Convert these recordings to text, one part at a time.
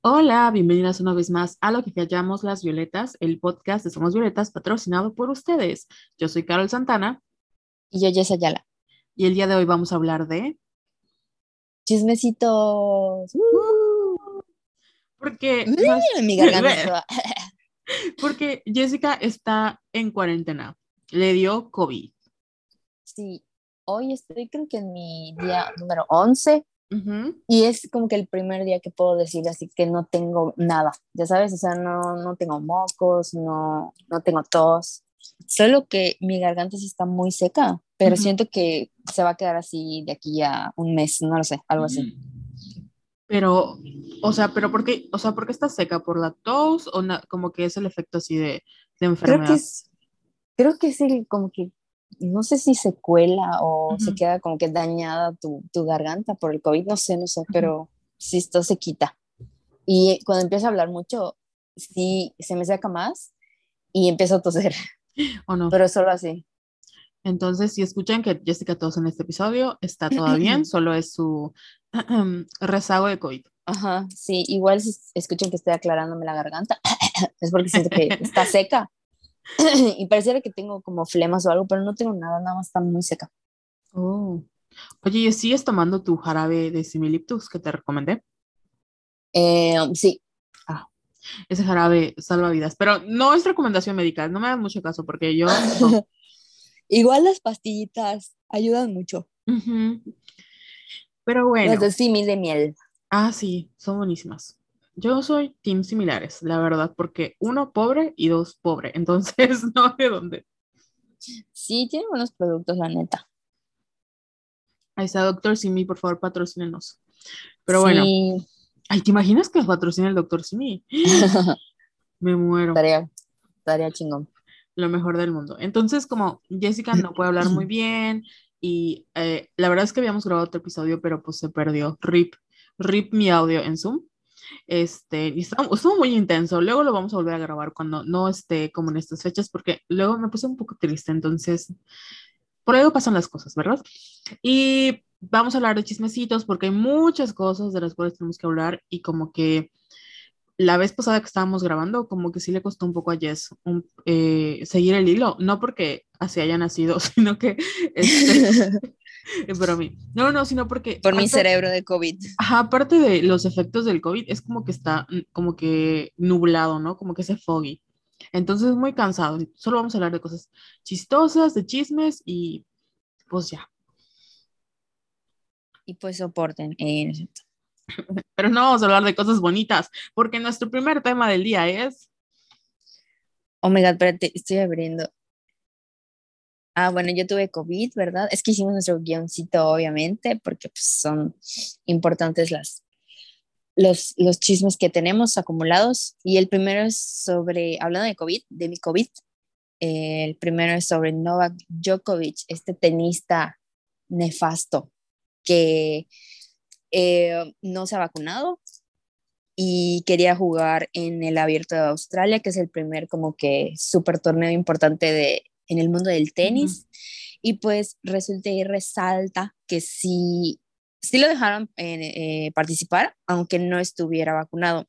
Hola, bienvenidas una vez más a lo que callamos las violetas, el podcast de Somos Violetas patrocinado por ustedes. Yo soy Carol Santana Y yo, Jess Ayala. y el día de hoy vamos a hablar de... Chismecitos. Uh, Porque, mm, mi garganta porque Jessica está en cuarentena, le dio COVID. Sí, hoy estoy creo que en mi día número 11 Ujú, y es como que el primer día que puedo decir así que no tengo nada, ya sabes, o sea, no, no tengo mocos, no, no tengo tos, solo que mi garganta sí está muy seca, pero siento que se va a quedar así de aquí a un mes, no lo sé, algo así. Pero, o sea, pero ¿por qué, o sea, ¿por qué está seca? ¿Por la tos o na- como que es el efecto así de, de Creo enfermedad? que es, creo que es el como que, no sé si se cuela o se queda como que dañada tu, tu garganta por el COVID, no sé, no sé, pero sí esto se quita. Y cuando empiezo a hablar mucho, sí se me seca más y empiezo a toser, ¿O no? pero solo así. Entonces, si escuchan que Jessica tos en este episodio, está todo bien, solo es su rezago de COVID. Ajá, sí, igual si escuchan que estoy aclarándome la garganta, es porque siento que está seca. y pareciera que tengo como flemas o algo, pero no tengo nada, nada más está muy seca. Oh. Oye, ¿y sigues tomando tu jarabe de similiptus que te recomendé? Eh, sí, Ese jarabe salva vidas, pero no es recomendación médica, no me hagas mucho caso porque yo... no. igual las pastillitas ayudan mucho. Pero Las bueno, de símil de miel. ah, sí, son buenísimas. Yo soy team similares, la verdad, porque uno pobre y dos pobre, entonces no de dónde. Sí, tiene buenos productos, la neta. Ahí está, doctor Simi, por favor, patrocínenos. Pero bueno, ay, ¿te imaginas que nos patrocine el doctor Simi? Me muero. tarea, tarea chingón. lo mejor del mundo. Entonces, como Jessica no puede hablar muy bien y eh, la verdad es que habíamos grabado otro episodio, pero pues se perdió. Rip, rip mi audio en Zoom. Este, y estuvo, estuvo muy intenso. Luego lo vamos a volver a grabar cuando no esté como en estas fechas, porque luego me puse un poco triste. Entonces, por algo pasan las cosas, ¿verdad? Y vamos a hablar de chismecitos porque hay muchas cosas de las cuales tenemos que hablar y como que la vez pasada que estábamos grabando, como que sí le costó un poco a Jess un- eh, seguir el hilo, no porque así haya nacido, sino que, este, es para mí, no, no, sino porque, Por mi aparte- cerebro de COVID. ajá, aparte de los efectos del COVID, es como que está mm, como que nublado, ¿no? Como que se foggy. Entonces, muy cansado. Solo vamos a hablar de cosas chistosas, de chismes y pues ya. Y pues soporten. eh, Pero no vamos a hablar de cosas bonitas, porque nuestro primer tema del día es... Oh my god, espérate, estoy abriendo. Ah, bueno, yo tuve COVID, ¿verdad? Es que hicimos nuestro guioncito, obviamente, porque pues, son importantes las, los, los chismes que tenemos acumulados. Y el primero es sobre, hablando de COVID, de mi COVID, eh, el primero es sobre Novak Djokovic, este tenista nefasto que eh, no se ha vacunado y quería jugar en el Abierto de Australia, que es el primer como que súper torneo importante de, en el mundo del tenis. Y pues resulta y resalta que sí, sí lo dejaron eh, eh, participar, aunque no estuviera vacunado.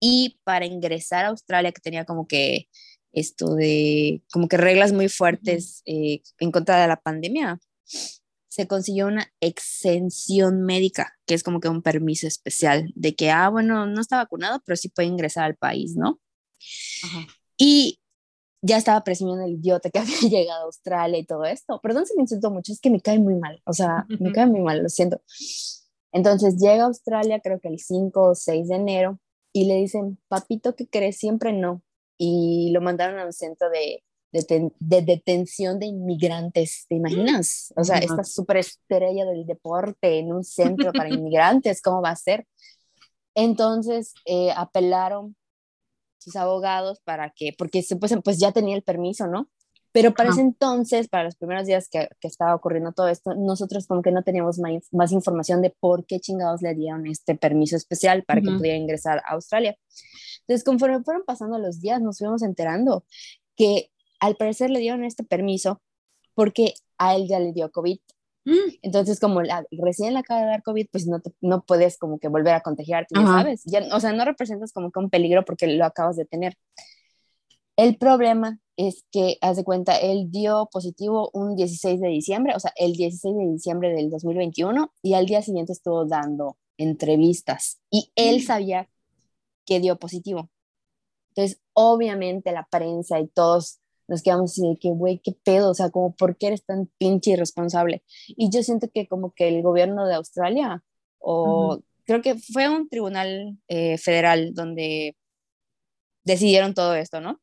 Y para ingresar a Australia, que tenía como que esto de, como que reglas muy fuertes eh, en contra de la pandemia, se consiguió una exención médica, que es como que un permiso especial de que, ah, bueno, no está vacunado, pero sí puede ingresar al país, ¿no? Ajá. Y ya estaba presumiendo el idiota que había llegado a Australia y todo esto. Perdón si me insulto mucho, es que me cae muy mal, o sea, me cae muy mal, lo siento. Entonces llega a Australia, creo que el 5 o 6 de enero, y le dicen, papito, ¿qué crees? Siempre no. Y lo mandaron a un centro de, de, ten- de detención de inmigrantes, ¿te imaginas? O sea, Ajá. esta superestrella del deporte en un centro para inmigrantes, ¿cómo va a ser? Entonces eh, apelaron sus abogados para que, porque pues, pues ya tenía el permiso, ¿no? Pero para ese entonces, para los primeros días que, que estaba ocurriendo todo esto, nosotros como que no teníamos más, más información de por qué chingados le dieron este permiso especial para que Ujú. pudiera ingresar a Australia. Entonces, conforme fueron pasando los días, nos fuimos enterando que al parecer le dieron este permiso porque a él ya le dio COVID Mm. Entonces, como la, recién la acaba de dar COVID, pues no, no puedes como que volver a contagiarte, ya sabes. Ya, o sea, no representas como que un peligro porque lo acabas de tener. El problema es que, haz de cuenta, él dio positivo un 16 de diciembre, o sea, el 16 de diciembre del 2021, y al día siguiente estuvo dando entrevistas y él mm. sabía que dio positivo. Entonces, obviamente la prensa y todos nos quedamos así de que, güey, qué pedo, o sea, como, ¿por qué eres tan pinche irresponsable? Y yo siento que como que el gobierno de Australia, o creo que fue un tribunal eh, federal donde decidieron todo esto, ¿no?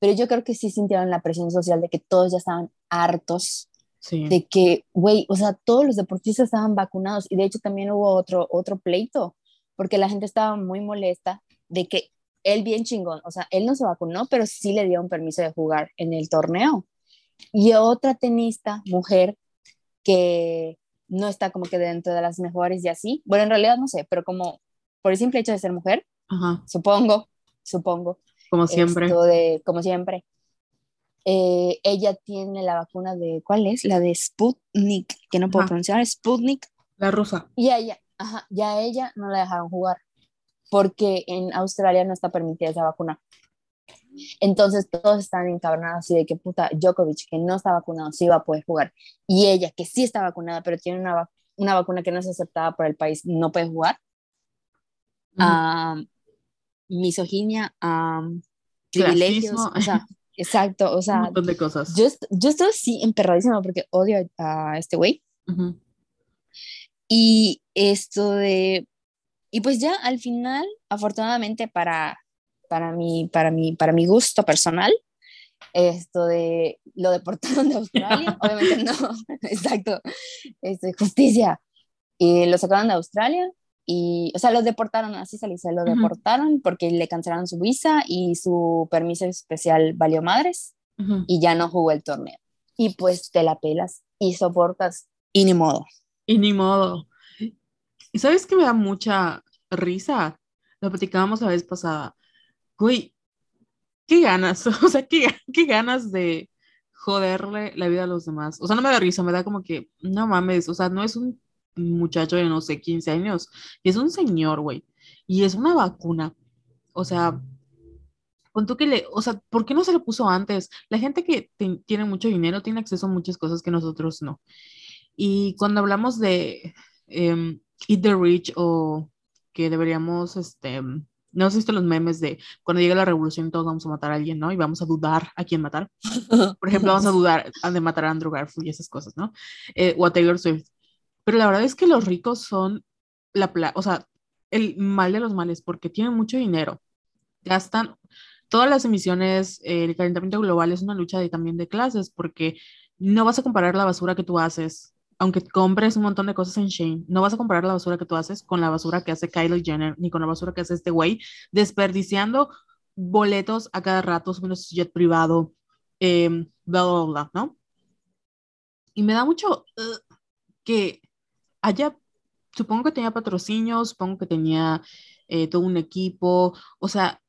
Pero yo creo que sí sintieron la presión social de que todos ya estaban hartos de que, güey, o sea, todos los deportistas estaban vacunados y de hecho también hubo otro, otro pleito porque la gente estaba muy molesta de que él bien chingón, o sea, él no se vacunó, pero sí le dio un permiso de jugar en el torneo. Y otra tenista, mujer, que no está como que dentro de las mejores y así, bueno, en realidad no sé, pero como por el simple hecho de ser mujer, supongo, supongo. Como siempre. De, como siempre. Eh, ella tiene la vacuna de, ¿cuál es? La de Sputnik, que no puedo pronunciar, Sputnik. La rusa. Y a ella, ajá, ya a ella no la dejaron jugar porque en Australia no está permitida esa vacuna. Entonces todos están encabronados así de que puta Djokovic, que no está vacunado, sí va a poder jugar. Y ella, que sí está vacunada, pero tiene una, una vacuna que no es aceptada por el país, no puede jugar. misoginia, privilegios, o sea, exacto, o sea, un montón de cosas. Yo, yo estoy así emperradísima porque odio a, este güey. Y esto de y pues ya al final, afortunadamente para, para, mi, para, mi, para mi gusto personal, esto de lo deportaron de Australia, obviamente no, exacto, este, justicia, y lo sacaron de Australia y, o sea, lo deportaron, así se dice, lo deportaron porque le cancelaron su visa y su permiso especial valió madres y ya no jugó el torneo. Y pues te la pelas y soportas y ni modo. Y ni modo. ¿Y sabes que me da mucha risa? Lo platicábamos la vez pasada. Güey, qué ganas, o sea, qué, qué ganas de joderle la vida a los demás. O sea, no me da risa, me da como que, no mames, o sea, no es un muchacho de, no sé, 15 años, es un señor, güey, y es una vacuna. O sea, con tú que le, o sea, ¿por qué no se lo puso antes? La gente que tiene mucho dinero tiene acceso a muchas cosas que nosotros no. Y cuando hablamos de em, Eat the Rich o que deberíamos, este, no has visto los memes de cuando llegue la revolución todos vamos a matar a alguien, ¿no? Y vamos a dudar a quién matar. Por ejemplo, vamos a dudar de matar a Andrew Garfield y esas cosas, ¿no? Eh, o a Taylor Swift. Pero la verdad es que los ricos son la, o sea, el mal de los males porque tienen mucho dinero. Gastan todas las emisiones, el calentamiento global es una lucha de, también de clases porque no vas a comparar la basura que tú haces aunque compres un montón de cosas en Shane, no vas a comparar la basura que tú haces con la basura que hace Kylie Jenner, ni con la basura que hace este güey, desperdiciando boletos a cada rato, subiendo su jet privado, eh, bla, bla, bla, ¿no? Y me da mucho uh, que haya, supongo que tenía patrocinios, supongo que tenía eh, todo un equipo, o sea,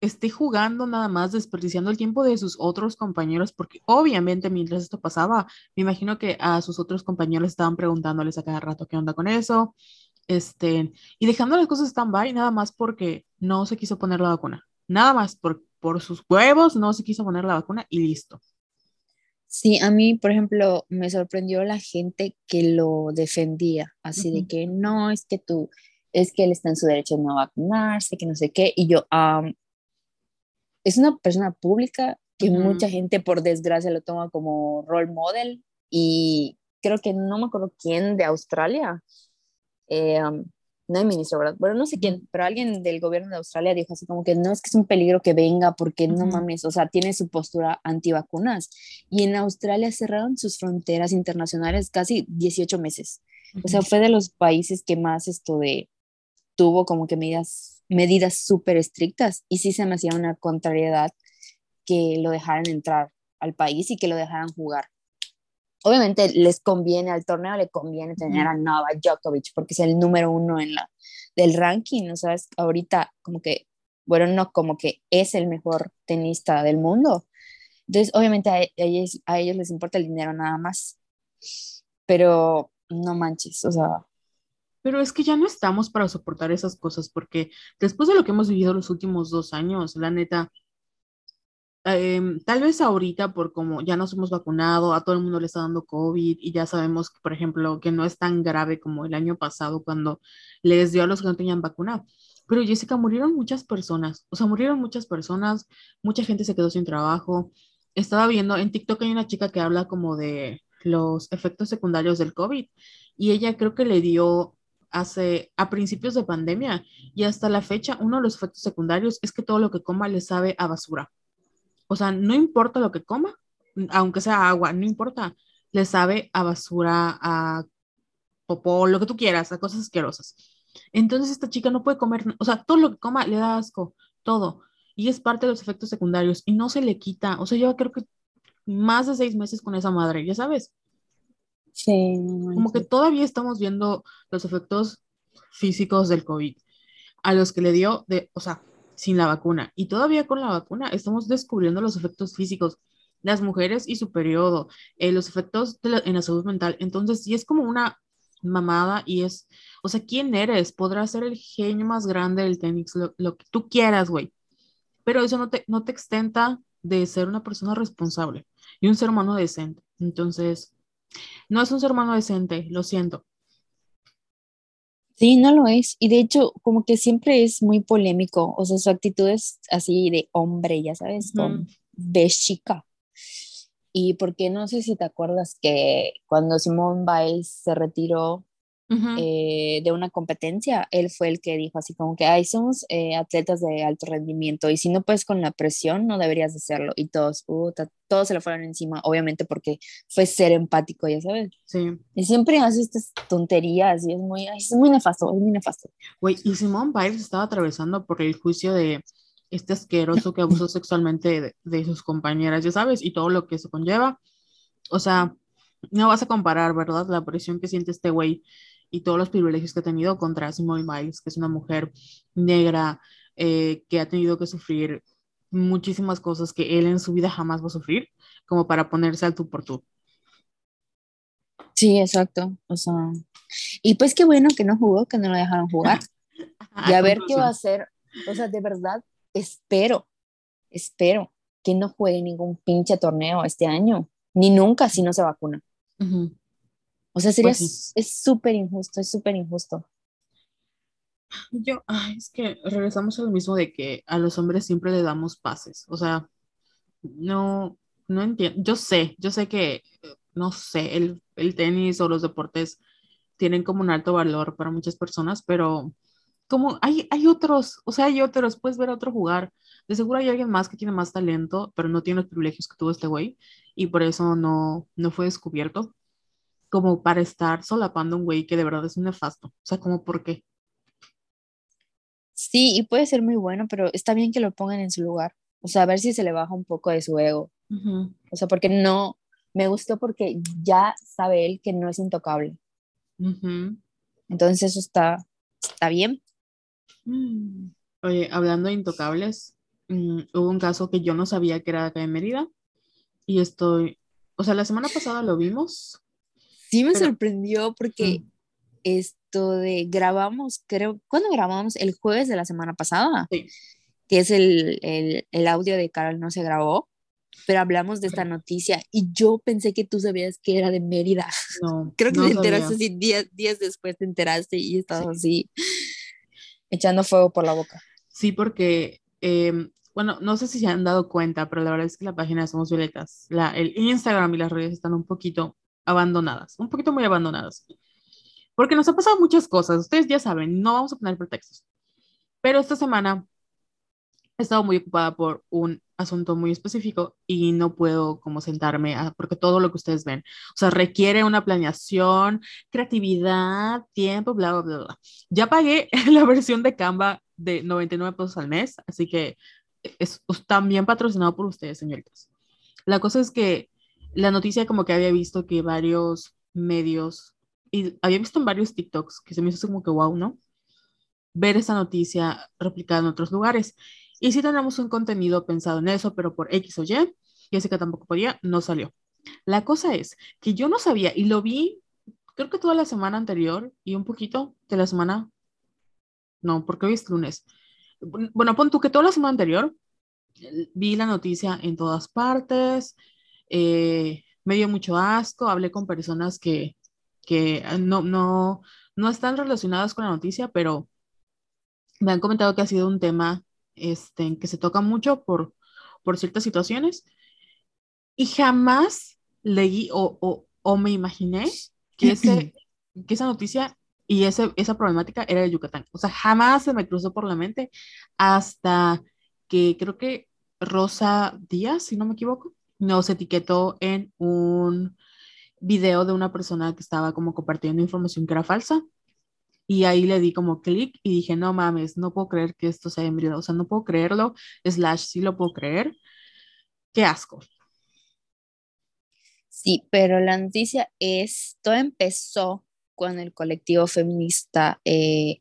esté jugando nada más, desperdiciando el tiempo de sus otros compañeros, porque obviamente mientras esto pasaba, me imagino que a sus otros compañeros estaban preguntándoles a cada rato qué onda con eso, este, y dejando las cosas stand-by nada más porque no se quiso poner la vacuna, nada más por, por sus huevos no se quiso poner la vacuna y listo. Sí, a mí, por ejemplo, me sorprendió la gente que lo defendía, así de que no, es que tú, es que él está en su derecho de no vacunarse, que no sé qué, y yo, es una persona pública que mucha gente por desgracia lo toma como role model y creo que no me acuerdo quién de Australia, eh, no hay ministro, ¿verdad? Bueno, no sé quién, pero alguien del gobierno de Australia dijo así como que no es que es un peligro que venga porque no mames, o sea, tiene su postura antivacunas. Y en Australia cerraron sus fronteras internacionales casi 18 meses. O sea, fue de los países que más esto de tuvo como que medidas medidas súper estrictas y sí se me hacía una contrariedad que lo dejaran entrar al país y que lo dejaran jugar. Obviamente les conviene al torneo, le conviene tener a Novak Djokovic porque es el número uno en la, del ranking, ¿no sabes? Ahorita como que, bueno, no como que es el mejor tenista del mundo. Entonces, obviamente a, ellos, a ellos les importa el dinero nada más. pero no manches, o sea. Pero es que ya no estamos para soportar esas cosas, porque después de lo que hemos vivido los últimos dos años, la neta, em, tal vez ahorita, por como ya nos hemos vacunado, a todo el mundo le está dando COVID y ya sabemos, por ejemplo, que no es tan grave como el año pasado cuando les dio a los que no tenían vacuna. Pero Jessica, murieron muchas personas, o sea, murieron muchas personas, mucha gente se quedó sin trabajo. Estaba viendo en TikTok hay una chica que habla como de los efectos secundarios del COVID y ella creo que le dio hace a principios de pandemia y hasta la fecha uno de los efectos secundarios es que todo lo que coma le sabe a basura. O sea, no importa lo que coma, aunque sea agua, no importa, le sabe a basura, a popó, lo que tú quieras, a cosas asquerosas. Entonces esta chica no puede comer, o sea, todo lo que coma le da asco, todo. Y es parte de los efectos secundarios y no se le quita. O sea, yo creo que más de seis meses con esa madre, ya sabes. Sí. Como que todavía estamos viendo los efectos físicos del COVID a los que le dio, de, o sea, sin la vacuna. Y todavía con la vacuna estamos descubriendo los efectos físicos, las mujeres y su periodo, eh, los efectos en la salud mental. Entonces, sí es como una mamada y es, o sea, ¿quién eres? Podrás ser el genio más grande del tenis, lo, que tú quieras, güey. Pero eso no te, no te extenta de ser una persona responsable y un ser humano decente. Entonces, no es un ser humano decente, lo siento. Sí, no lo es. Y de hecho, como que siempre es muy polémico. O sea, su actitud es así de hombre, ya sabes, con de chica. Y porque no sé si te acuerdas que cuando Simón Biles se retiró eh, de una competencia, él fue el que dijo así como que, ay, somos eh, atletas de alto rendimiento y si no puedes con la presión, no deberías hacerlo. Y todos, todos se lo fueron encima, obviamente porque fue ser empático, ya sabes. Sí. Y siempre hace estas tonterías y es muy, es muy nefasto, es muy nefasto. Güey, y Simón Biles estaba atravesando por el juicio de este asqueroso que abusó sexualmente de, sus compañeras, ya sabes, y todo lo que se conlleva. O sea, no vas a comparar, ¿verdad? La presión que siente este güey y todos los privilegios que ha tenido contra Simone Biles, que es una mujer negra eh, que ha tenido que sufrir muchísimas cosas que él en su vida jamás va a sufrir, como para ponerse al tú por tú. Sí, exacto. O sea, y pues qué bueno que no jugó, que no lo dejaron jugar. y a ver qué va a hacer. O sea, de verdad, espero, espero que no juegue ningún pinche torneo este año, ni nunca si no se vacuna. O sea, sería, pues es súper injusto, es súper injusto. Yo, es que regresamos a lo mismo de que a los hombres siempre le damos pases, o sea, no, no entiendo, yo sé, yo sé que, no sé, el, el tenis o los deportes tienen como un alto valor para muchas personas, pero como hay, hay otros, o sea, hay otros, puedes ver a otro jugar. De seguro hay alguien más que tiene más talento, pero no tiene los privilegios que tuvo este güey, y por eso no, no fue descubierto, como para estar solapando a un güey que de verdad es un nefasto. O sea, como por qué. Sí, y puede ser muy bueno, pero está bien que lo pongan en su lugar. O sea, a ver si se le baja un poco de su ego. O sea, porque no, me gustó porque ya sabe él que no es intocable. Entonces eso está, está bien. Mm. Oye, hablando de intocables, mm, hubo un caso que yo no sabía que era acá en Mérida y estoy, o sea, la semana pasada lo vimos. Sí me sorprendió porque mm. esto de grabamos, creo, ¿cuándo grabamos? El jueves de la semana pasada, sí. que es el, el, el audio de Carol no se grabó pero hablamos de esta noticia y yo pensé que tú sabías que era de Mérida. No, Creo que te enteraste así, días, días después te enteraste y estabas así echando fuego por la boca. Sí, porque, em, bueno, no sé si se han dado cuenta, pero la verdad es que la página de Somos Violetas, la, el Instagram y las redes están un poquito abandonadas, un poquito muy abandonadas. Porque nos han pasado muchas cosas, ustedes ya saben, no vamos a poner pretextos. Pero esta semana he estado muy ocupada por un asunto muy específico y no puedo como sentarme a, porque todo lo que ustedes ven, o sea, requiere una planeación, creatividad, tiempo, bla, bla, bla. Ya pagué la versión de Canva de 99 pesos al mes, así que es, también patrocinado por ustedes, señoritas. La cosa es que la noticia como que había visto que varios medios, y había visto en varios TikToks, que se me hizo como que wow, ¿no? Ver esa noticia replicada en otros lugares. Y si tenemos un contenido pensado en eso, pero por X o Y, que tampoco podía, no salió. La cosa es que yo no sabía y lo vi creo que toda la semana anterior y un poquito de la semana, no, porque hoy es lunes. Bueno, pon tú que toda la semana anterior vi la noticia en todas partes, eh, me dio mucho asco, hablé con personas que, que no, no, no están relacionadas con la noticia, pero me han comentado que ha sido un tema este, que se toca mucho por, por ciertas situaciones y jamás leí o, o, o me imaginé que, ese, que esa noticia y ese, esa problemática era de Yucatán. O sea, jamás se me cruzó por la mente hasta que creo que Rosa Díaz, si no me equivoco, nos etiquetó en un video de una persona que estaba como compartiendo información que era falsa. Y ahí le di como clic y dije, no mames, no puedo creer que esto sea en O sea, no puedo creerlo. Slash, sí lo puedo creer. Qué asco. Sí, pero la noticia es, todo empezó con el colectivo feminista. Eh,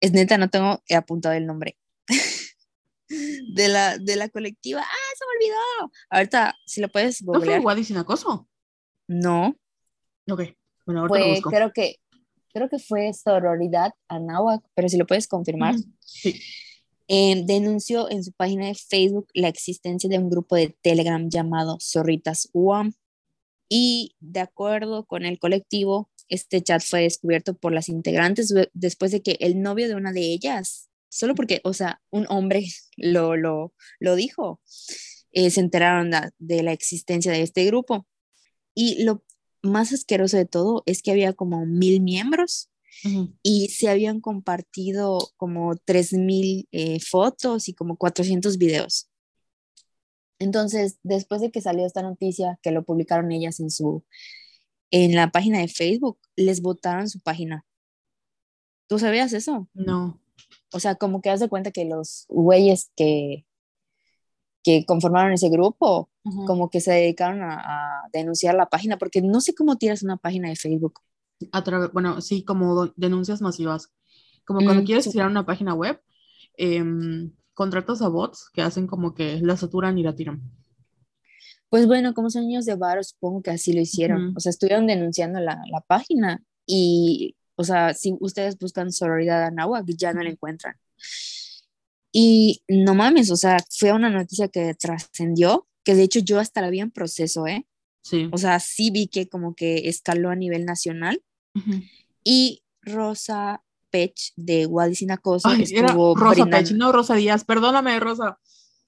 es neta, no tengo apuntado el nombre. de, la, de la colectiva. ¡Ah, se me olvidó! Ahorita, si lo puedes googlear. ¿No fue sin acoso? No. Ok, bueno, ahorita lo busco. Creo que, creo que fue Sororidad Anáhuac, pero si lo puedes confirmar. Sí. Em, denunció en su página de Facebook la existencia de un grupo de Telegram llamado Zorritas UAM. Y de acuerdo con el colectivo, este chat fue descubierto por las integrantes después de que el novio de una de ellas, solo porque, o sea, un hombre lo, lo, lo dijo, eh, se enteraron de la existencia de este grupo. Y lo más asqueroso de todo es que había como mil miembros y se habían compartido como 3.000 eh, fotos y como 400 videos. Entonces, después de que salió esta noticia, que lo publicaron ellas en su, en la página de Facebook, les votaron su página. ¿Tú sabías eso? No. O sea, como que das de cuenta que los güeyes que, que conformaron ese grupo, como que se dedicaron a, a, denunciar la página, porque no sé cómo tiras una página de Facebook a través, bueno, sí, como denuncias masivas. Como cuando mm, quieres tirar una página web, em, contratas a bots que hacen como que la saturan y la tiran. Pues bueno, como son niños de varo, supongo que así lo hicieron. O sea, estuvieron denunciando la, la, página y, o sea, si ustedes buscan sororidad Anáhuac, ya no la encuentran. Y no mames, o sea, fue una noticia que trascendió, que de hecho yo hasta la vi en proceso, ¿eh? Sí. O sea, sí vi que como que escaló a nivel nacional. Y Rosa Pech de Guadicinacoso estuvo Rosa Pech, no Rosa Díaz, perdóname, Rosa.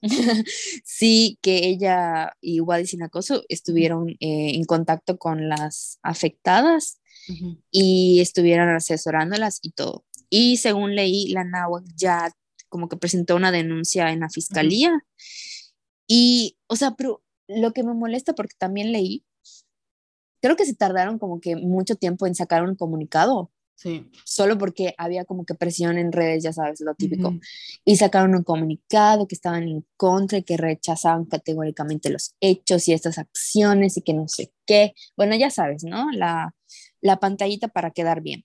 sí, que ella y Guadicinacoso estuvieron eh, en contacto con las afectadas y estuvieron asesorándolas y todo. Y según leí, la NAWAC ya como que presentó una denuncia en la fiscalía. Y, o sea, pero lo que me molesta, porque también leí, creo que se tardaron como que mucho tiempo en sacar un comunicado. Sí. Solo porque había como que presión en redes, ya sabes, lo típico. Y sacaron un comunicado que estaban en contra y que rechazaban categóricamente los hechos y estas acciones y que no sé qué. Bueno, ya sabes, ¿no? La, la pantallita para quedar bien.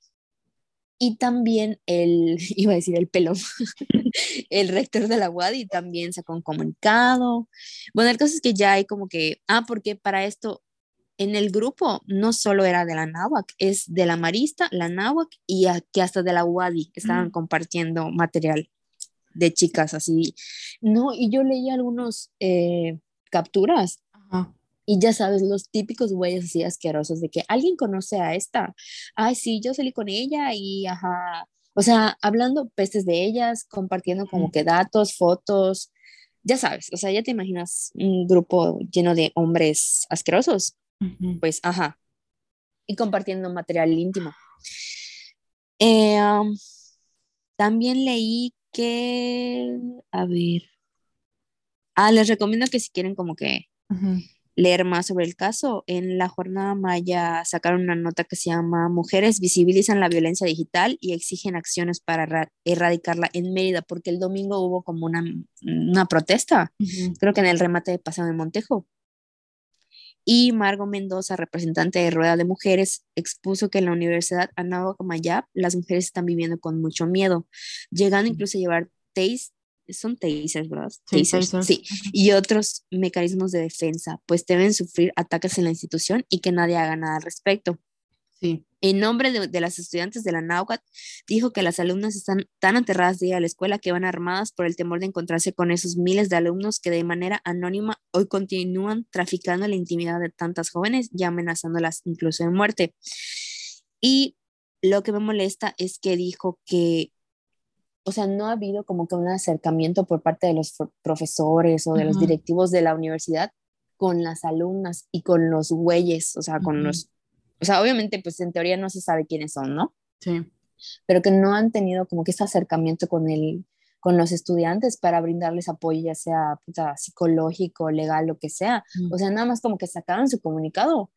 Y también el, iba a decir el pelo, el rector de la UADI también sacó un comunicado. Bueno, el caso es que ya hay como que, ah, porque para esto en el grupo no solo era de la náhuac, es de la Marista, la náhuac y que hasta de la UADI estaban mm. compartiendo material de chicas así. No, y yo leí algunos eh, capturas y ya sabes, los típicos güeyes así asquerosos de que alguien conoce a esta. Ay, sí, yo salí con ella y ajá. O sea, hablando pestes de ellas, compartiendo como que datos, fotos, ya sabes, o sea, ya te imaginas un grupo lleno de hombres asquerosos. Pues, ajá. Y compartiendo material íntimo. Eh, también leí que, a ver, ah, les recomiendo que si quieren como que leer más sobre el caso, en la jornada Maya sacaron una nota que se llama Mujeres visibilizan la violencia digital y exigen acciones para erradicarla en Mérida, porque el domingo hubo como una, una protesta, creo que en el remate de Paseo de Montejo. Y Margo Mendoza, representante de Rueda de Mujeres, expuso que en la Universidad Anáhuac Mayab las mujeres están viviendo con mucho miedo, llegando incluso a llevar taste son tasers, ¿verdad? Tasers, sí, y otros mecanismos de defensa, pues deben sufrir ataques en la institución y que nadie haga nada al respecto. Sí. En nombre de, las estudiantes de la náhuatl, dijo que las alumnas están tan aterradas de ir a la escuela que van armadas por el temor de encontrarse con esos miles de alumnos que de manera anónima hoy continúan traficando la intimidad de tantas jóvenes y amenazándolas incluso de muerte. Y lo que me molesta es que dijo que, o sea, no ha habido como que un acercamiento por parte de los profesores o de los directivos de la universidad con las alumnas y con los güeyes, o sea, con los o sea, obviamente, pues en teoría no se sabe quiénes son, ¿no? Sí. Pero que no han tenido como que ese acercamiento con el, con los estudiantes para brindarles apoyo, ya sea psicológico, legal, lo que sea. O sea, nada más como que sacaron su comunicado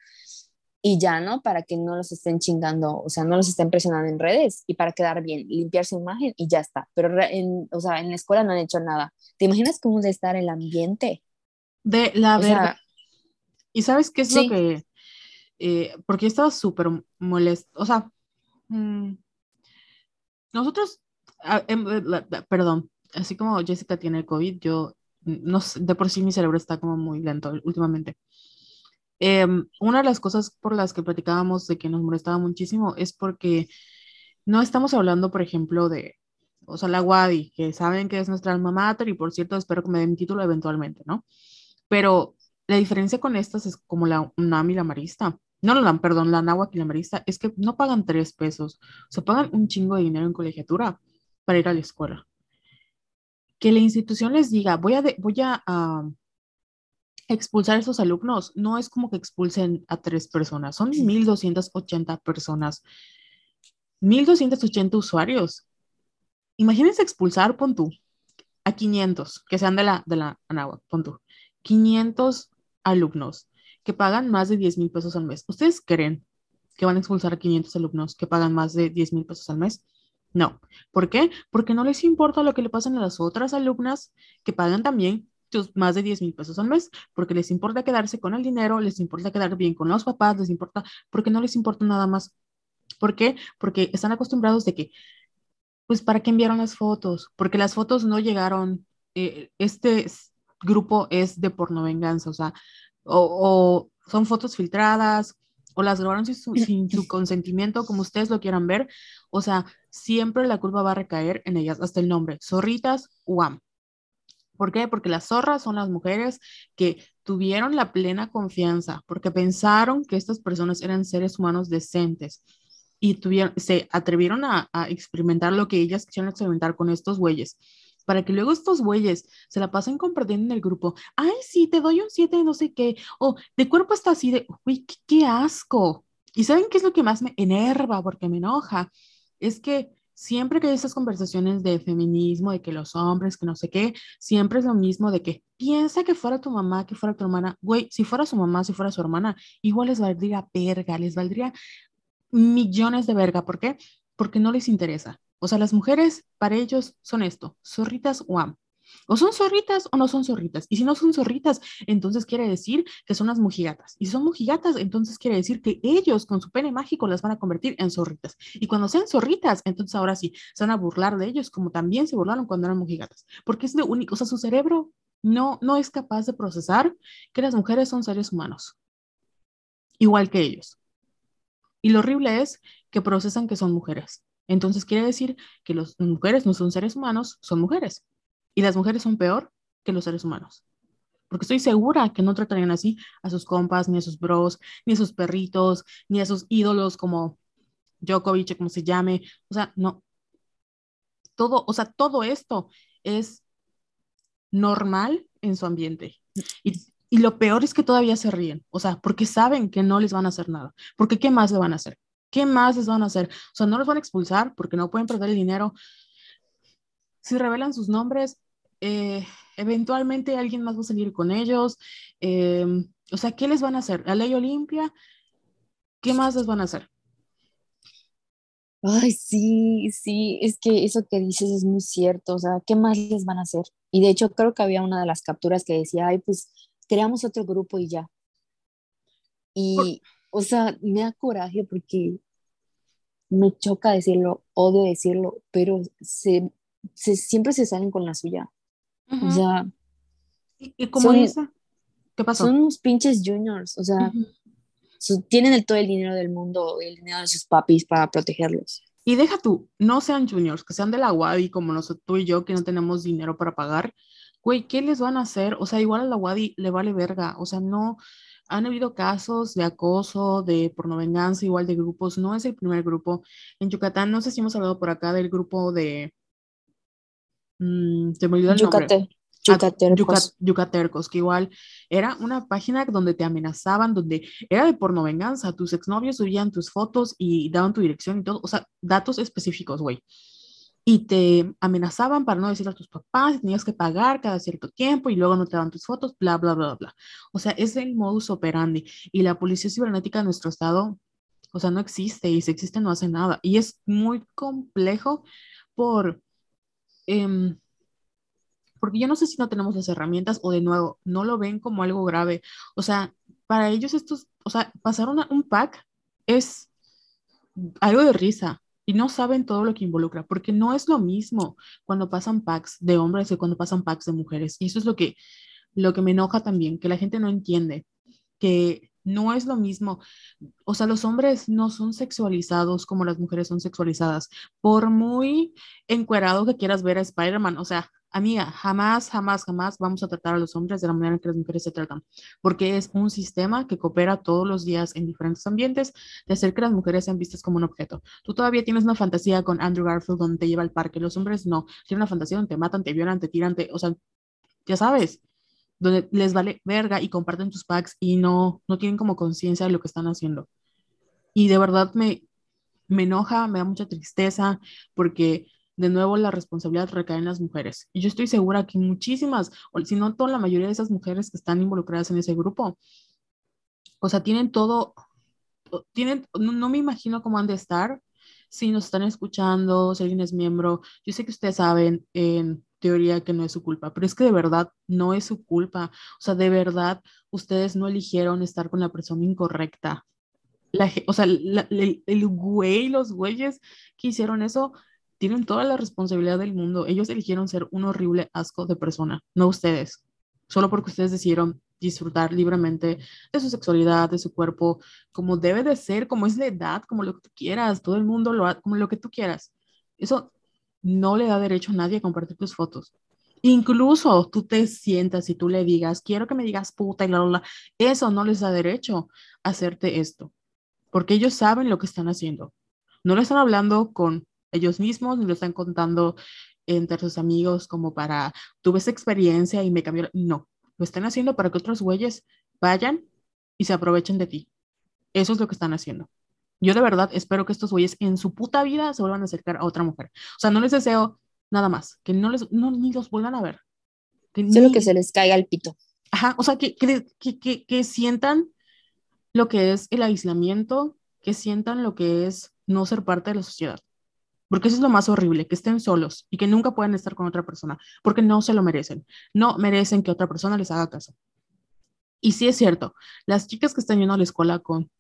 y ya, ¿no? Para que no los estén chingando, o sea, no los estén presionando en redes y para quedar bien, limpiar su imagen y ya está. Pero, en, o sea, en la escuela no han hecho nada. ¿Te imaginas cómo de estar el ambiente? De la verdad. ¿Y sabes qué es lo que eh, porque estaba súper molesto, o sea, mm, nosotros, em, eh, perdón, así como Jessica tiene el COVID, yo, no sé, de por sí mi cerebro está como muy lento últimamente. Em, una de las cosas por las que platicábamos de que nos molestaba muchísimo es porque no estamos hablando, por ejemplo, de, o sea, la WADI, que saben que es nuestra alma mater y por cierto espero que me den título eventualmente, ¿no? Pero la diferencia con estas es como la UNAM y la Marista no lo dan, perdón, la náhuatl y la marista, es que no pagan tres pesos, o sea, pagan un chingo de dinero en colegiatura para ir a la escuela. Que la institución les diga, voy a, voy a expulsar a esos alumnos, no es como que expulsen a tres personas, son 1.280 personas, 1.280 usuarios. Imagínense expulsar, pon tú, a 500, que sean de la, de la náhuatl, pon tú, 500 alumnos que pagan más de 10 mil pesos al mes. ¿Ustedes creen que van a expulsar a 500 alumnos que pagan más de 10 mil pesos al mes? No. ¿Por qué? Porque no les importa lo que le pasen a las otras alumnas que pagan también más de 10 mil pesos al mes, porque les importa quedarse con el dinero, les importa quedar bien con los papás, les importa, porque no les importa nada más. ¿Por qué? Porque están acostumbrados de que, pues, ¿para qué enviaron las fotos? Porque las fotos no llegaron, eh, este grupo es de porno venganza, o sea, o, son fotos filtradas, o las grabaron sin su, sin su, consentimiento, como ustedes lo quieran ver. O sea, siempre la culpa va a recaer en ellas, hasta el nombre, zorritas UAM. ¿Por qué? Porque las zorras son las mujeres que tuvieron la plena confianza, porque pensaron que estas personas eran seres humanos decentes y tuvieron, se atrevieron a, a experimentar lo que ellas quisieron experimentar con estos güeyes para que luego estos güeyes se la pasen compartiendo en el grupo. Ay, sí, te doy un 7 de no sé qué. O de cuerpo está así de, uy, qué, asco. Y ¿saben qué es lo que más me enerva porque me enoja? Es que siempre que hay esas conversaciones de feminismo, de que los hombres, que no sé qué, siempre es lo mismo de que piensa que fuera tu mamá, que fuera tu hermana. Güey, si fuera su mamá, si fuera su hermana, igual les valdría verga, les valdría millones de verga. ¿Por qué? Porque no les interesa. O sea, las mujeres para ellos son esto, zorritas o am. O son zorritas o no son zorritas. Y si no son zorritas, entonces quiere decir que son las mojigatas. Y si son mojigatas, entonces quiere decir que ellos con su pene mágico las van a convertir en zorritas. Y cuando sean zorritas, entonces ahora sí, se van a burlar de ellos como también se burlaron cuando eran mojigatas. Porque es de único, o sea, su cerebro no, no es capaz de procesar que las mujeres son seres humanos. Igual que ellos. Y lo horrible es que procesan que son mujeres. Entonces quiere decir que las mujeres no son seres humanos, son mujeres. Y las mujeres son peor que los seres humanos. Porque estoy segura que no tratarían así a sus compas, ni a sus bros, ni a sus perritos, ni a sus ídolos como Djokovic, como se llame. O sea, no. Todo, o sea, todo esto es normal en su ambiente. Y, y lo peor es que todavía se ríen. O sea, porque saben que no les van a hacer nada. Porque ¿qué más le van a hacer? ¿Qué más les van a hacer? O sea, no los van a expulsar porque no pueden perder el dinero. Si revelan sus nombres, eh, eventualmente alguien más va a salir con ellos. Em, o sea, ¿qué les van a hacer? ¿La ley Olimpia? ¿Qué más les van a hacer? Ay, sí, sí, es que eso que dices es muy cierto, o sea, ¿qué más les van a hacer? Y de hecho creo que había una de las capturas que decía, ay, pues creamos otro grupo y ya. Y, o sea, me da coraje porque me choca decirlo, odio decirlo, pero se, siempre se salen con la suya. O sea, ¿y, cómo dice? ¿Qué pasó? Son unos pinches juniors, o sea, tienen el, todo el dinero del mundo, el dinero de sus papis para protegerlos. Y deja tú, no sean juniors, que sean de la Wadi como nosotros, tú y yo, que no tenemos dinero para pagar. Güey, ¿qué les van a hacer? O sea, igual a la Wadi le vale verga. O sea, no, han habido casos de acoso, de pornovenganza, igual de grupos. No es el primer grupo. En Yucatán, no sé si hemos hablado por acá del grupo de... Mm, te me olvidó el nombre. Yucatercos. Yucatercos, que igual era una página donde te amenazaban, donde era de porno venganza. Tus exnovios subían tus fotos y daban tu dirección y todo, o sea, datos específicos, güey. Y te amenazaban para no decir a tus papás, tenías que pagar cada cierto tiempo y luego no te daban tus fotos, bla, bla, bla, bla. O sea, es el modus operandi. Y la policía cibernética de nuestro estado, o sea, no existe y si existe no hace nada. Y es muy complejo por... Eh, porque yo no sé si no tenemos las herramientas o de nuevo, no lo ven como algo grave. O sea, para ellos estos, o sea, pasar un pack es algo de risa y no saben todo lo que involucra, porque no es lo mismo cuando pasan packs de hombres que cuando pasan packs de mujeres. Y eso es lo que, lo que me enoja también, que la gente no entiende, que no es lo mismo. O sea, los hombres no son sexualizados como las mujeres son sexualizadas. Por muy encuerado que quieras ver a Spider-Man, o sea, Amiga, jamás, jamás, jamás vamos a tratar a los hombres de la manera en que las mujeres se tratan, porque es un sistema que coopera todos los días en diferentes ambientes de hacer que las mujeres sean vistas como un objeto. Tú todavía tienes una fantasía con Andrew Garfield donde te lleva al parque, los hombres no, tienen una fantasía donde te matan, te violan, te tiran, te, o sea, ya sabes, donde les vale verga y comparten tus packs y no, no tienen como conciencia de lo que están haciendo. Y de verdad me, me enoja, me da mucha tristeza porque de nuevo la responsabilidad recae en las mujeres. Y yo estoy segura que muchísimas, o si no toda la mayoría de esas mujeres que están involucradas en ese grupo, o sea, tienen todo, tienen, no, me imagino cómo han de estar si nos están escuchando, si alguien es miembro. Yo sé que ustedes saben en teoría que no es su culpa, pero es que de verdad no es su culpa. O sea, de verdad ustedes no eligieron estar con la persona incorrecta. La, o sea, el, el güey, los güeyes que hicieron eso, tienen toda la responsabilidad del mundo. Ellos eligieron ser un horrible asco de persona, no ustedes. Solo porque ustedes decidieron disfrutar libremente de su sexualidad, de su cuerpo, como debe de ser, como es la edad, como lo que tú quieras, todo el mundo lo ha, como lo que tú quieras. Eso no le da derecho a nadie a compartir tus fotos. Incluso tú te sientas y tú le digas, quiero que me digas puta y la, la, eso no les da derecho a hacerte esto, porque ellos saben lo que están haciendo. No le están hablando con ellos mismos, ni lo están contando entre sus amigos como para, tuve esa experiencia y me cambió. No, lo están haciendo para que otros güeyes vayan y se aprovechen de ti. Eso es lo que están haciendo. Yo de verdad espero que estos güeyes en su puta vida se vuelvan a acercar a otra mujer. O sea, no les deseo nada más, que no les, no, ni los vuelvan a ver. Que Solo que se les caiga el pito. Ajá, o sea, que, que, que, que sientan lo que es el aislamiento, que sientan lo que es no ser parte de la sociedad. Porque eso es lo más horrible, que estén solos y que nunca puedan estar con otra persona, porque no se lo merecen. No merecen que otra persona les haga caso. Y sí es cierto, las chicas que están yendo a la escuela con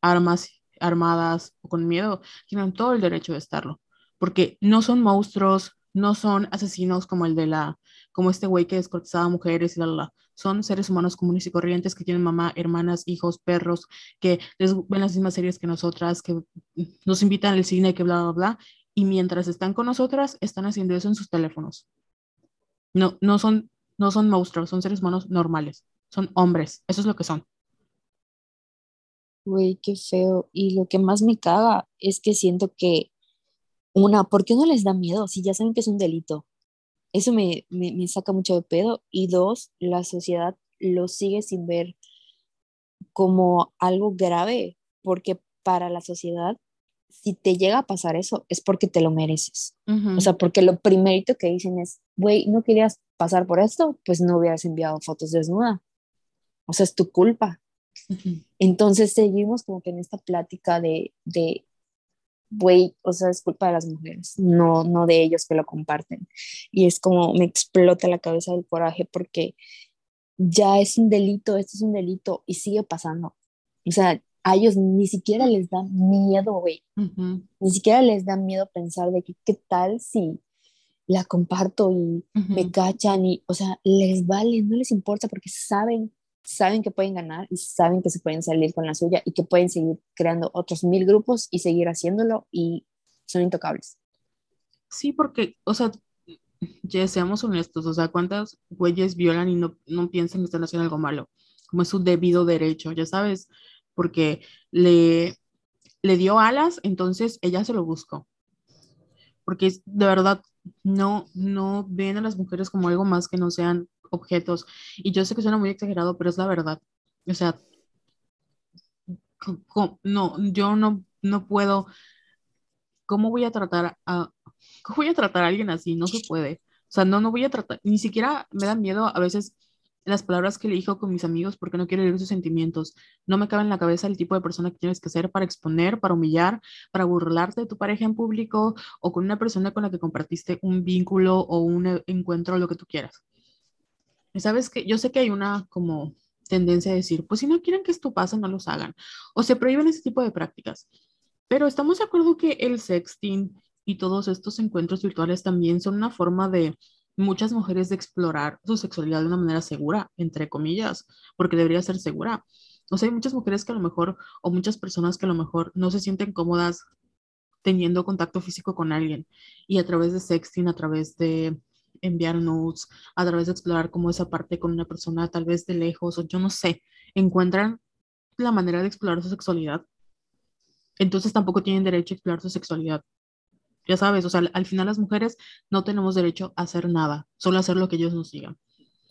armas armadas o con miedo tienen todo el derecho de estarlo, porque no son monstruos, no son asesinos como el de la, como este güey que descortezaba mujeres y la, la, Son seres humanos comunes y corrientes que tienen mamá, hermanas, hijos, perros, que les ven las mismas series que nosotras, que nos invitan al cine, que bla, bla, bla, y mientras están con nosotras, están haciendo eso en sus teléfonos. No, no son, no son monstruos, son seres humanos normales, son hombres, eso es lo que son. Güey, qué feo. Y lo que más me caga es que siento que, una, ¿por qué no les da miedo si ya saben que es un delito? Eso me, me, me saca mucho de pedo. Y dos, la sociedad lo sigue sin ver como algo grave, porque para la sociedad si te llega a pasar eso, es porque te lo mereces. O sea, porque lo primerito que dicen es, güey, ¿no querías pasar por esto? Pues no hubieras enviado fotos desnuda. O sea, es tu culpa. Entonces seguimos como que en esta plática de, de, güey, o sea, es culpa de las mujeres, no, no de ellos que lo comparten. Y es como me explota la cabeza del coraje porque ya es un delito, esto es un delito y sigue pasando. O sea, a ellos ni siquiera les da miedo, güey. Ni siquiera les da miedo pensar de que qué tal si la comparto y me cachan y, o sea, les vale, no les importa porque saben saben que pueden ganar y saben que se pueden salir con la suya y que pueden seguir creando otros mil grupos y seguir haciéndolo y son intocables. Sí, porque, o sea, ya seamos honestos, o sea, ¿cuántas güeyes violan y no, no piensan que están haciendo algo malo? Como es su debido derecho, ya sabes, porque le, le dio alas, entonces ella se lo buscó. Porque de verdad no, no ven a las mujeres como algo más que no sean objetos. Y yo sé que suena muy exagerado, pero es la verdad. O sea, no, yo no, no puedo. ¿Cómo voy a tratar a, cómo voy a tratar a alguien así? No se puede. O sea, no, no voy a tratar, ni siquiera me dan miedo a veces las palabras que le dijo con mis amigos porque no quiero herir sus sentimientos. No me cabe en la cabeza el tipo de persona que tienes que ser para exponer, para humillar, para burlarte de tu pareja en público o con una persona con la que compartiste un vínculo o un encuentro o lo que tú quieras. Sabes que yo sé que hay una como tendencia a decir, pues si no quieren que esto pase, no los hagan. O se prohíben ese tipo de prácticas. Pero estamos de acuerdo que el sexting y todos estos encuentros virtuales también son una forma de muchas mujeres de explorar su sexualidad de una manera segura, entre comillas, porque debería ser segura. O sea, hay muchas mujeres que a lo mejor, o muchas personas que a lo mejor no se sienten cómodas teniendo contacto físico con alguien y a través de sexting, a través de enviar notes, a través de explorar como esa parte con una persona tal vez de lejos o yo no sé, encuentran la manera de explorar su sexualidad. Entonces tampoco tienen derecho a explorar su sexualidad. Ya sabes, o sea, al final las mujeres no tenemos derecho a hacer nada, solo hacer lo que ellos nos digan.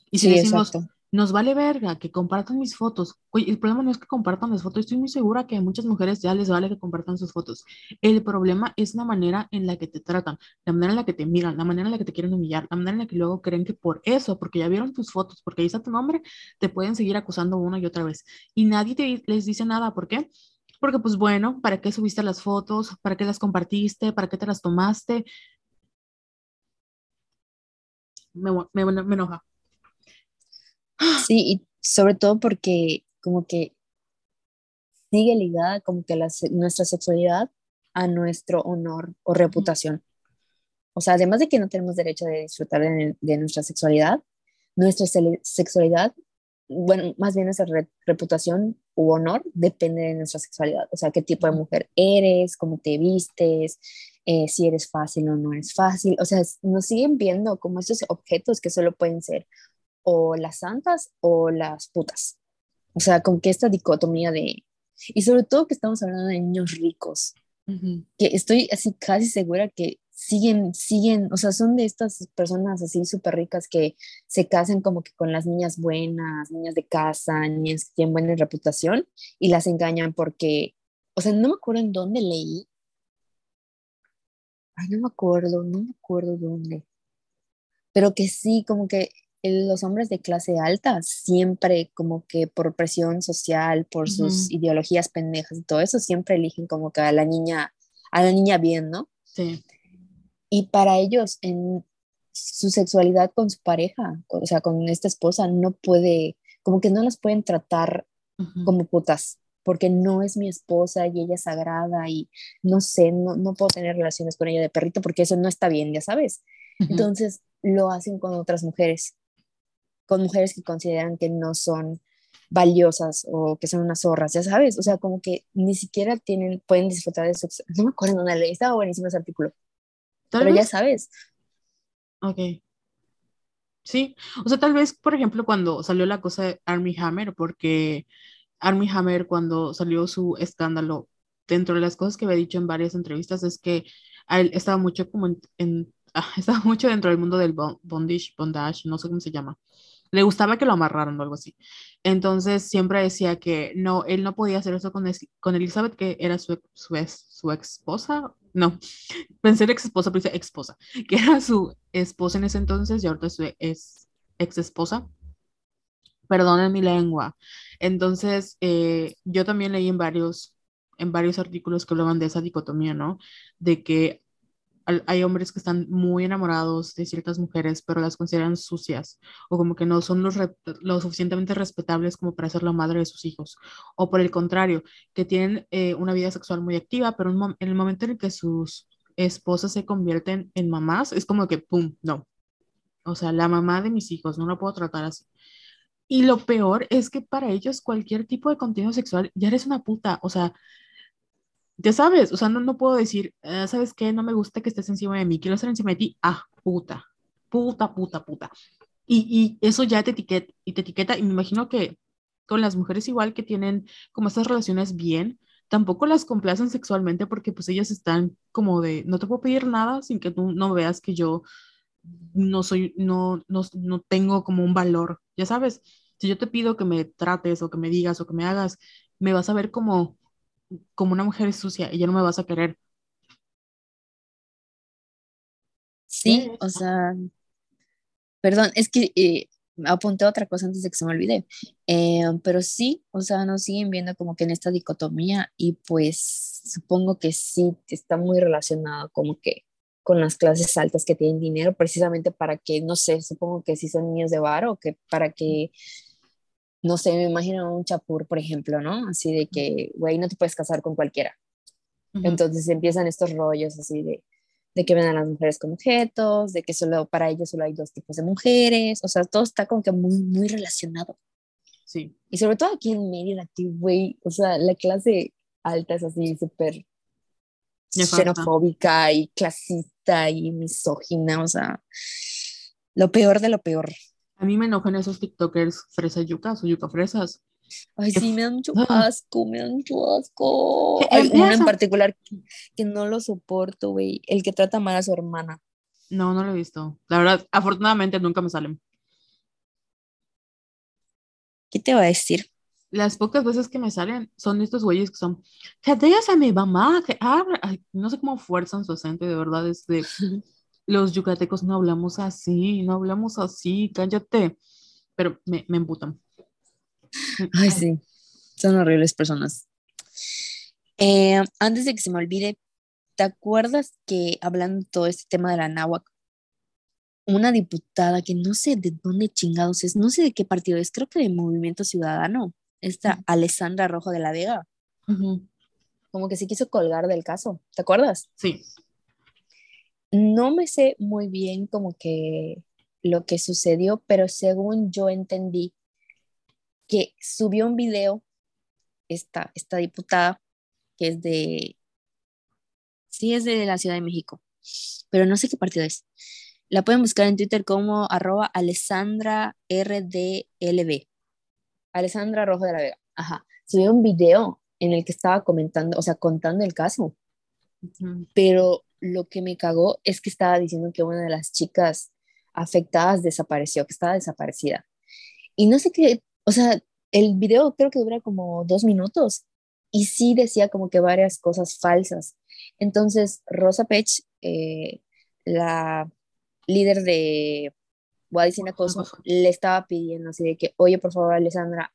Y si decimos, nos vale verga que compartan mis fotos. Oye, el problema no es que compartan las fotos, estoy muy segura que a muchas mujeres ya les vale que compartan sus fotos. El problema es la manera en la que te tratan, la manera en la que te miran, la manera en la que te quieren humillar, la manera en la que luego creen que por eso, porque ya vieron tus fotos, porque ahí está tu nombre, te pueden seguir acusando una y otra vez. Y nadie les dice nada, ¿por qué? Porque pues bueno, ¿para qué subiste las fotos? ¿Para qué las compartiste? ¿Para qué te las tomaste? Me, me, me enoja. Sí, y sobre todo porque como que sigue ligada como que la, nuestra sexualidad a nuestro honor o reputación. O sea, además de que no tenemos derecho de disfrutar de, de nuestra sexualidad, nuestra sexualidad, bueno, más bien nuestra reputación u honor depende de nuestra sexualidad. O sea, qué tipo de mujer eres, cómo te vistes, eh, si eres fácil o no eres fácil. O sea, nos siguen viendo como estos objetos que solo pueden ser o las santas o las putas. O sea, con que esta dicotomía de... Y sobre todo que estamos hablando de niños ricos, que estoy así casi segura que siguen, siguen, o sea, son de estas personas así súper ricas que se casan como que con las niñas buenas, niñas de casa, niñas que tienen buena reputación y las engañan porque, o sea, no me acuerdo en dónde leí. Ay, no me acuerdo, no me acuerdo dónde. Pero que sí, como que los hombres de clase alta siempre como que por presión social, por sus ideologías pendejas y todo eso, siempre eligen como que a la niña, a la niña bien, ¿no? Sí. Y para ellos, en su sexualidad con su pareja, o sea, con esta esposa, no puede, como que no las pueden tratar como putas, porque no es mi esposa y ella es sagrada y no sé, no, no puedo tener relaciones con ella de perrito porque eso no está bien, ya sabes. Entonces lo hacen con otras mujeres con mujeres que consideran que no son valiosas o que son unas zorras, ya sabes, o sea, como que ni siquiera tienen, pueden disfrutar de su... No me acuerdo dónde leí, estaba buenísimo ese artículo, pero ya sabes. Ok. Sí, o sea, tal vez, por ejemplo, cuando salió la cosa de Army Hammer, porque Army Hammer cuando salió su escándalo, dentro de las cosas que había dicho en varias entrevistas es que él estaba mucho como en, ah, estaba mucho dentro del mundo del bondage, bondage, no sé cómo se llama, le gustaba que lo amarraran o algo así. Entonces siempre decía que no, él no podía hacer eso con, con Elizabeth, que era su, su, ex, su esposa. No, pensé en ex esposa, pero dice ex esposa, que era su esposa en ese entonces y ahorita su es ex esposa. Perdonen mi lengua. Entonces, eh, yo también leí en varios, en varios artículos que hablaban de esa dicotomía, ¿no? De que hay hombres que están muy enamorados de ciertas mujeres, pero las consideran sucias o como que no son los lo suficientemente respetables como para ser la madre de sus hijos. O por el contrario, que tienen eh, una vida sexual muy activa, pero en el momento en el que sus esposas se convierten en mamás, es como que, ¡pum!, no. O sea, la mamá de mis hijos, no la puedo tratar así. Y lo peor es que para ellos cualquier tipo de contenido sexual ya eres una puta, o sea, ya sabes, o sea, no, no puedo decir, ah, ¿sabes qué? No me gusta que estés encima de mí, quiero estar encima de ti, ah, puta, puta, puta, puta. Y, y eso ya te etiqueta, y te etiqueta, y me imagino que con las mujeres igual que tienen como estas relaciones bien, tampoco las complacen sexualmente porque pues ellas están como de, no te puedo pedir nada sin que tú no veas que yo no soy, no, no, no tengo como un valor, ya sabes, si yo te pido que me trates o que me digas o que me hagas, me vas a ver como, como una mujer sucia y ya no me vas a querer. Sí, o sea, perdón, es que eh, apunté otra cosa antes de que se me olvide, eh, pero sí, o sea, nos siguen viendo como que en esta dicotomía y pues supongo que sí está muy relacionado como que con las clases altas que tienen dinero, precisamente para que, no sé, supongo que si son niños de bar o que para que, no sé, me imagino un chapur, por ejemplo, ¿no? Así de que, güey, no te puedes casar con cualquiera. Entonces empiezan estos rollos así de, de que ven a las mujeres como objetos, de que solo para ellos solo hay dos tipos de mujeres, o sea, todo está como que muy, muy relacionado. Sí. Y sobre todo aquí en Mérida, güey, o sea, la clase alta es así súper xenofóbica y clasista y misógina, o sea, lo peor de lo peor. A mí me enojan esos TikTokers fresa yucas o yuca fresas. Ay, sí, me dan mucho ah. asco, me dan mucho asco. Hay uno en particular que, no lo soporto, güey, el que trata mal a su hermana. No, no lo he visto. La verdad, afortunadamente nunca me salen. ¿Qué te va a decir? las pocas veces que me salen son estos güeyes que son, que digas a mi mamá, que no sé cómo fuerzan su acento, de verdad, es de, los yucatecos no hablamos así, no hablamos así, cállate, pero me, me emputan. Ay, sí, son horribles personas. Eh, antes de que se me olvide, ¿te acuerdas que hablando todo este tema de la náhuatl, una diputada que no sé de dónde chingados es, no sé de qué partido es, creo que de Movimiento Ciudadano, esta Alessandra Rojo de la Vega. Como que se quiso colgar del caso, ¿te acuerdas? Sí. No me sé muy bien como que lo que sucedió, pero según yo entendí que subió un video esta, esta diputada que es de, sí es de la Ciudad de México, pero no sé qué partido es. La pueden buscar en Twitter como arroba Alessandra RDLB. Alessandra Rojo de la Vega, ajá, subió un video en el que estaba comentando, o sea, contando el caso. Pero lo que me cagó es que estaba diciendo que una de las chicas afectadas desapareció, que estaba desaparecida. Y no sé qué, o sea, el video creo que dura como dos minutos y sí decía como que varias cosas falsas. Entonces, Rosa Pech, eh, la líder de Guadicina Cosa le estaba pidiendo así de que, oye, por favor, Alessandra,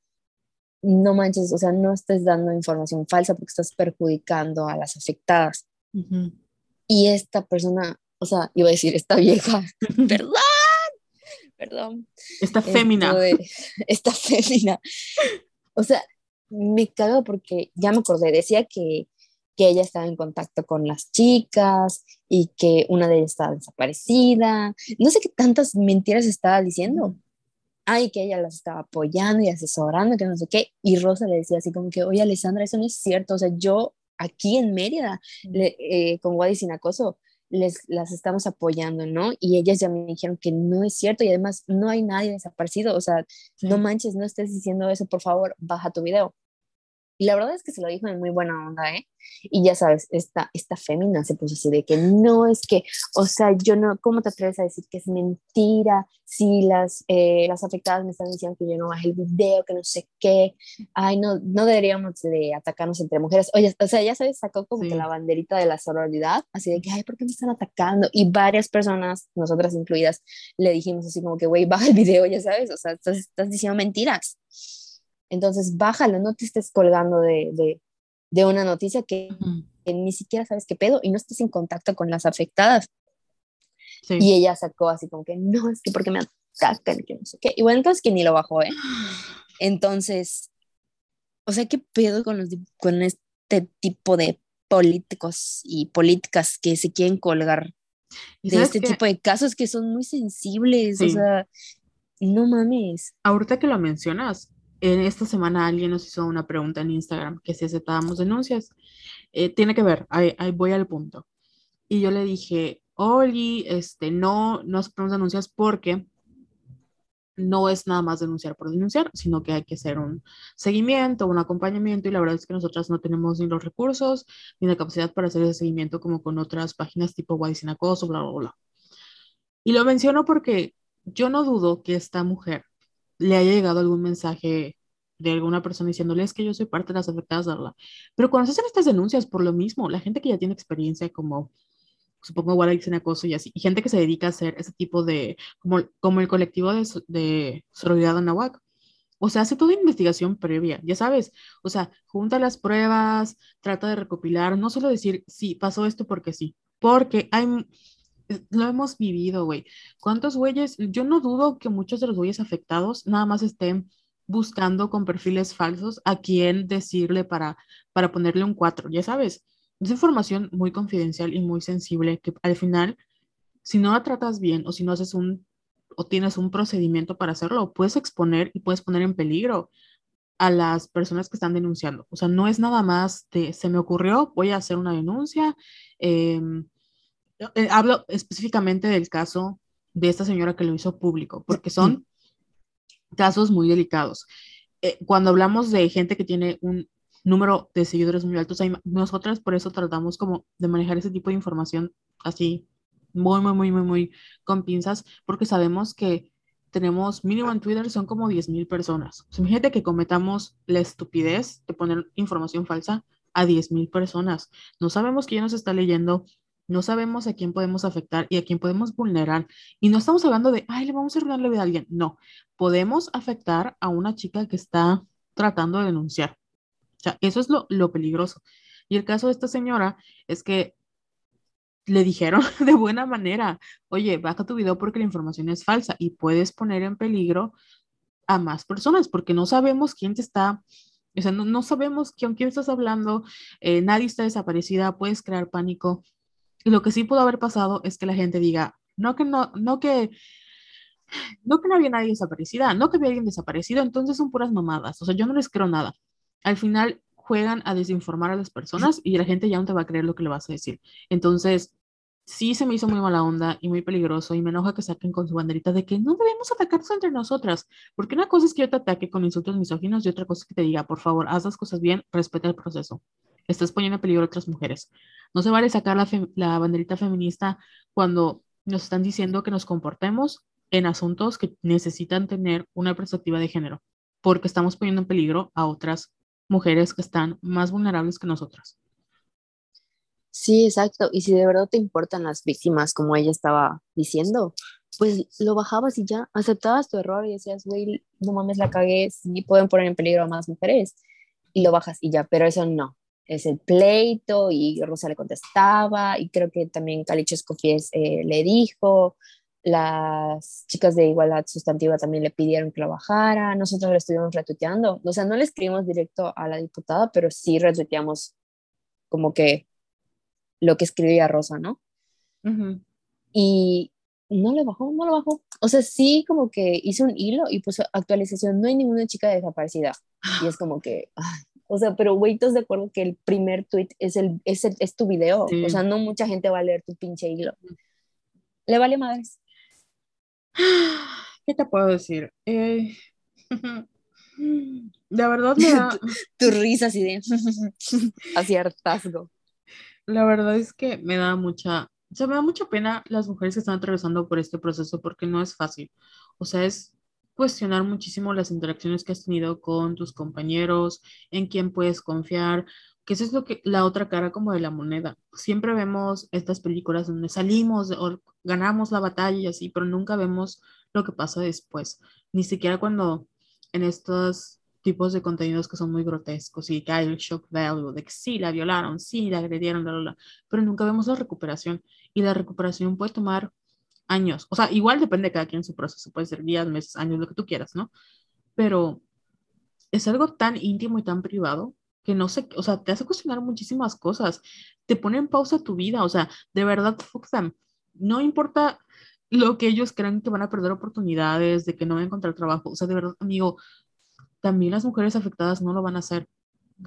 no manches, o sea, no estés dando información falsa porque estás perjudicando a las afectadas. Y esta persona, o sea, iba a decir, esta vieja, perdón, perdón. Esta fémina. esta fémina. O sea, me cago porque ya me acordé, decía que que ella estaba en contacto con las chicas y que una de ellas estaba desaparecida. No sé qué tantas mentiras estaba diciendo. Ay, que ella las estaba apoyando y asesorando, que no sé qué. Y Rosa le decía así como que, oye, Alessandra, eso no es cierto. O sea, yo aquí en Mérida, eh, con Wadi Sinacoso, les las estamos apoyando, ¿no? Y ellas ya me dijeron que no es cierto y además no hay nadie desaparecido. O sea, no manches, no estés diciendo eso, por favor, baja tu video. Y la verdad es que se lo dijo en muy buena onda, ¿eh? Y ya sabes, esta, esta fémina se puso así de que no es que, o sea, yo no, ¿cómo te atreves a decir que es mentira? Si las, eh, las afectadas me están diciendo que yo no bajé el video, que no sé qué, ay, no, no deberíamos de atacarnos entre mujeres. Oye, o sea, ya sabes, sacó como que la banderita de la sororidad, así de que, ay, ¿por qué me están atacando? Y varias personas, nosotras incluidas, le dijimos así como que, güey, baja el video, ya sabes, o sea, estás, estás diciendo mentiras. Entonces, bájalo, no te estés colgando de, una noticia que, ni siquiera sabes qué pedo y no estés en contacto con las afectadas. Y ella sacó así como que, no, es que porque me atacan, que no sé qué. Y bueno, entonces que ni lo bajó, ¿eh? Entonces, o sea, ¿qué pedo con, los, con este tipo de políticos y políticas que se quieren colgar de este tipo de casos que son muy sensibles? O sea, No mames. Ahorita que lo mencionas, en esta semana alguien nos hizo una pregunta en Instagram que si aceptábamos denuncias. Eh, tiene que ver, ahí, voy al punto. Y yo le dije, Oli, este, no, no aceptamos denuncias porque no es nada más denunciar por denunciar, sino que hay que hacer un seguimiento, un acompañamiento y la verdad es que nosotras no tenemos ni los recursos ni la capacidad para hacer ese seguimiento como con otras páginas tipo Guay sin acoso, bla, bla, bla. Y lo menciono porque yo no dudo que esta mujer le haya llegado algún mensaje de alguna persona diciéndole que yo soy parte de las afectadas, bla, pero cuando se hacen estas denuncias por lo mismo, la gente que ya tiene experiencia como supongo igual dicen acoso y así, y gente que se dedica a hacer ese tipo de, como, como el colectivo de, de Sororidad Anahuac. O sea, hace toda investigación previa, ya sabes. O sea, junta las pruebas, trata de recopilar, no solo decir, sí, pasó esto porque sí, porque hay, lo hemos vivido, güey. ¿Cuántos güeyes? Yo no dudo que muchos de los güeyes afectados nada más estén buscando con perfiles falsos a quién decirle para, para ponerle un 4, ya sabes. Es información muy confidencial y muy sensible que al final, si no la tratas bien o si no haces un o tienes un procedimiento para hacerlo, puedes exponer y puedes poner en peligro a las personas que están denunciando. O sea, no es nada más de se me ocurrió, voy a hacer una denuncia. Eh, hablo específicamente del caso de esta señora que lo hizo público, porque son casos muy delicados. Eh, cuando hablamos de gente que tiene un número de seguidores muy altos. Nosotras por eso tratamos como de manejar ese tipo de información así muy, muy, muy, muy, muy con pinzas, porque sabemos que tenemos mínimo en Twitter son como 10.000 personas. imagínate que cometamos la estupidez de poner información falsa a 10.000 personas. No sabemos quién nos está leyendo, no sabemos a quién podemos afectar y a quién podemos vulnerar. Y no estamos hablando de, ay, le vamos a arruinar la vida a alguien. No, podemos afectar a una chica que está tratando de denunciar. O sea, eso es lo, lo peligroso. Y el caso de esta señora es que le dijeron de buena manera, oye, baja tu video porque la información es falsa y puedes poner en peligro a más personas porque no sabemos quién te está, o sea, no, no sabemos con quién estás hablando, eh, nadie está desaparecida, puedes crear pánico. Y lo que sí pudo haber pasado es que la gente diga, no que no, no que, no que no había nadie desaparecida, no que había alguien desaparecido, entonces son puras mamadas, o sea, yo no les creo nada al final juegan a desinformar a las personas y la gente ya no te va a creer lo que le vas a decir. Entonces, sí se me hizo muy mala onda y muy peligroso y me enoja que saquen con su banderita de que no debemos atacarnos entre nosotras, porque una cosa es que yo te ataque con insultos misóginos y otra cosa es que te diga, por favor, haz las cosas bien, respeta el proceso. Estás poniendo en peligro a otras mujeres. No se vale sacar la, la banderita feminista cuando nos están diciendo que nos comportemos en asuntos que necesitan tener una perspectiva de género, porque estamos poniendo en peligro a otras mujeres que están más vulnerables que nosotras. Sí, exacto. Y si de verdad te importan las víctimas, como ella estaba diciendo, pues lo bajabas y ya aceptabas tu error y decías, güey, no mames, la cagué, sí pueden poner en peligro a más mujeres. Y lo bajas y ya, pero eso no. Es el pleito y Rosa le contestaba y creo que también Caliche Escofies eh, le dijo las chicas de igualdad sustantiva también le pidieron que lo bajara, nosotros lo estuvimos retuiteando, o sea, no le escribimos directo a la diputada, pero sí retuiteamos como que lo que escribía Rosa, ¿no? Y no lo bajó, no lo bajó. O sea, sí como que hizo un hilo y puso actualización, no hay ninguna chica desaparecida. Y es como que, o sea, pero güey, ¿estás de acuerdo que el primer tweet es, el, es, es tu video? O sea, no mucha gente va a leer tu pinche hilo. Le vale madres. ¿Qué te puedo decir? Eh, la verdad me da... tu, risa así de aciertazgo. La verdad es que me da mucha, o sea, me da mucha pena las mujeres que están atravesando por este proceso porque no es fácil. O sea, es cuestionar muchísimo las interacciones que has tenido con tus compañeros, en quién puedes confiar, que eso es lo que la otra cara como de la moneda. Siempre vemos estas películas donde salimos o ganamos la batalla y así, pero nunca vemos lo que pasa después. Ni siquiera cuando en estos tipos de contenidos que son muy grotescos y que hay el shock value de que sí, la violaron, sí, la agredieron, pero nunca vemos la recuperación y la recuperación puede tomar años. O sea, igual depende de cada quien su proceso, puede ser días, meses, años, lo que tú quieras, ¿no? Pero es algo tan íntimo y tan privado que no sé, o sea, te hace cuestionar muchísimas cosas, te pone en pausa tu vida, o sea, de verdad, fuck them. No importa lo que ellos creen que van a perder oportunidades, de que no van a encontrar trabajo. O sea, de verdad, amigo, también las mujeres afectadas no lo van a hacer,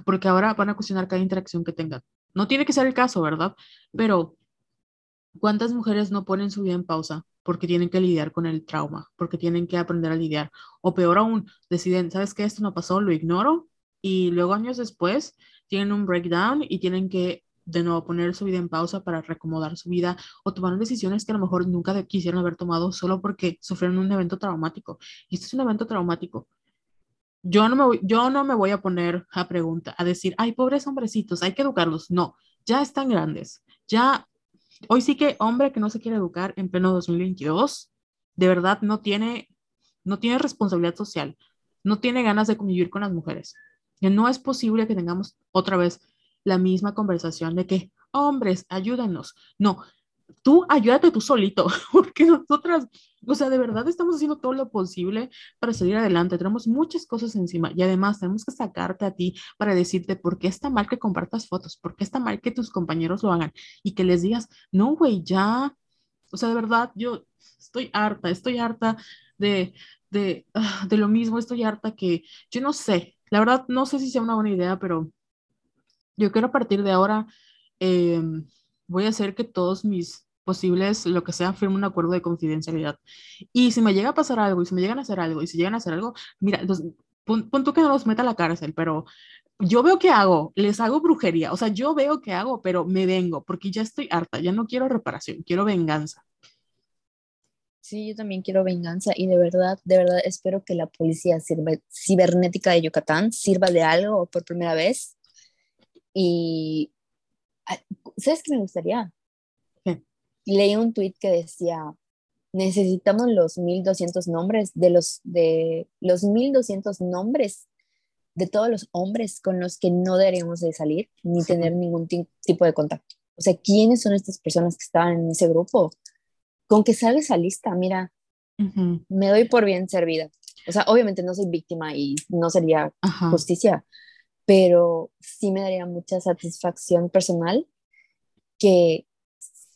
porque ahora van a cuestionar cada interacción que tengan. No tiene que ser el caso, ¿verdad? Pero, ¿cuántas mujeres no ponen su vida en pausa porque tienen que lidiar con el trauma, porque tienen que aprender a lidiar? O peor aún, deciden, ¿sabes qué? Esto no pasó, lo ignoro, y luego años después tienen un breakdown y tienen que de nuevo poner su vida en pausa para recomodar su vida o tomar decisiones que a lo mejor nunca quisieron haber tomado solo porque sufrieron un evento traumático. Y esto es un evento traumático. Yo no me voy, yo no me voy a poner a pregunta, a decir, ay, pobres hombrecitos, hay que educarlos. No, ya están grandes. Ya, hoy sí que hombre que no se quiere educar en pleno 2022, de verdad no tiene, no tiene responsabilidad social, no tiene ganas de convivir con las mujeres. No es posible que tengamos otra vez la misma conversación de que, hombres, ayúdanos. No, tú ayúdate tú solito, porque nosotras, o sea, de verdad estamos haciendo todo lo posible para salir adelante. Tenemos muchas cosas encima y además tenemos que sacarte a ti para decirte por qué está mal que compartas fotos, por qué está mal que tus compañeros lo hagan y que les digas, no, güey, ya. O sea, de verdad, yo estoy harta, estoy harta de, de, ah, de lo mismo, estoy harta que yo no sé, la verdad, no sé si sea una buena idea, pero yo quiero a partir de ahora, em, voy a hacer que todos mis posibles, lo que sea, firmen un acuerdo de confidencialidad. Y si me llega a pasar algo, y si me llegan a hacer algo, y si llegan a hacer algo, mira, entonces, pon, tú que no los meta a la cárcel, pero yo veo que hago, les hago brujería, o sea, yo veo que hago, pero me vengo, porque ya estoy harta, ya no quiero reparación, quiero venganza. Sí, yo también quiero venganza y de verdad, de verdad espero que la policía cibernética de Yucatán sirva de algo por primera vez y, ¿sabes qué me gustaría? Leí un tweet que decía, necesitamos los 1200 nombres de los, de los 1200 nombres de todos los hombres con los que no deberíamos de salir ni tener ningún tipo de contacto. O sea, ¿quiénes son estas personas que estaban en ese grupo? Con que salga esa lista, mira, me doy por bien servida. O sea, obviamente no soy víctima y no sería justicia, pero sí me daría mucha satisfacción personal que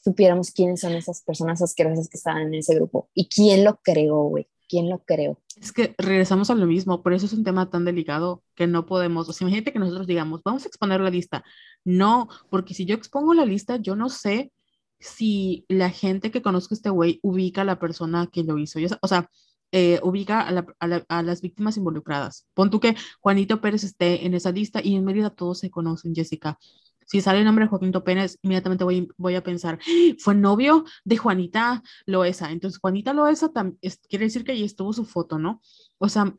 supiéramos quiénes son esas personas asquerosas que estaban en ese grupo y quién lo creó, güey. ¿Quién lo creó? Es que regresamos a lo mismo, por eso es un tema tan delicado que no podemos, o sea, imagínate que nosotros digamos, vamos a exponer la lista. No, porque si yo expongo la lista, yo no sé si la gente que conozca a este güey ubica a la persona que lo hizo. O sea, eh, ubica a, las víctimas involucradas. Pon tú que Juanito Pérez esté en esa lista y en Mérida todos se conocen, Jessica. Si sale el nombre de Joaquín Pérez, inmediatamente voy, voy a pensar, fue novio de Juanita Loesa. Entonces, Juanita Loesa quiere decir que ahí estuvo su foto, ¿no? O sea,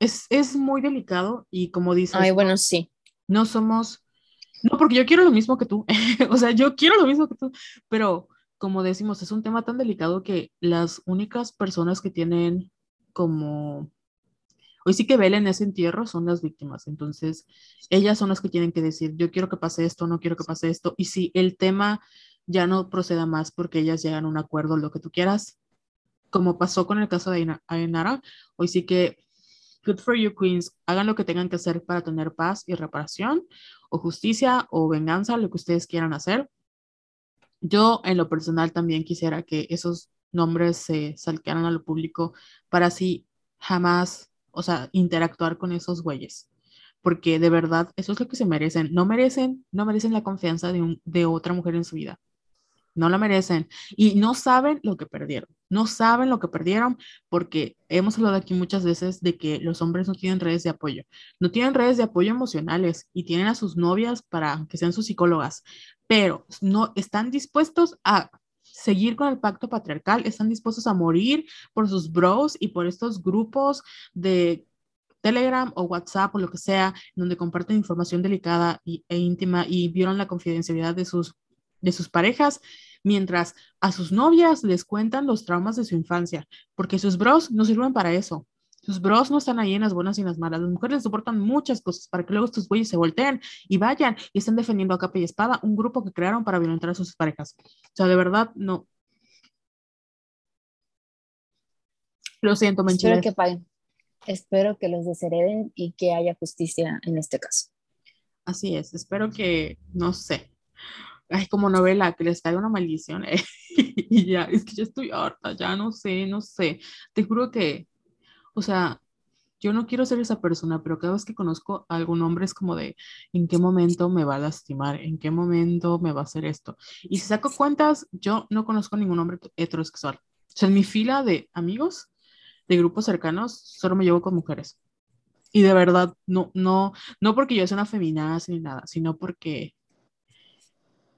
es, es muy delicado y como dices... Ay, bueno, sí. No somos... No, porque yo quiero lo mismo que tú. o sea, yo quiero lo mismo que tú, pero como decimos, es un tema tan delicado que las únicas personas que tienen como, hoy sí que velen ese entierro son las víctimas. Entonces, ellas son las que tienen que decir, yo quiero que pase esto, no quiero que pase esto. Y si el tema ya no proceda más porque ellas llegan a un acuerdo, lo que tú quieras, como pasó con el caso de Ainara, hoy sí que, good for you, queens, hagan lo que tengan que hacer para tener paz y reparación, o justicia, o venganza, lo que ustedes quieran hacer yo en lo personal también quisiera que esos nombres se salquearan a lo público para así jamás, o sea, interactuar con esos güeyes. Porque de verdad, eso es lo que se merecen. No merecen, no merecen la confianza de, un, de otra mujer en su vida. No la merecen. Y no saben lo que perdieron. No saben lo que perdieron porque hemos hablado aquí muchas veces de que los hombres no tienen redes de apoyo. No tienen redes de apoyo emocionales y tienen a sus novias para que sean sus psicólogas pero no están dispuestos a seguir con el pacto patriarcal, están dispuestos a morir por sus bros y por estos grupos de Telegram o WhatsApp o lo que sea, donde comparten información delicada e íntima y violan la confidencialidad de sus, de sus parejas, mientras a sus novias les cuentan los traumas de su infancia, porque sus bros no sirven para eso. Sus bros no están ahí en las buenas y en las malas. Las mujeres soportan muchas cosas para que luego estos güeyes se volteen y vayan y estén defendiendo a capa y espada un grupo que crearon para violentar a sus parejas. O sea, de verdad, no. Lo siento, Menchile. Espero que paguen. Espero que los deshereden y que haya justicia en este caso. Así es. Espero que, no sé. ay, como novela, que les caiga una maldición. eh, y ya, es que ya estoy harta, ya no sé, no sé. Te juro que, o sea, yo no quiero ser esa persona, pero cada vez que conozco a algún hombre es como de, ¿en qué momento me va a lastimar? ¿En qué momento me va a hacer esto? Y si saco cuentas, yo no conozco ningún hombre heterosexual. O sea, en mi fila de amigos, de grupos cercanos, solo me llevo con mujeres. Y de verdad, no, no, no porque yo sea una feminazi ni nada, sino porque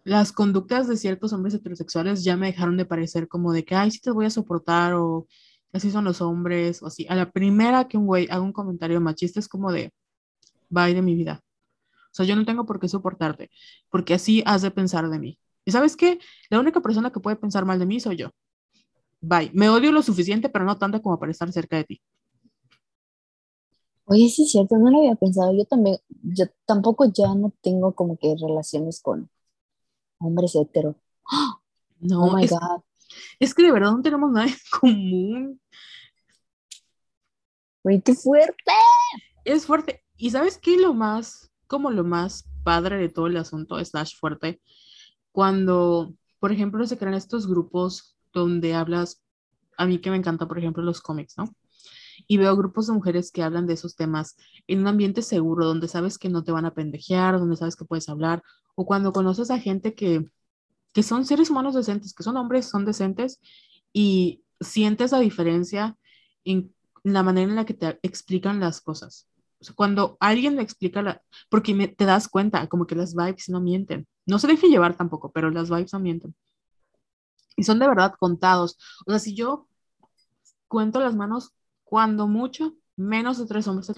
las conductas de ciertos hombres heterosexuales ya me dejaron de parecer como de que, ay, sí te voy a soportar o así son los hombres o así. A la primera que un güey haga un comentario machista es como de, bye de mi vida. O sea, yo no tengo por qué soportarte, porque así has de pensar de mí. ¿Y sabes qué? La única persona que puede pensar mal de mí soy yo. Bye. Me odio lo suficiente, pero no tanto como para estar cerca de ti. Oye, sí es cierto, no lo había pensado. Yo también, yo tampoco ya no tengo como que relaciones con hombres hetero. No, Oh my es, God. Es que de verdad no tenemos nada en común. Qué fuerte. Es fuerte. ¿Y sabes qué? Lo más, como lo más padre de todo el asunto, slash fuerte, cuando, por ejemplo, se crean estos grupos donde hablas, a mí que me encanta, por ejemplo, los cómics, ¿no? Y veo grupos de mujeres que hablan de esos temas en un ambiente seguro, donde sabes que no te van a pendejear, donde sabes que puedes hablar, o cuando conoces a gente que, que son seres humanos decentes, que son hombres, son decentes, y sientes la diferencia en la manera en la que te explican las cosas. Cuando alguien me explica, la, porque me, te das cuenta, como que las vibes no mienten. No se deje llevar tampoco, pero las vibes no mienten. Y son de verdad contados. O sea, si yo cuento las manos, cuando mucho, menos de tres hombres.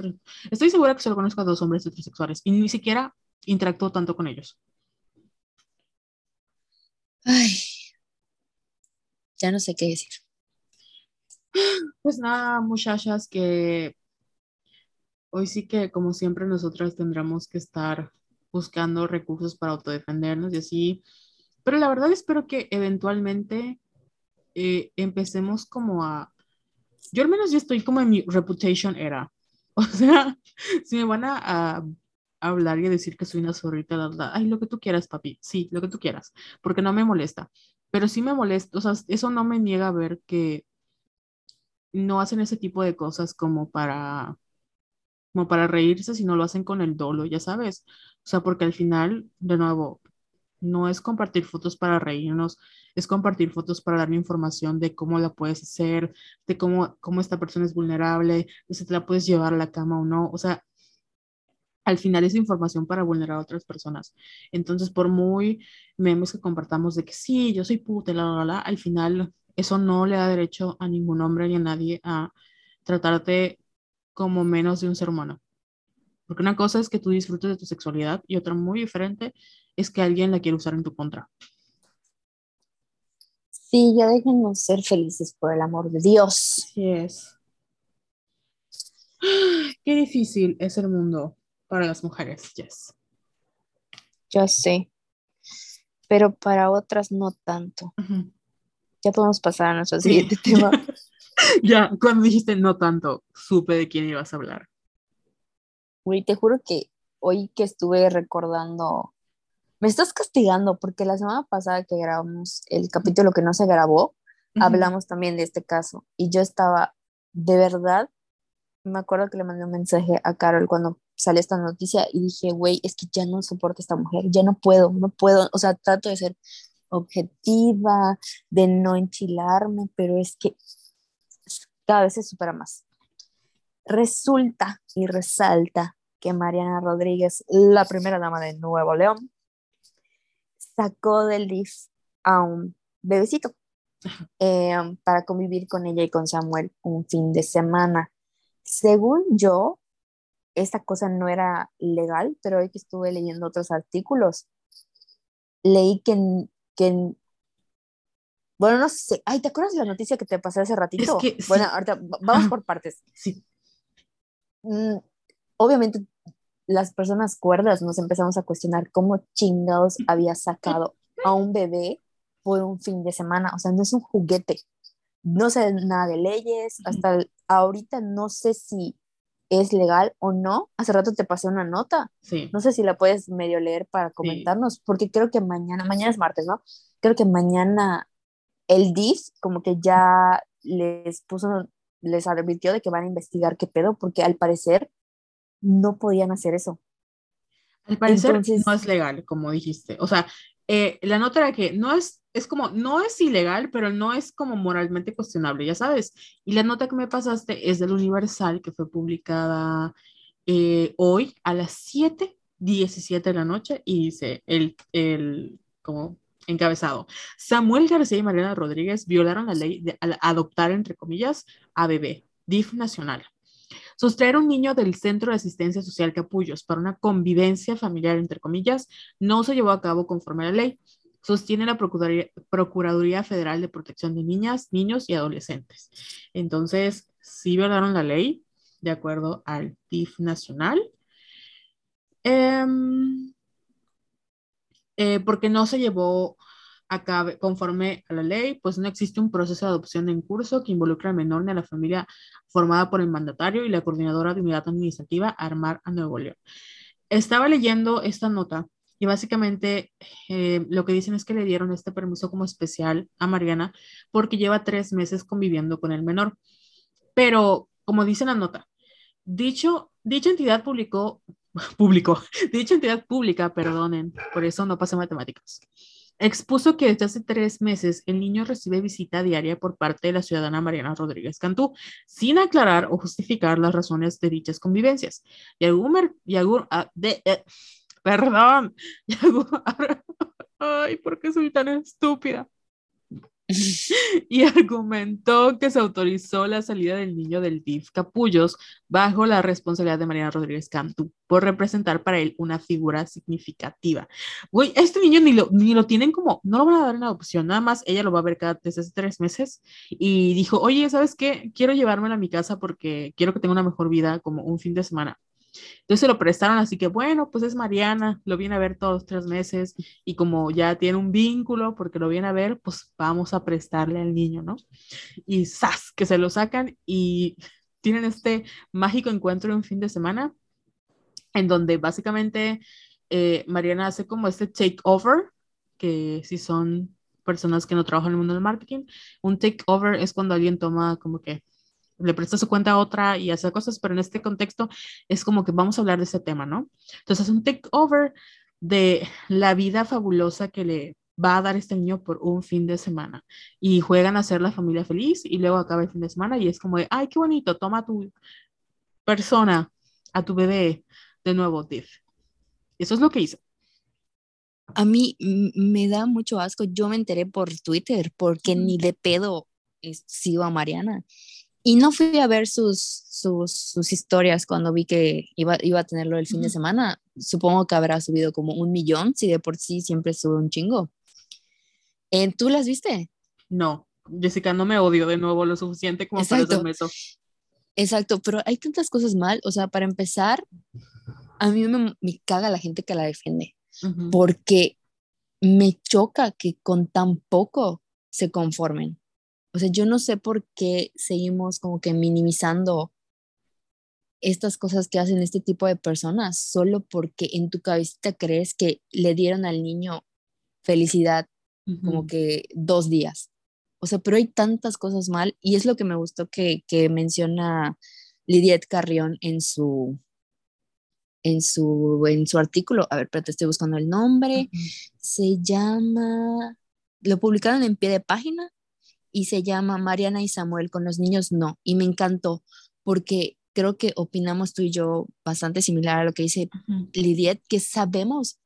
Estoy segura que solo conozco a dos hombres heterosexuales y ni siquiera interactúo tanto con ellos. Ay, ya no sé qué decir. Pues nada, muchachas, que hoy sí que como siempre nosotras tendremos que estar buscando recursos para autodefendernos y así. Pero la verdad espero que eventualmente eh, empecemos como a... Yo al menos ya estoy como en mi reputation era. O sea, si me van a, a hablar y decir que soy una zorrita, la verdad, ay, lo que tú quieras, papi, sí, lo que tú quieras, porque no me molesta. Pero sí me molesta, o sea, eso no me niega a ver que no hacen ese tipo de cosas como para, como para reírse, sino lo hacen con el dolo, ya sabes. O sea, porque al final, de nuevo, no es compartir fotos para reírnos, es compartir fotos para darme información de cómo la puedes hacer, de cómo, cómo esta persona es vulnerable, de si te la puedes llevar a la cama o no. O sea, al final es información para vulnerar a otras personas. Entonces, por muy memes que compartamos de que sí, yo soy puta, la, la, la, al final eso no le da derecho a ningún hombre ni a nadie a tratarte como menos de un ser humano. Porque una cosa es que tú disfrutes de tu sexualidad y otra muy diferente es que alguien la quiere usar en tu contra. Sí, ya déjenos ser felices por el amor de Dios. Así es. Qué difícil es el mundo para las mujeres, Jess. Yo sé, pero para otras no tanto. Ya podemos pasar a nuestro Sí. siguiente tema. Ya, cuando dijiste no tanto, supe de quién ibas a hablar. Güey, te juro que hoy que estuve recordando, me estás castigando porque la semana pasada que grabamos el capítulo que no se grabó, hablamos también de este caso y yo estaba de verdad, me acuerdo que le mandé un mensaje a Carol cuando salió esta noticia y dije, güey, es que ya no soporto a esta mujer, ya no puedo, no puedo, o sea, trato de ser objetiva, de no enchilarme, pero es que cada vez se supera más. Resulta y resalta que Mariana Rodríguez, la primera dama de Nuevo León, sacó del DIF a un bebecito eh, para convivir con ella y con Samuel un fin de semana. Según yo, esta cosa no era legal, pero hoy que estuve leyendo otros artículos, leí que, que bueno, no sé, ay, ¿te acuerdas de la noticia que te pasé hace ratito? que sí. Bueno, ahorita va- vamos Ajá. por partes. Sí, Mm, obviamente las personas cuerdas nos empezamos a cuestionar cómo chingados había sacado a un bebé por un fin de semana. O sea, no es un juguete. No sé nada de leyes. Hasta ahorita no sé si es legal o no. Hace rato te pasé una nota. Sí. No sé si la puedes medio leer para comentarnos, porque creo que mañana, mañana es martes, ¿no? Creo que mañana el DIF como que ya les puso, les advirtió de que van a investigar qué pedo, porque al parecer no podían hacer eso. Al parecer no es legal, como dijiste. O sea, eh, la nota era que no es, es como, no es ilegal, pero no es como moralmente cuestionable, ya sabes. Y la nota que me pasaste es del Universal, que fue publicada eh, hoy a las 7:17 de la noche y dice el, el, como encabezado. Samuel García y Mariana Rodríguez violaron la ley de adoptar, entre comillas, a bebé, DIF nacional. Sustraer un niño del Centro de Asistencia Social Capullos para una convivencia familiar, entre comillas, no se llevó a cabo conforme a la ley, sostiene la Procuraduría, Federal de Protección de Niñas, Niños y Adolescentes. Entonces, sí violaron la ley de acuerdo al DIF nacional. Em, eh, porque no se llevó acabe conforme a la ley, pues no existe un proceso de adopción en curso que involucre al menor ni a la familia formada por el mandatario y la coordinadora de unidad administrativa Armar a Nuevo León. Estaba leyendo esta nota y básicamente eh, lo que dicen es que le dieron este permiso como especial a Mariana porque lleva tres meses conviviendo con el menor. Pero, como dice la nota, dicho, dicha entidad publicó, publicó, dicha entidad pública, perdonen, por eso no pasé matemáticas Expuso que desde hace tres meses el niño recibe visita diaria por parte de la ciudadana Mariana Rodríguez Cantú, sin aclarar o justificar las razones de dichas convivencias. Y algún, y algún ah, de, eh, perdón, y ay, ¿por qué soy tan estúpida? y argumentó que se autorizó la salida del niño del DIF Capullos bajo la responsabilidad de Mariana Rodríguez Cantú por representar para él una figura significativa. Güey, este niño ni lo, ni lo tienen como, no lo van a dar en adopción, nada más ella lo va a ver cada desde hace tres meses y dijo, oye, ¿sabes qué? Quiero llevármela a mi casa porque quiero que tenga una mejor vida como un fin de semana. Entonces se lo prestaron, así que bueno, pues es Mariana, lo viene a ver todos tres meses y como ya tiene un vínculo porque lo viene a ver, pues vamos a prestarle al niño, ¿no? Y ¡zas! que se lo sacan y tienen este mágico encuentro en fin de semana en donde básicamente eh, Mariana hace como este takeover, que si son personas que no trabajan en el mundo del marketing, un takeover es cuando alguien toma como que le presta su cuenta a otra y hace cosas, pero en este contexto es como que vamos a hablar de ese tema, ¿no? Entonces es un takeover de la vida fabulosa que le va a dar este niño por un fin de semana y juegan a hacer la familia feliz y luego acaba el fin de semana y es como de, ay, qué bonito, toma a tu persona, a tu bebé de nuevo, Div. Eso es lo que hizo. A mí me da mucho asco. Yo me enteré por Twitter porque ni de pedo sigo a Mariana. Y no fui a ver sus, sus, sus historias cuando vi que iba, iba a tenerlo el fin de semana. Supongo que habrá subido como un millón, si de por sí siempre sube un chingo. Eh, ¿Tú las viste? No, Jessica, no me odio de nuevo lo suficiente como para hacerme eso. Exacto, pero hay tantas cosas mal. O sea, para empezar, a mí me, me caga la gente que la defiende, porque me choca que con tan poco se conformen. O sea, yo no sé por qué seguimos como que minimizando estas cosas que hacen este tipo de personas solo porque en tu cabecita crees que le dieron al niño felicidad como que dos días. O sea, pero hay tantas cosas mal y es lo que me gustó que, que menciona Lidiet Carrión en su, en su, en su artículo. A ver, pero te estoy buscando el nombre. Se llama, lo publicaron en pie de página y se llama Mariana y Samuel con los niños no. Y me encantó porque creo que opinamos tú y yo bastante similar a lo que dice Lidiet, que sabemos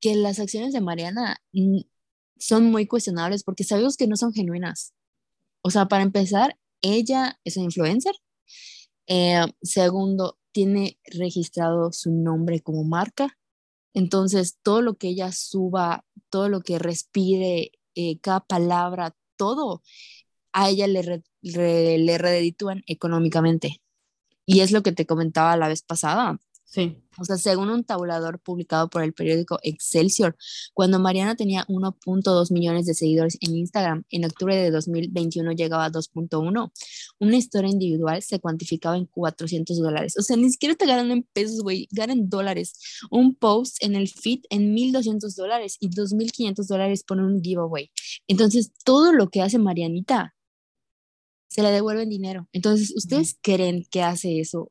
que las acciones de Mariana son muy cuestionables porque sabemos que no son genuinas. O sea, para empezar, ella es una influencer. Eh, segundo, tiene registrado su nombre como marca. Entonces, todo lo que ella suba, todo lo que respire, eh, cada palabra, todo a ella le, le reditúan económicamente. Y es lo que te comentaba la vez pasada, Sí. O sea, según un tabulador publicado por el periódico Excelsior, cuando Mariana tenía 1.2 millones de seguidores en Instagram, en octubre de 2021 llegaba a 2.1. Una historia individual se cuantificaba en 400 dólares. O sea, ni siquiera te ganan en pesos, güey, ganan dólares. Un post en el feed en 1.200 dólares y 2.500 dólares por un giveaway. Entonces, todo lo que hace Marianita se le devuelven dinero. Entonces, ¿ustedes creen que hace eso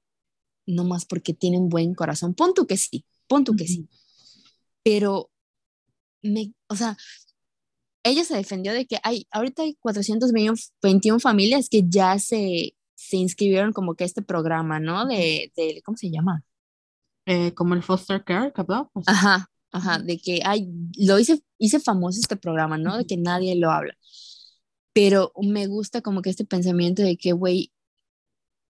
no más porque tienen buen corazón. Punto que sí, punto que sí. Pero, me, o sea, ella se defendió de que hay, ahorita hay 421 familias que ya se, se inscribieron como que este programa, ¿no? De, de ¿cómo se llama? Eh, como el foster care que Ajá, ajá, de que hay, lo hice, hice famoso este programa, ¿no? De que nadie lo habla. Pero me gusta como que este pensamiento de que, güey,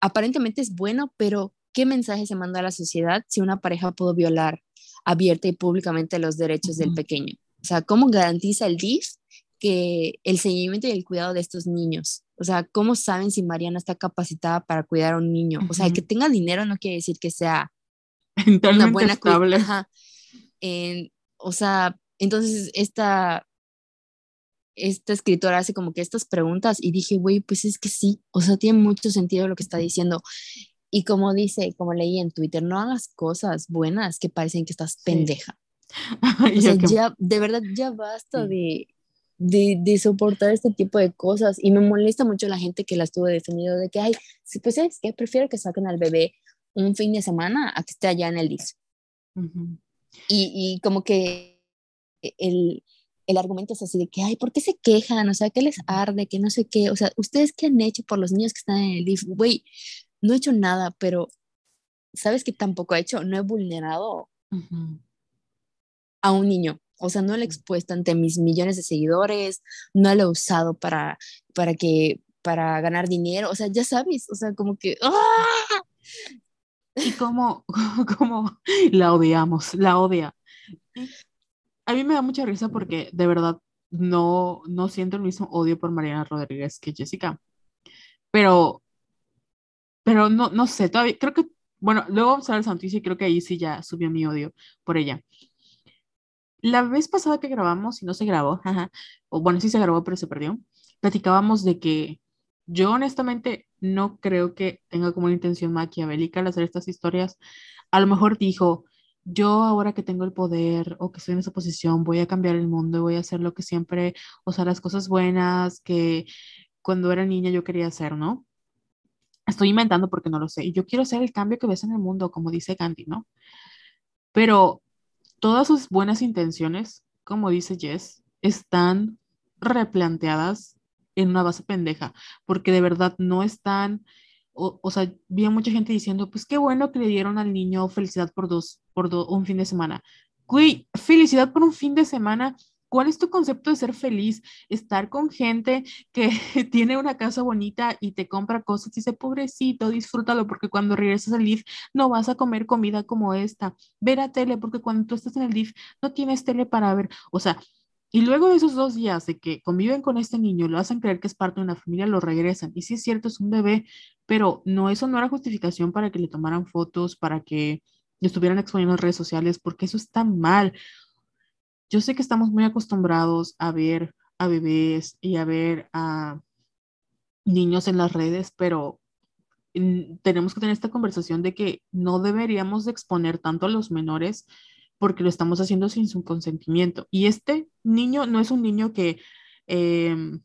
aparentemente es bueno, pero ¿qué mensaje se manda a la sociedad si una pareja pudo violar abierta y públicamente los derechos del pequeño? O sea, ¿cómo garantiza el DIF que el seguimiento y el cuidado de estos niños? O sea, ¿cómo saben si Mariana está capacitada para cuidar a un niño? O sea, que tenga dinero no quiere decir que sea una buena estable. o sea, entonces esta, esta escritora hace como que estas preguntas y dije, güey, pues es que sí, o sea, tiene mucho sentido lo que está diciendo. Y como dice, como leí en Twitter, no hagas cosas buenas que parecen que estás pendeja. o sea, ya, de verdad, ya basta de, de, de, soportar este tipo de cosas. Y me molesta mucho la gente que la estuvo defendiendo de que, ay, pues es que prefiero que saquen al bebé un fin de semana a que esté allá en el DIS. y, y, como que el, el argumento es así de que, ay, ¿por qué se quejan? O sea, ¿qué les arde? Que no sé qué. O sea, ¿ustedes qué han hecho por los niños que están en el DIF? Güey, no he hecho nada, pero ¿sabes qué tampoco he hecho? No he vulnerado a un niño. O sea, no lo he expuesto ante mis millones de seguidores, no lo he usado para, para que para ganar dinero, o sea, ya sabes, o sea, como que ¡ah! y como como la odiamos, la odia. A mí me da mucha risa porque de verdad no no siento el mismo odio por Mariana Rodríguez que Jessica. Pero pero no, no sé, todavía, creo que, bueno, luego vamos a ver esa noticia y creo que ahí sí ya subió mi odio por ella. La vez pasada que grabamos, y no se grabó, o bueno, sí se grabó, pero se perdió, platicábamos de que yo honestamente no creo que tenga como una intención maquiavélica al hacer estas historias. A lo mejor dijo, yo ahora que tengo el poder o que estoy en esa posición, voy a cambiar el mundo y voy a hacer lo que siempre, o sea, las cosas buenas que cuando era niña yo quería hacer, ¿no? Estoy inventando porque no lo sé. Y yo quiero ser el cambio que ves en el mundo, como dice Gandhi, ¿no? Pero todas sus buenas intenciones, como dice Jess, están replanteadas en una base pendeja, porque de verdad no están, o, o sea, vi a mucha gente diciendo, pues qué bueno que le dieron al niño felicidad por dos, por un fin de semana. Güey, felicidad por un fin de semana ¿Cuál es tu concepto de ser feliz? Estar con gente que tiene una casa bonita y te compra cosas y dice, pobrecito, disfrútalo porque cuando regresas al DIF no vas a comer comida como esta. Ver a tele porque cuando tú estás en el DIF no tienes tele para ver. O sea, y luego de esos dos días de que conviven con este niño, lo hacen creer que es parte de una familia, lo regresan. Y sí es cierto, es un bebé, pero no, eso no era justificación para que le tomaran fotos, para que estuvieran exponiendo en redes sociales, porque eso está mal. Yo sé que estamos muy acostumbrados a ver a bebés y a ver a niños en las redes, pero tenemos que tener esta conversación de que no deberíamos exponer tanto a los menores porque lo estamos haciendo sin su consentimiento. Y este niño no es un niño que, em,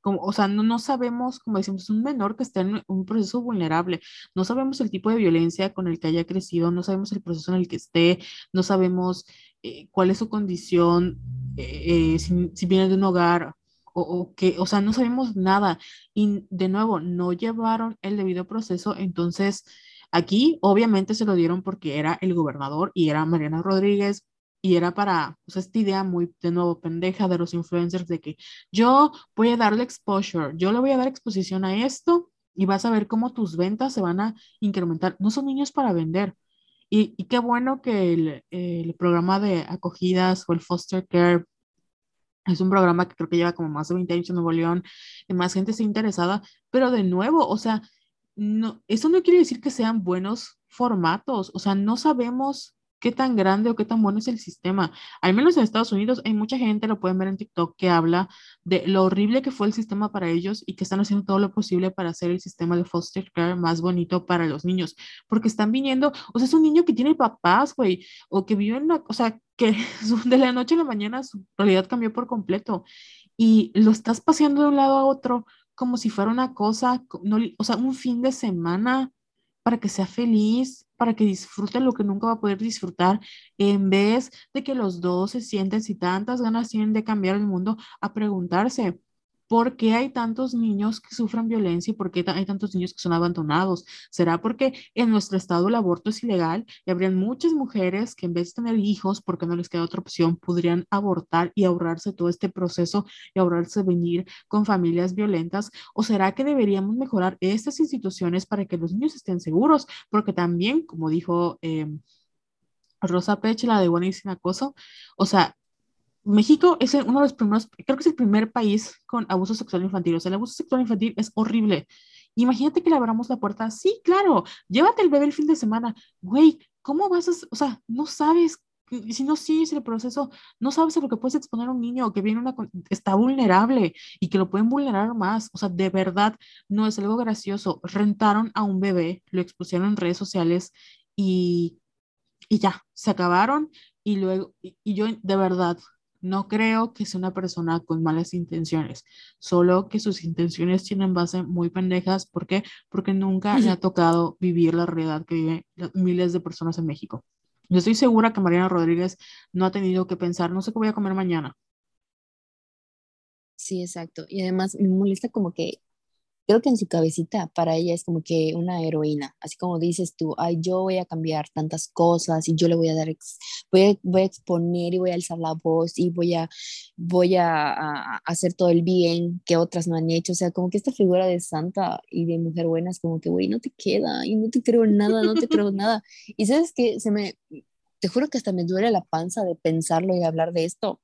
como, o sea, no, no sabemos, como decimos, es un menor que está en un proceso vulnerable. No sabemos el tipo de violencia con el que haya crecido, no sabemos el proceso en el que esté, no sabemos eh, cuál es su condición, eh, eh, si, viene de un hogar o, o, que, o sea, no sabemos nada. Y de nuevo, no llevaron el debido proceso, entonces aquí obviamente se lo dieron porque era el gobernador y era Mariana Rodríguez. Y era para, pues, esta idea muy, de nuevo, pendeja de los influencers de que yo voy a darle exposure, yo le voy a dar exposición a esto y vas a ver cómo tus ventas se van a incrementar. No son niños para vender, y, qué bueno que el, el, programa de acogidas o el foster care es un programa que creo que lleva como más de 20 años en Nuevo León y más gente está interesada, pero de nuevo, o sea, no, eso no quiere decir que sean buenos formatos, o sea, no sabemos qué tan grande o qué tan bueno es el sistema. Al menos en Estados Unidos hay mucha gente, lo pueden ver en TikTok, que habla de lo horrible que fue el sistema para ellos y que están haciendo todo lo posible para hacer el sistema de foster care más bonito para los niños, porque están viniendo, o sea, es un niño que tiene papás, güey, o que vive en una, o sea, que de la noche a la mañana su realidad cambió por completo y lo estás paseando de un lado a otro como si fuera una cosa, no, o sea, un fin de semana para que sea feliz, para que disfrute lo que nunca va a poder disfrutar, en vez de que los dos se sienten, si tantas ganas tienen de cambiar el mundo, a preguntarse, ¿Por qué hay tantos niños que sufren violencia y por qué hay tantos niños que son abandonados? ¿Será porque en nuestro estado el aborto es ilegal y habrían muchas mujeres que en vez de tener hijos, porque no les queda otra opción, podrían abortar y ahorrarse todo este proceso y ahorrarse venir con familias violentas? ¿O será que deberíamos mejorar estas instituciones para que los niños estén seguros? Porque también, como dijo... Eh, Rosa Pech, la de Buenísima Acoso, o sea, México es uno de los primeros, creo que es el primer país con abuso sexual infantil. O sea, el abuso sexual infantil es horrible. Imagínate que le abramos la puerta. Sí, claro, llévate el bebé el fin de semana. Güey, ¿cómo vas a, o sea, no sabes, si no sigues el proceso, no sabes a lo que puedes exponer a un niño que viene una, está vulnerable y que lo pueden vulnerar más. O sea, de verdad, no es algo gracioso. Rentaron a un bebé, lo expusieron en redes sociales y, y ya, se acabaron. Y luego, y yo de verdad, no creo que sea una persona con malas intenciones, solo que sus intenciones tienen base muy pendejas. ¿Por qué? Porque nunca le ha tocado vivir la realidad que viven miles de personas en México. Yo estoy segura que Mariana Rodríguez no ha tenido que pensar, no sé qué voy a comer mañana. Sí, exacto. Y además me molesta como que creo que en su cabecita para ella es como que una heroína, así como dices tú, ay, yo voy a cambiar tantas cosas y yo le voy a dar, voy a, voy a exponer y voy a alzar la voz y voy a, voy a, a, hacer todo el bien que otras no han hecho, o sea, como que esta figura de santa y de mujer buena es como que, güey, no te queda y no te creo nada, no te creo nada. Y sabes que se me, te juro que hasta me duele la panza de pensarlo y hablar de esto,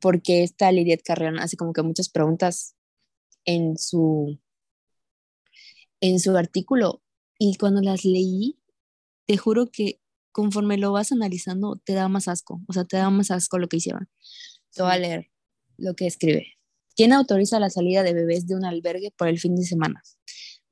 porque esta Lidia Carrión hace como que muchas preguntas en su en su artículo y cuando las leí, te juro que conforme lo vas analizando, te da más asco, o sea, te da más asco lo que hicieron. Te voy a leer lo que escribe. ¿Quién autoriza la salida de bebés de un albergue por el fin de semana?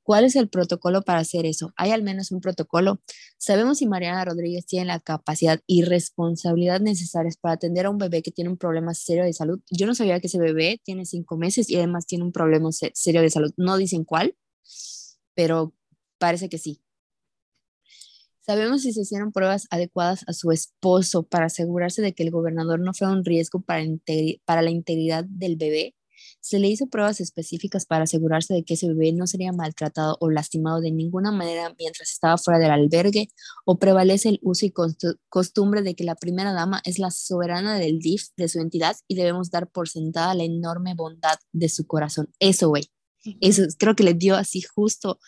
¿Cuál es el protocolo para hacer eso? ¿Hay al menos un protocolo? ¿Sabemos si Mariana Rodríguez tiene la capacidad y responsabilidad necesarias para atender a un bebé que tiene un problema serio de salud? Yo no sabía que ese bebé tiene cinco meses y además tiene un problema serio de salud. No dicen cuál, pero parece que sí. Sabemos si se hicieron pruebas adecuadas a su esposo para asegurarse de que el gobernador no fue un riesgo para, para la integridad del bebé. Se le hizo pruebas específicas para asegurarse de que ese bebé no sería maltratado o lastimado de ninguna manera mientras estaba fuera del albergue o prevalece el uso y costumbre de que la primera dama es la soberana del DIF de su entidad y debemos dar por sentada la enorme bondad de su corazón. Eso, güey. Eso creo que le dio así justo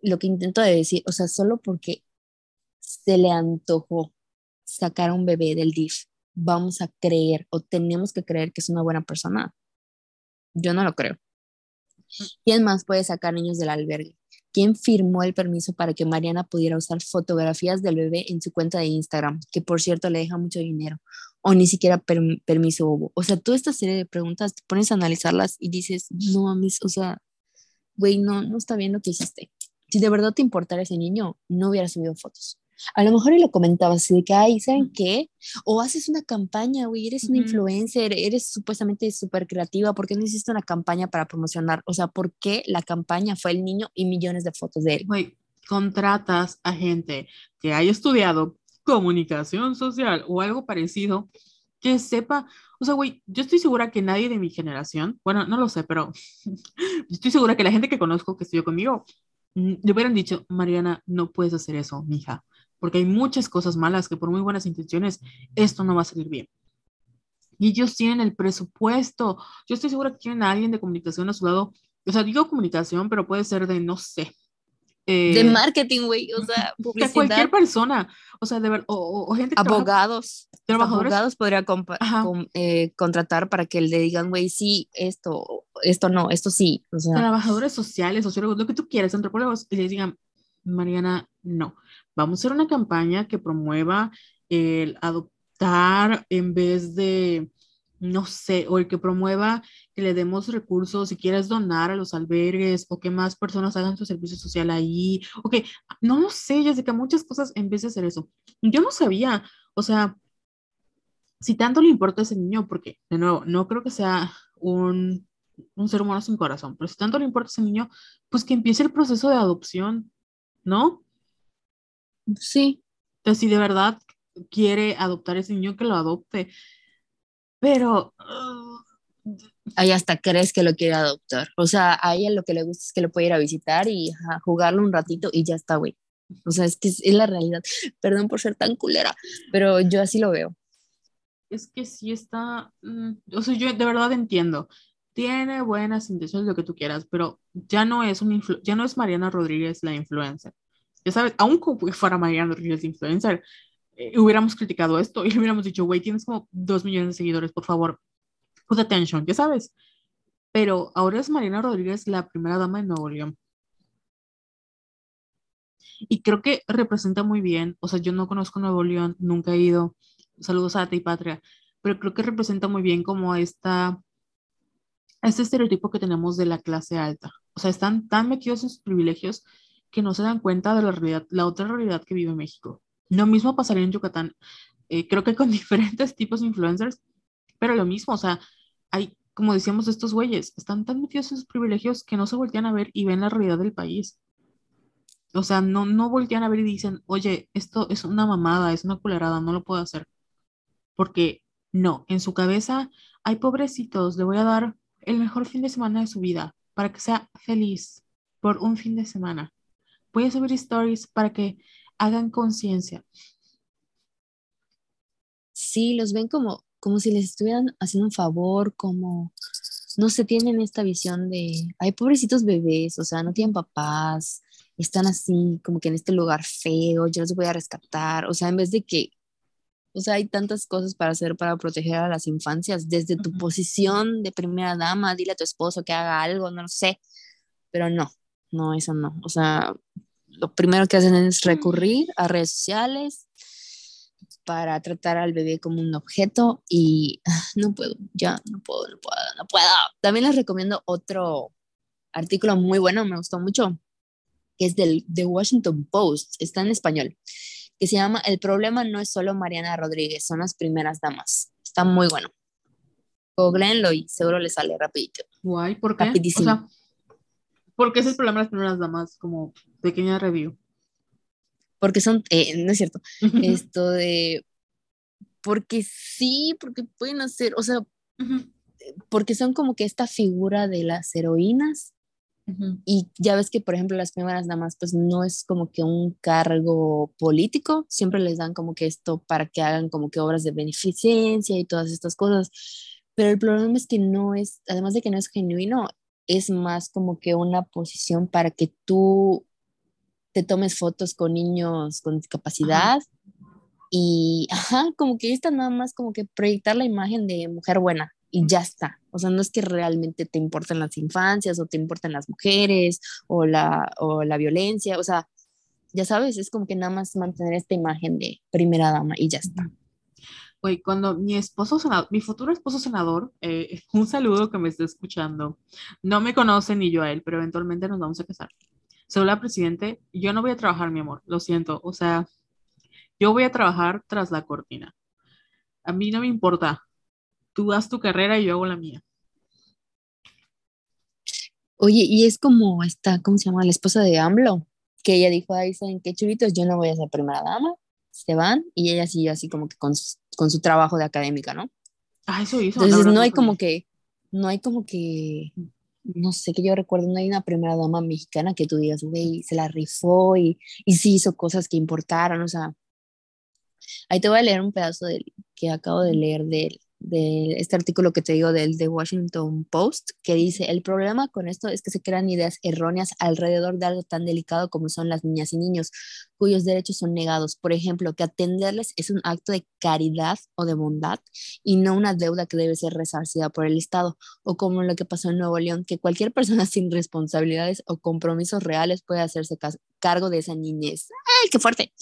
lo que intento de decir, o sea, solo porque se le antojó sacar a un bebé del DIF, vamos a creer o tenemos que creer que es una buena persona. Yo no lo creo. ¿Quién más puede sacar niños del albergue? ¿Quién firmó el permiso para que Mariana pudiera usar fotografías del bebé en su cuenta de Instagram, que por cierto le deja mucho dinero? O ni siquiera permiso hubo. O sea, toda esta serie de preguntas te pones a analizarlas y dices, no mames, o sea, güey, no, no está bien lo que hiciste. Si de verdad te importara ese niño, no hubiera subido fotos. A lo mejor y lo comentabas así de que, ay, ¿saben qué? O haces una campaña, güey, eres una influencer, eres supuestamente súper creativa, ¿por qué no hiciste una campaña para promocionar? O sea, ¿por qué la campaña fue el niño y millones de fotos de él? Güey, contratas a gente que haya estudiado comunicación social o algo parecido, que sepa o sea, güey, yo estoy segura que nadie de mi generación, bueno, no lo sé, pero estoy segura que la gente que conozco, que estudió conmigo, mm, le hubieran dicho, Mariana, no puedes hacer eso, mija, porque hay muchas cosas malas que por muy buenas intenciones, esto no va a salir bien. Y ellos tienen el presupuesto. Yo estoy segura que tienen a alguien de comunicación a su lado. O sea, digo comunicación, pero puede ser de, no sé, de eh, marketing, güey, o sea, publicidad. cualquier persona, o sea, de ver, o, gente que Abogados. Trabajadores. Abogados podría eh, contratar para que le digan, güey, sí, esto, esto no, esto sí. Trabajadores sociales, sociólogos, lo que tú quieras, antropólogos, y les digan, Mariana, no. Vamos a hacer una campaña que promueva el adoptar en vez de, no sé, o el que promueva que le demos recursos, si quieres donar a los albergues o que más personas hagan su servicio social ahí. Ok, no lo sé, Jessica, muchas cosas en vez de hacer eso. Yo no sabía, o sea, si tanto le importa a ese niño, porque, de nuevo, no creo que sea un, un ser humano sin corazón, pero si tanto le importa a ese niño, pues que empiece el proceso de adopción, ¿no? Sí. Entonces, si de verdad quiere adoptar a ese niño, que lo adopte. Pero... Uh, ahí hasta crees que lo quiere adoptar. O sea, a ella lo que le gusta es que lo puede ir a visitar y jugarlo un ratito y ya está, güey. O sea, es que es, la realidad. Perdón por ser tan culera, pero yo así lo veo. Es que sí está, mm, o sea, yo de verdad entiendo. Tiene buenas intenciones, lo que tú quieras, pero ya no es un ya no es Mariana Rodríguez la influencer. Ya sabes, aún como fuera Mariana Rodríguez la influencer, eh, hubiéramos criticado esto y le hubiéramos dicho, güey, tienes como dos millones de seguidores, por favor, put attention, ya sabes. Pero ahora es Mariana Rodríguez la primera dama de Nuevo León. Y creo que representa muy bien, o sea, yo no conozco Nuevo León, nunca he ido, saludos a ti, Patria, pero creo que representa muy bien como esta, este estereotipo que tenemos de la clase alta. O sea, están tan metidos en sus privilegios que no se dan cuenta de la realidad, la otra realidad que vive México. Lo mismo pasaría en Yucatán, eh, creo que con diferentes tipos de influencers, pero lo mismo, o sea, hay, como decíamos, estos güeyes, están tan metidos en sus privilegios que no se voltean a ver y ven la realidad del país. O sea, no, no voltean a ver y dicen, oye, esto es una mamada, es una culerada, no lo puedo hacer. Porque no, en su cabeza, hay pobrecitos, le voy a dar el mejor fin de semana de su vida para que sea feliz por un fin de semana. Voy a subir stories para que hagan conciencia. Sí, los ven como, como si les estuvieran haciendo un favor, como no se tienen esta visión de, hay pobrecitos bebés, o sea, no tienen papás, están así como que en este lugar feo, yo los voy a rescatar, o sea, en vez de que, o sea, hay tantas cosas para hacer para proteger a las infancias, desde tu posición de primera dama, dile a tu esposo que haga algo, no lo sé, pero no, no, eso no, o sea, lo primero que hacen es recurrir a redes sociales para tratar al bebé como un objeto y no puedo, ya no puedo, no puedo, no puedo. También les recomiendo otro artículo muy bueno, me gustó mucho, que es del The Washington Post, está en español, que se llama El problema no es solo Mariana Rodríguez, son las primeras damas. Está muy bueno. Googleenlo y seguro le sale rapidito. Guay, ¿por qué? O sea, ¿por qué es el problema de las primeras damas? Como pequeña review. Porque son, eh, no es cierto, esto de, porque sí, porque pueden hacer, o sea, porque son como que esta figura de las heroínas y ya ves que, por ejemplo, las primeras damas, pues no es como que un cargo político, siempre les dan como que esto para que hagan como que obras de beneficencia y todas estas cosas. Pero el problema es que no es, además de que no es genuino, es más como que una posición para que tú te tomes fotos con niños con discapacidad y, ajá, como que está nada más como que proyectar la imagen de mujer buena y ya está. O sea, no es que realmente te importen las infancias o te importen las mujeres o la, o la violencia, o sea, ya sabes, es como que nada más mantener esta imagen de primera dama y ya está. Oye, cuando mi esposo senador, mi futuro esposo senador, eh, un saludo que me esté escuchando, no me conoce ni yo a él, pero eventualmente nos vamos a casar. Soy la presidente, yo no voy a trabajar, mi amor, lo siento, o sea, yo voy a trabajar tras la cortina. A mí no me importa tú haz tu carrera y yo hago la mía. Oye, y es como esta, ¿cómo se llama? La esposa de AMLO, que ella dijo, ahí saben qué chulitos, yo no voy a ser primera dama, se van, y ella sigue así como que con, su trabajo de académica, ¿no? Ah, eso hizo. Entonces no hay como que, no hay como que, no sé, que yo recuerdo, no hay una primera dama mexicana que tú digas, güey, se la rifó y, y sí hizo cosas que importaron, o sea, ahí te voy a leer un pedazo del, que acabo de leer del de este artículo que te digo del The Washington Post, que dice, el problema con esto es que se crean ideas erróneas alrededor de algo tan delicado como son las niñas y niños, cuyos derechos son negados. Por ejemplo, que atenderles es un acto de caridad o de bondad y no una deuda que debe ser resarcida por el Estado, o como lo que pasó en Nuevo León, que cualquier persona sin responsabilidades o compromisos reales puede hacerse cargo de esa niñez. ¡Ay, qué fuerte!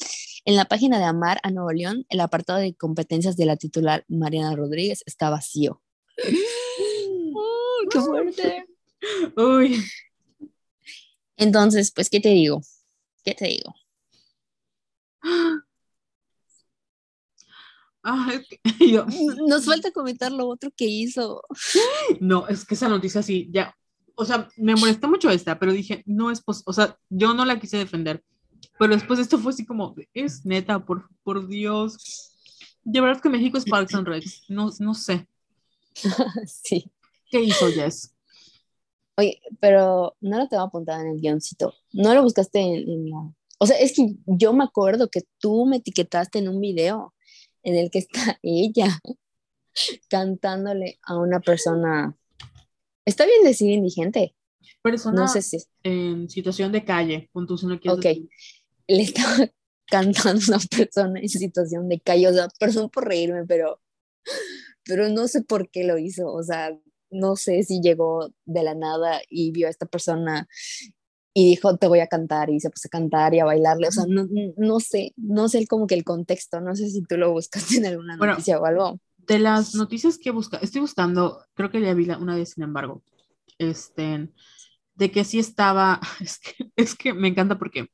En la página de Amar a Nuevo León, el apartado de competencias de la titular Mariana Rodríguez está vacío. ¡Qué fuerte! Uy. Entonces, pues, ¿qué te digo? ¿Qué te digo? Ah, Nos falta comentar lo otro que hizo. No, es que esa noticia sí, ya, o sea, me molestó mucho esta, pero dije, no es posible, o sea, yo no la quise defender, pero después esto fue así como, es neta, por, por Dios. De verdad que México es Parks and Recs, no, no sé. sí. ¿Qué hizo Jess? Oye, pero no lo tengo apuntado en el guioncito. No lo buscaste en, la... O sea, es que yo me acuerdo que tú me etiquetaste en un video en el que está ella cantándole a una persona. Está bien decir indigente. Persona no sé si en situación de calle, punto, si no Ok, le estaba cantando a una persona en situación de calle, o sea, perdón por reírme, pero, pero no sé por qué lo hizo, o sea, no sé si llegó de la nada y vio a esta persona y dijo, te voy a cantar, y se puso a cantar y a bailarle, o sea, no, no sé, no sé como que el contexto, no sé si tú lo buscaste en alguna noticia o algo. De las noticias que busca, estoy buscando, creo que ya vi una vez, sin embargo, este, de que sí estaba, es que, es que me encanta porque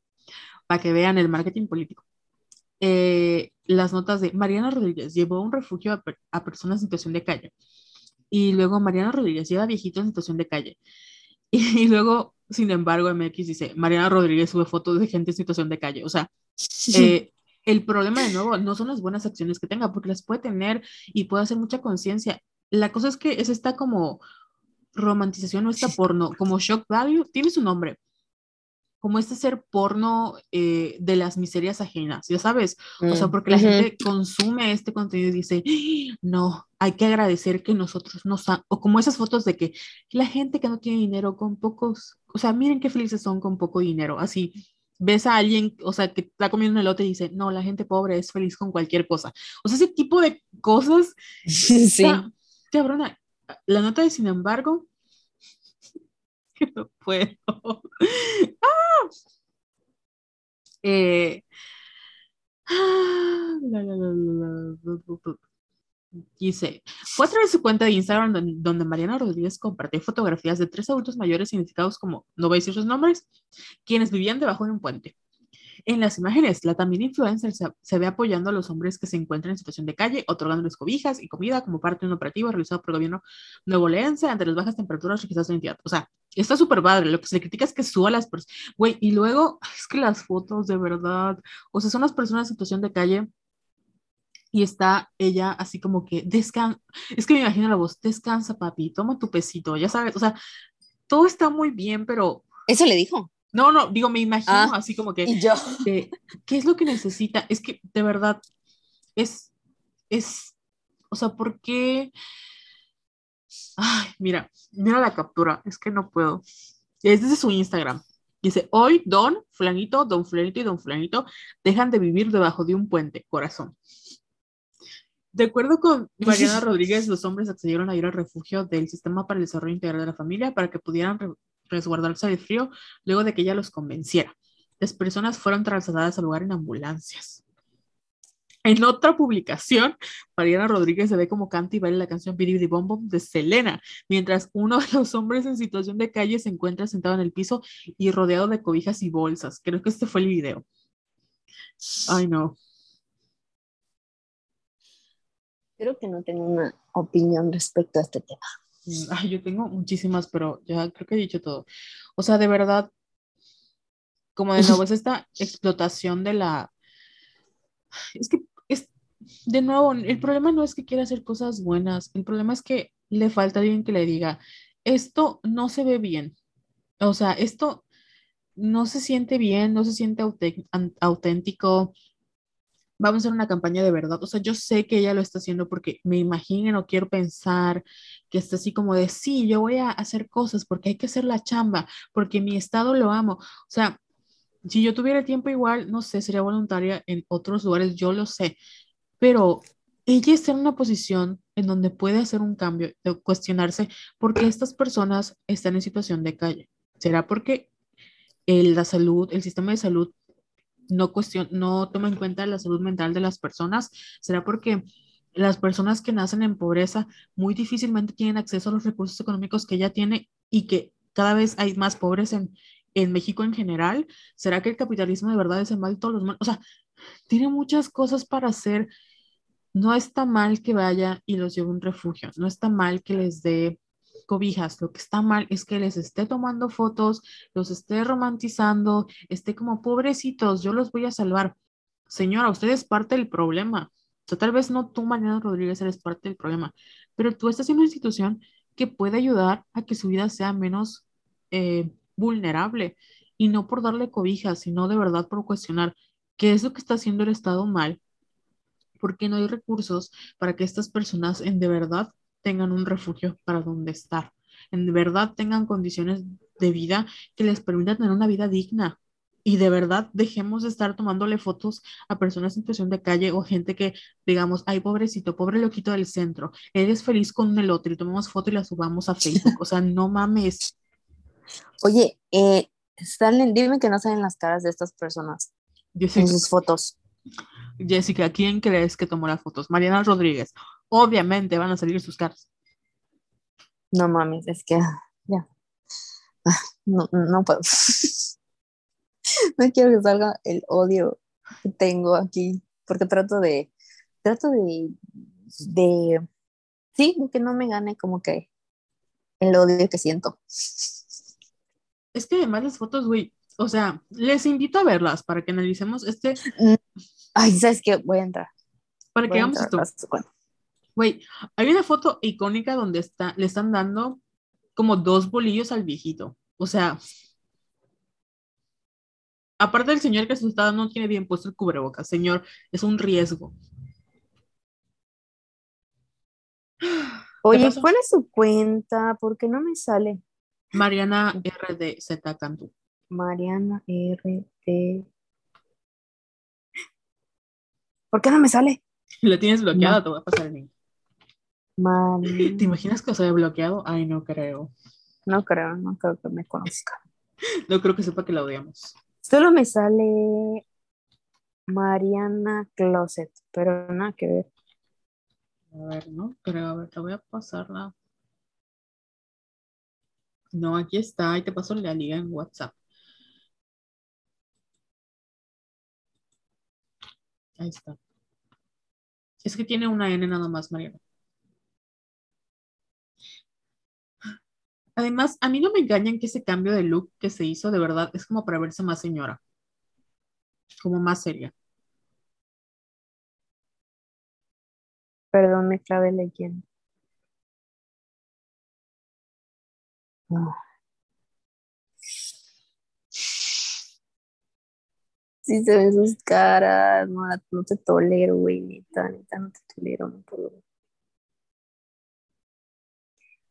para que vean el marketing político. Eh, las notas de Mariana Rodríguez llevó un refugio a, personas en situación de calle. Y luego Mariana Rodríguez lleva viejitos en situación de calle. Y, luego, sin embargo, MX dice, Mariana Rodríguez sube fotos de gente en situación de calle. O sea, eh, el problema de nuevo no son las buenas acciones que tenga, porque las puede tener y puede hacer mucha conciencia. La cosa es que es esta como romantización o esta porno, como shock value, tiene su nombre, como este ser porno eh, de las miserias ajenas, ya sabes, o sea, mm, porque la gente consume este contenido y dice, no, hay que agradecer que nosotros nos, o como esas fotos de que la gente que no tiene dinero con pocos, o sea, miren qué felices son con poco dinero, así, ves a alguien, o sea, que está comiendo un elote y dice, no, la gente pobre es feliz con cualquier cosa, o sea, ese tipo de cosas, sí, cabrona, la nota de sin embargo, que no puedo. Eh, dice, fue a través de su cuenta de Instagram donde, Mariana Rodríguez compartió fotografías de tres adultos mayores identificados como, no voy a decir sus nombres, quienes vivían debajo de un puente. En las imágenes, la también influencer se, ve apoyando a los hombres que se encuentran en situación de calle, otorgándoles cobijas y comida como parte de un operativo realizado por el gobierno nuevo nuevolense ante las bajas temperaturas registradas en la entidad. O sea, está súper padre. Lo que se le critica es que suba las personas. Güey, y luego, es que las fotos de verdad, o sea, son las personas en situación de calle y está ella así como que descansa, es que me imagino la voz, descansa papi, toma tu pesito, ya sabes, o sea, todo está muy bien, pero... Eso le dijo. No, no, digo, me imagino ah, así como que, ¿y yo? ¿qué es lo que necesita? Es que de verdad es, es, o sea, ¿por qué? Ay, mira, mira la captura, es que no puedo. Es desde su Instagram. Dice, hoy Don, Flanito, Don Flanito y Don Flanito dejan de vivir debajo de un puente, corazón. De acuerdo con Mariana Rodríguez, los hombres accedieron a ir al refugio del Sistema para el Desarrollo Integral de la Familia para que pudieran resguardarse de frío luego de que ella los convenciera. Las personas fueron trasladadas al lugar en ambulancias. En otra publicación, Mariana Rodríguez se ve como canta y baila la canción Bidi Bom Bom de Selena, mientras uno de los hombres en situación de calle se encuentra sentado en el piso y rodeado de cobijas y bolsas. Creo que este fue el video. Ay, no. Creo que no tengo una opinión respecto a este tema. Ay, yo tengo muchísimas, pero ya creo que he dicho todo. O sea, de verdad, como de nuevo es esta explotación de la... Es que, es, de nuevo, el problema no es que quiera hacer cosas buenas, el problema es que le falta alguien que le diga, esto no se ve bien. O sea, esto no se siente bien, no se siente auténtico. Vamos a hacer una campaña de verdad. O sea, yo sé que ella lo está haciendo porque me imagino, no quiero pensar que está así como de, sí, yo voy a hacer cosas porque hay que hacer la chamba, porque mi estado lo amo. O sea, si yo tuviera tiempo igual, no sé, sería voluntaria en otros lugares, yo lo sé, pero ella está en una posición en donde puede hacer un cambio, de cuestionarse por qué estas personas están en situación de calle. ¿Será porque el, la salud, el sistema de salud no, cuestión, no toma en cuenta la salud mental de las personas? ¿Será porque las personas que nacen en pobreza muy difícilmente tienen acceso a los recursos económicos que ella tiene y que cada vez hay más pobres en, en México en general? ¿Será que el capitalismo de verdad es el mal de todos los males? O sea, tiene muchas cosas para hacer. No está mal que vaya y los lleve a un refugio, no está mal que les dé cobijas, lo que está mal es que les esté tomando fotos, los esté romantizando, esté como pobrecitos, yo los voy a salvar. Señora, usted es parte del problema. O sea, tal vez no tú, Mariana Rodríguez, eres parte del problema, pero tú estás en una institución que puede ayudar a que su vida sea menos eh, vulnerable y no por darle cobijas, sino de verdad por cuestionar qué es lo que está haciendo el Estado mal, porque no hay recursos para que estas personas en de verdad tengan un refugio para donde estar, en verdad tengan condiciones de vida que les permitan tener una vida digna. Y de verdad dejemos de estar tomándole fotos a personas en situación de calle o gente que digamos, ay, pobrecito, pobre loquito del centro, eres feliz con el otro y tomamos foto y la subamos a Facebook. O sea, no mames. Oye, eh, dime que no salen las caras de estas personas en sus fotos. Jessica, ¿quién crees que tomó las fotos? Mariana Rodríguez. Obviamente van a salir sus caras. No mames, es que ya. Ah, no, no puedo. no quiero que salga el odio que tengo aquí, porque trato de, trato de, de, sí, que no me gane como que el odio que siento. Es que además las fotos, güey, o sea, les invito a verlas para que analicemos este. Mm, ay, ¿sabes qué? Voy a entrar. Para que hagamos esto. Güey, hay una foto icónica donde está, le están dando como dos bolillos al viejito. O sea, aparte del señor que se está dando, no tiene bien puesto el cubrebocas. Señor, es un riesgo. Oye, ¿cuál es su cuenta? ¿Por qué no me sale? Mariana RDZ Cantú. Mariana RD. ¿Por qué no me sale? La tienes bloqueada, te voy a pasar el link. ¿Te imaginas que os haya bloqueado? Ay, no creo. No creo, no creo que me conozca. no creo que sepa que la odiamos. Solo me sale Mariana Closet, pero nada que ver. A ver, no creo, a ver, te voy a pasarla. No, aquí está, y te paso la liga en WhatsApp. Ahí está. Es que tiene una N nada más, Mariana. Además, a mí no me engañan que ese cambio de look que se hizo de verdad es como para verse más señora, como más seria. Perdón, me clave leyendo. Ah. Sí se ven sus caras, no, no te tolero, güey, neta, neta, no te tolero, no puedo.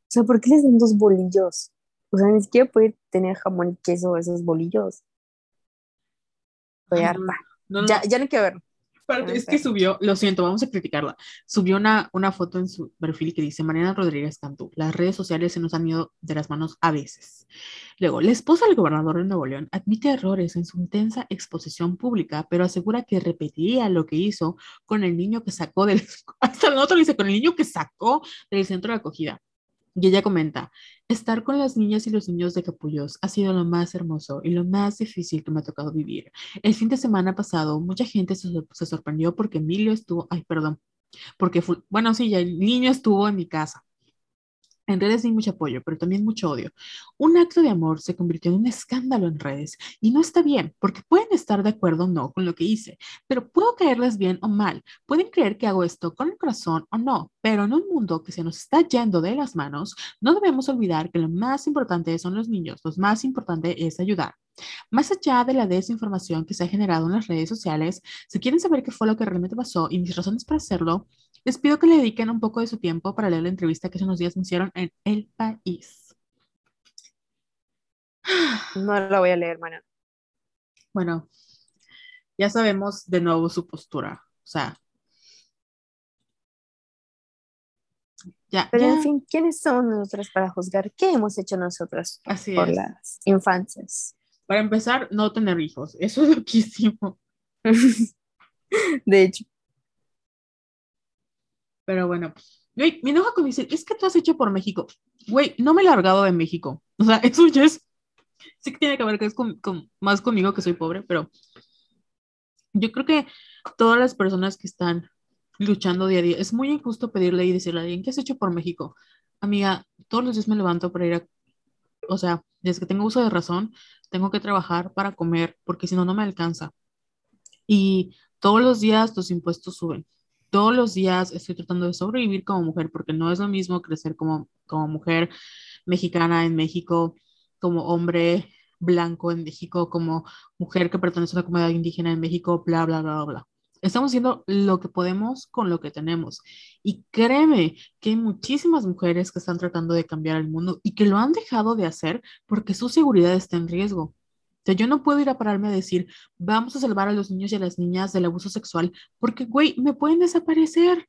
O sea, ¿por qué les dan dos bolillos? O sea, ni siquiera puede tener jamón y queso esos bolillos. Voy a ya, ya no hay que ver. es que subió, lo siento, vamos a criticarla. Subió una, una foto en su perfil que dice Mariana Rodríguez Cantú. Las redes sociales se nos han ido de las manos a veces. Luego, la esposa del gobernador de Nuevo León admite errores en su intensa exposición pública, pero asegura que repetiría lo que hizo con el niño que sacó del. Hasta el otro dice, con el niño que sacó del centro de acogida. Y ella comenta, estar con las niñas y los niños de Capullos ha sido lo más hermoso y lo más difícil que me ha tocado vivir. El fin de semana pasado, mucha gente se, sorprendió porque Emilio estuvo, ay, perdón, porque, bueno, sí, ya el niño estuvo en mi casa. En redes hay mucho apoyo, pero también mucho odio. Un acto de amor se convirtió en un escándalo en redes y no está bien, porque pueden estar de acuerdo o no con lo que hice, pero puedo caerles bien o mal. Pueden creer que hago esto con el corazón o no, pero en un mundo que se nos está yendo de las manos, no debemos olvidar que lo más importante son los niños, lo más importante es ayudar. Más allá de la desinformación que se ha generado en las redes sociales, si quieren saber qué fue lo que realmente pasó y mis razones para hacerlo, les pido que le dediquen un poco de su tiempo para leer la entrevista que hace unos días me hicieron en El País. No la voy a leer, mana. Bueno, ya sabemos de nuevo su postura. O sea, Ya, Pero en fin, ¿quiénes somos nosotros para juzgar qué hemos hecho nosotros Así por las infancias? Para empezar, no tener hijos. Eso es loquísimo. de hecho. Pero bueno, güey, me enoja cuando dicen, es que tú has hecho por México. Güey, no me he largado de México. O sea, eso ya es. Sí que tiene que ver que es más conmigo que soy pobre, pero yo creo que todas las personas que están luchando día a día, es muy injusto pedirle y decirle a alguien, ¿qué has hecho por México? Amiga, todos los días me levanto para ir a. O sea, desde que tengo uso de razón, tengo que trabajar para comer, porque si no, no me alcanza. Y todos los días los impuestos suben. Todos los días estoy tratando de sobrevivir como mujer, porque no es lo mismo crecer como, como mujer mexicana en México, como hombre blanco en México, como mujer que pertenece a una comunidad indígena en México, bla, bla, bla, bla. Estamos haciendo lo que podemos con lo que tenemos. Y créeme que hay muchísimas mujeres que están tratando de cambiar el mundo y que lo han dejado de hacer porque su seguridad está en riesgo. Sea, yo no puedo ir a pararme a decir, vamos a salvar a los niños y a las niñas del abuso sexual, porque, güey, me pueden desaparecer.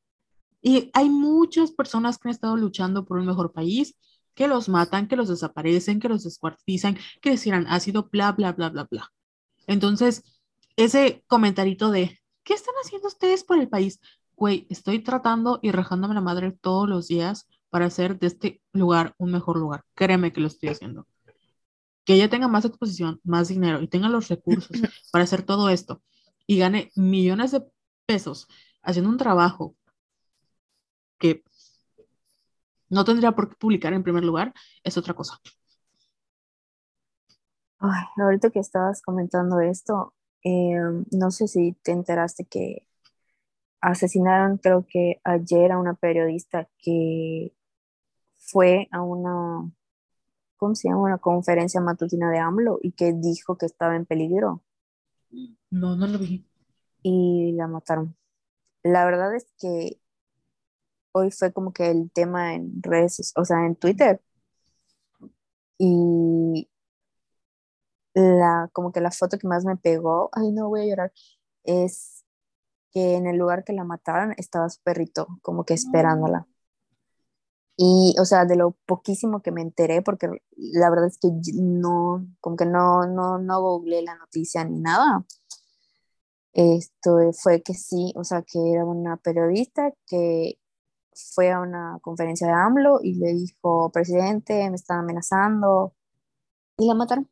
Y hay muchas personas que han estado luchando por un mejor país, que los matan, que los desaparecen, que los descuartizan, que decían ácido, bla, bla, bla, bla, bla. Entonces, ese comentarito de, ¿qué están haciendo ustedes por el país? Güey, estoy tratando y rajándome la madre todos los días para hacer de este lugar un mejor lugar. Créeme que lo estoy haciendo. Que ella tenga más exposición, más dinero y tenga los recursos para hacer todo esto y gane millones de pesos haciendo un trabajo que no tendría por qué publicar en primer lugar, es otra cosa. Ay, ahorita que estabas comentando esto, eh, no sé si te enteraste que asesinaron, creo que ayer, a una periodista que fue a una, ¿cómo se llama? Una conferencia matutina de AMLO y que dijo que estaba en peligro. No, no lo vi. Y la mataron. La verdad es que hoy fue como que el tema en redes, o sea, en Twitter. Y la, como que la foto que más me pegó, ay no voy a llorar, es que en el lugar que la mataron estaba su perrito, como que esperándola. Y, o sea, de lo poquísimo que me enteré, porque la verdad es que no, como que no, no, no googleé la noticia ni nada. Esto fue que sí, o sea, que era una periodista que fue a una conferencia de AMLO y le dijo, presidente, me están amenazando, y la mataron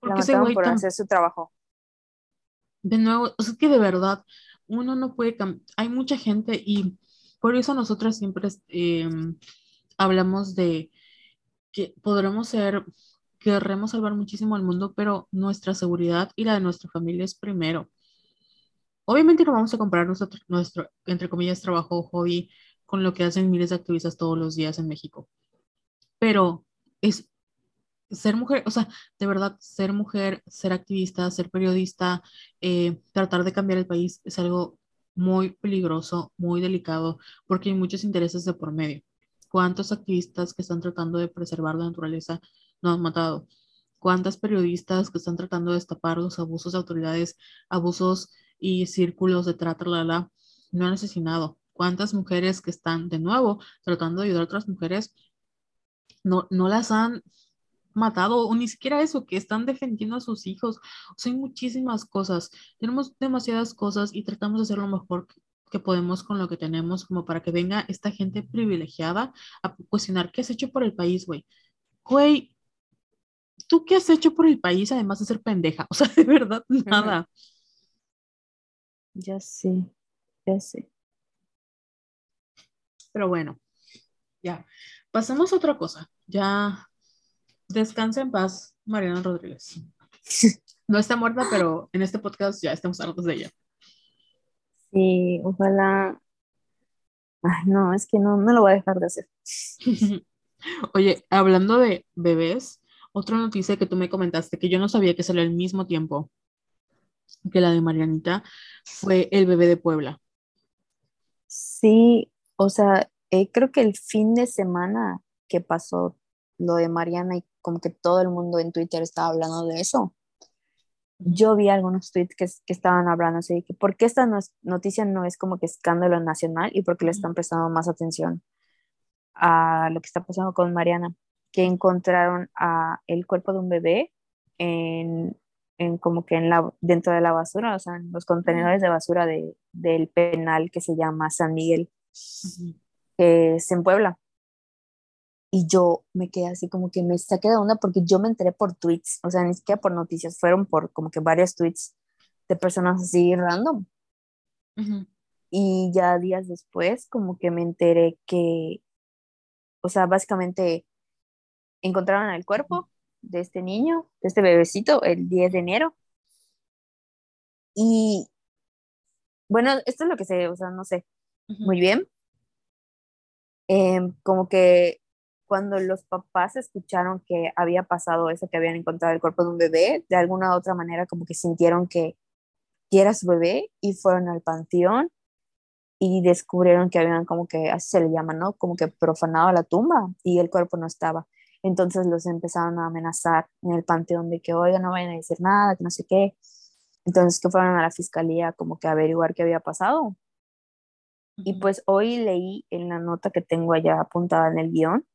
por hacer su trabajo. De nuevo, o sea, que de verdad, uno no puede Hay mucha gente y por eso nosotras siempre em, hablamos de que podremos ser, querremos salvar muchísimo al mundo, pero nuestra seguridad y la de nuestra familia es primero. Obviamente no vamos a comparar nuestro, nuestro, entre comillas, trabajo o hobby con lo que hacen miles de activistas todos los días en México. Pero es ser mujer, o sea, de verdad, ser mujer, ser activista, ser periodista, eh, tratar de cambiar el país es algo muy peligroso, muy delicado, porque hay muchos intereses de por medio. ¿Cuántos activistas que están tratando de preservar la naturaleza no han matado? ¿Cuántas periodistas que están tratando de destapar los abusos de autoridades, abusos y círculos de trata, la, la, no han asesinado? ¿Cuántas mujeres que están de nuevo tratando de ayudar a otras mujeres no, no las han matado o ni siquiera eso, que están defendiendo a sus hijos. O sea, hay muchísimas cosas. Tenemos demasiadas cosas y tratamos de hacer lo mejor que podemos con lo que tenemos, como para que venga esta gente privilegiada a cuestionar qué has hecho por el país, güey. Güey, ¿tú qué has hecho por el país además de ser pendeja? O sea, de verdad, nada. Ya sé, ya sé. Pero bueno, ya. Pasemos a otra cosa. Ya Descansa en paz, Mariana Rodríguez. No está muerta, pero en este podcast ya estamos hartos de ella. Sí, ojalá. Ay, no, es que no, no lo voy a dejar de hacer. Oye, hablando de bebés, Otra noticia que tú me comentaste, que yo no sabía que salió al mismo tiempo que la de Marianita, fue el bebé de Puebla. Sí, o sea, eh, creo que el fin de semana que pasó lo de Mariana y como que todo el mundo en Twitter estaba hablando de eso. Yo vi algunos tweets que, que estaban hablando así, que por qué esta noticia no es como que escándalo nacional y por qué le están prestando más atención a lo que está pasando con Mariana, que encontraron a el cuerpo de un bebé en, en como que en la, dentro de la basura, o sea, en los contenedores de basura de, del penal que se llama San Miguel, que es en Puebla. Y yo me quedé así como que me saqué de onda porque yo me enteré por tweets, o sea, ni siquiera por noticias, fueron por como que varios tweets de personas así random. Y ya días después como que me enteré que, o sea, básicamente encontraron el cuerpo de este niño, de este bebecito, el 10 de enero. Y bueno, esto es lo que sé, o sea, no sé muy bien. Em, como que cuando los papás escucharon que había pasado eso, que habían encontrado el cuerpo de un bebé, de alguna u otra manera como que sintieron que, que era su bebé y fueron al panteón y descubrieron que habían como que, así se le llama, ¿no? Como que profanado la tumba y el cuerpo no estaba. Entonces los empezaron a amenazar en el panteón de que, oiga, no vayan a decir nada, que no sé qué. Entonces que fueron a la fiscalía como que a averiguar qué había pasado. Y pues hoy leí en la nota que tengo allá apuntada en el guion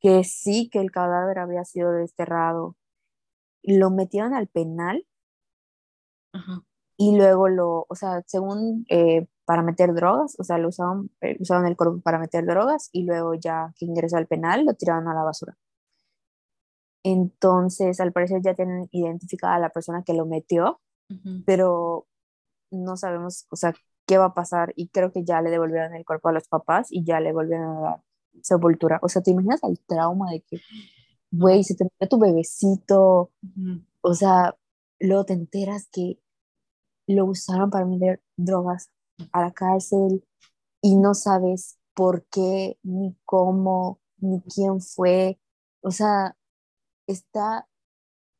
que sí, que el cadáver había sido desterrado. Lo metieron al penal y luego lo, o sea, según eh, para meter drogas, o sea, lo usaban, eh, usaban el cuerpo para meter drogas y luego ya que ingresó al penal lo tiraban a la basura. Entonces, al parecer ya tienen identificada a la persona que lo metió, pero no sabemos, o sea, qué va a pasar y creo que ya le devolvieron el cuerpo a los papás y ya le volvieron a dar sepultura. O sea, ¿te imaginas el trauma de que, güey, se te murió tu bebecito? O sea, luego te enteras que lo usaron para meter drogas a la cárcel y no sabes por qué, ni cómo, ni quién fue. O sea, está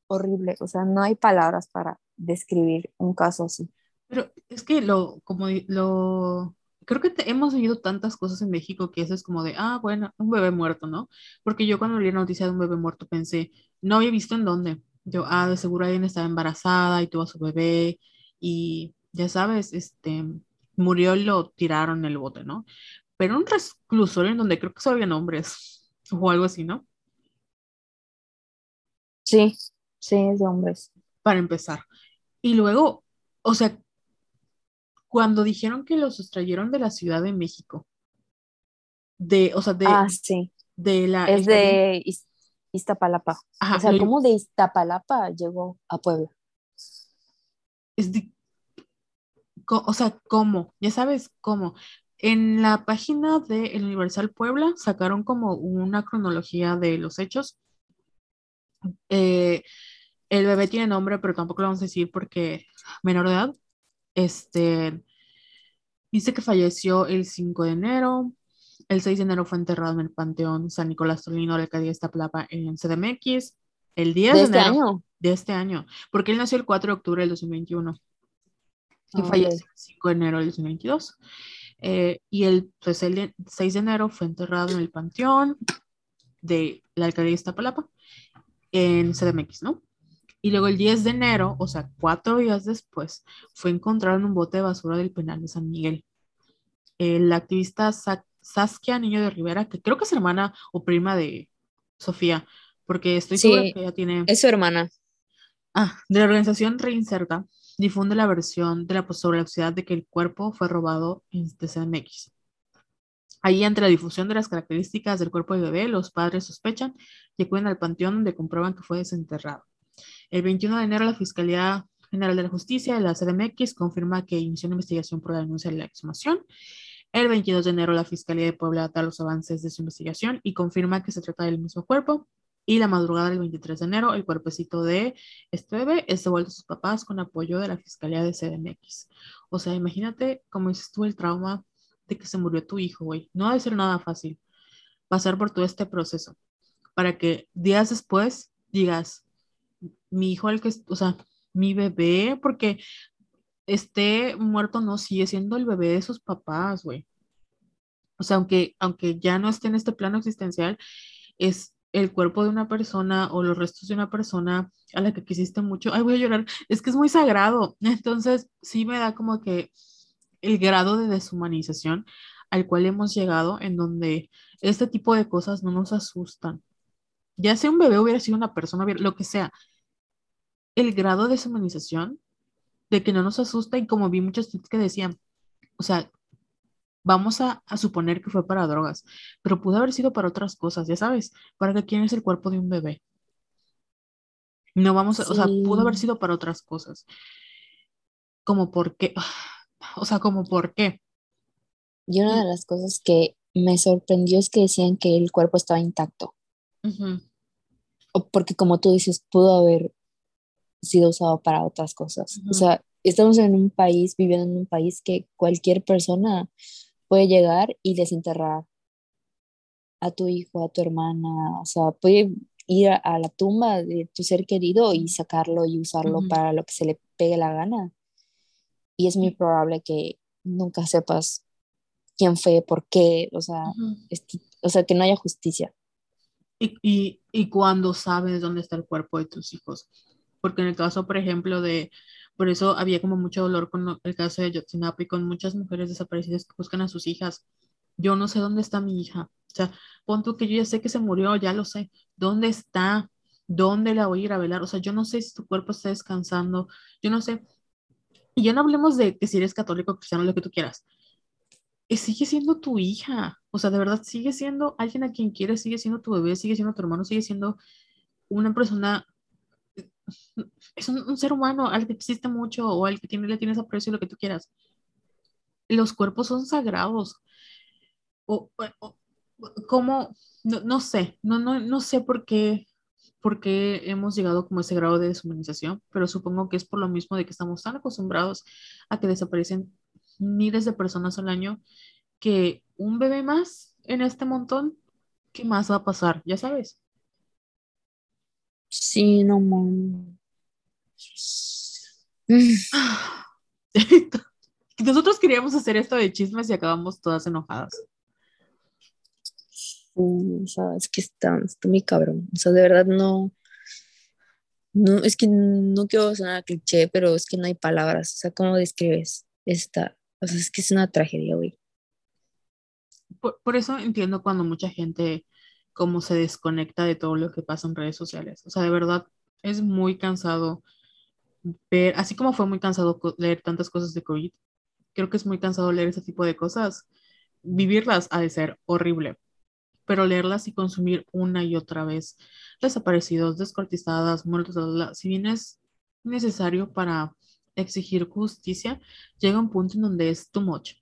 horrible. O sea, no hay palabras para describir un caso así. Pero es que lo, como lo, creo que hemos oído tantas cosas en México que eso es como de, ah, bueno, un bebé muerto, ¿no? Porque yo cuando leí la noticia de un bebé muerto pensé, no había visto en dónde. Yo, ah, de seguro alguien estaba embarazada y tuvo a su bebé y ya sabes, este, murió y lo tiraron en el bote, ¿no? Pero un reclusorio en donde creo que solo había hombres o algo así, ¿no? Sí, sí, es de hombres. Para empezar. Y luego, o sea, cuando dijeron que los extrayeron de la Ciudad de México, de, o sea, de, ah, sí. de la... Es de Iztapalapa. o sea, ¿cómo de Iztapalapa llegó a Puebla? Es de, o sea, ¿cómo? Ya sabes cómo. En la página de El Universal Puebla sacaron como una cronología de los hechos. Eh, el bebé tiene nombre, pero tampoco lo vamos a decir porque menor de edad. Este dice que falleció el 5 de enero. El 6 de enero fue enterrado en el Panteón San Nicolás Tolino de Alcaldía Plapa en CDMX. El 10 de, este año. De este año. Porque él nació el 4 de octubre del 2021 y falleció el 5 de enero del 2022. Eh, y el, pues, el 6 de enero fue enterrado en el panteón de la alcaldía de Iztapalapa, en CDMX, ¿no? Y luego el 10 de enero, o sea, cuatro días después, fue encontrado en un bote de basura del penal de San Miguel. El activista Saskia Niño de Rivera, que creo que es hermana o prima de Sofía, porque estoy segura que ella tiene... Es su hermana. Ah, de la organización Reinserta, difunde la versión de la, sobre la sociedad de que el cuerpo fue robado en CDMX. Ahí, entre la difusión de las características del cuerpo del bebé, los padres sospechan y acuden al panteón donde comprueban que fue desenterrado. El 21 de enero, la Fiscalía General de la Justicia de la CDMX confirma que inició una investigación por la denuncia de la exhumación. El 22 de enero, la Fiscalía de Puebla da los avances de su investigación y confirma que se trata del mismo cuerpo. Y la madrugada del 23 de enero, el cuerpecito de este bebé es devuelto a sus papás con apoyo de la Fiscalía de CDMX. O sea, imagínate cómo dices tú el trauma de que se murió tu hijo, güey. No debe ser nada fácil pasar por todo este proceso. para que días después digas, mi hijo, el que, o sea, mi bebé, porque esté muerto, no sigue siendo el bebé de sus papás, güey. O sea, aunque, aunque ya no esté en este plano existencial, es el cuerpo de una persona o los restos de una persona a la que quisiste mucho. Ay, voy a llorar. Es que es muy sagrado. Entonces, sí me da como que el grado de deshumanización al cual hemos llegado en donde este tipo de cosas no nos asustan. Ya sea un bebé hubiera sido una persona, lo que sea, el grado de deshumanización de que no nos asusta y como vi muchos tweets que decían, o sea, vamos a, suponer que fue para drogas, pero pudo haber sido para otras cosas, ya sabes, para que quién es el cuerpo de un bebé. No vamos a, o sea, pudo haber sido para otras cosas. Como por qué, o sea, como por qué. Y una de las cosas que me sorprendió es que decían que el cuerpo estaba intacto. o porque como tú dices, pudo haber sido usado para otras cosas. O sea, estamos en un país, viviendo en un país que cualquier persona puede llegar y desenterrar a tu hijo, a tu hermana, o sea, puede ir a, la tumba de tu ser querido y sacarlo y usarlo para lo que se le pegue la gana. Y es muy probable que nunca sepas quién fue, por qué, o sea, o sea que no haya justicia. Y, y, y cuando sabes dónde está el cuerpo de tus hijos, porque en el caso, por ejemplo, de, por eso había como mucho dolor con el caso de Yotzinapa y con muchas mujeres desaparecidas que buscan a sus hijas. Yo no sé dónde está mi hija. O sea, pon tú que yo ya sé que se murió, ya lo sé. ¿Dónde está? ¿Dónde la voy a ir a velar? O sea, yo no sé si tu cuerpo está descansando. Yo no sé. Y ya no hablemos de que si eres católico, cristiano, lo que tú quieras. Eh, sigue siendo tu hija. O sea, de verdad, sigue siendo alguien a quien quieres, sigue siendo tu bebé, sigue siendo tu hermano, sigue siendo una persona es un, ser humano al que existe mucho o al que tiene, le tienes aprecio, lo que tú quieras. Los cuerpos son sagrados. O, como, no, sé, no, no, no sé por qué, por hemos llegado como a ese grado de deshumanización, pero supongo que es por lo mismo de que estamos tan acostumbrados a que desaparecen miles de personas al año que un bebé más en este montón, ¿qué más va a pasar? Ya sabes. Sí, no mames. Nosotros queríamos hacer esto de chismes y acabamos todas enojadas. o sea, es que está, está muy cabrón. O sea, de verdad no. No, es que no quiero sonar cliché, pero es que no hay palabras. O sea, ¿cómo describes esta? O sea, es que es una tragedia, güey. por, eso entiendo cuando mucha gente cómo se desconecta de todo lo que pasa en redes sociales. O sea, de verdad es muy cansado ver, así como fue muy cansado leer tantas cosas de COVID, creo que es muy cansado leer ese tipo de cosas. Vivirlas ha de ser horrible, pero leerlas y consumir una y otra vez desaparecidos, descortizadas, muertos, si bien es necesario para exigir justicia, llega un punto en donde es too much.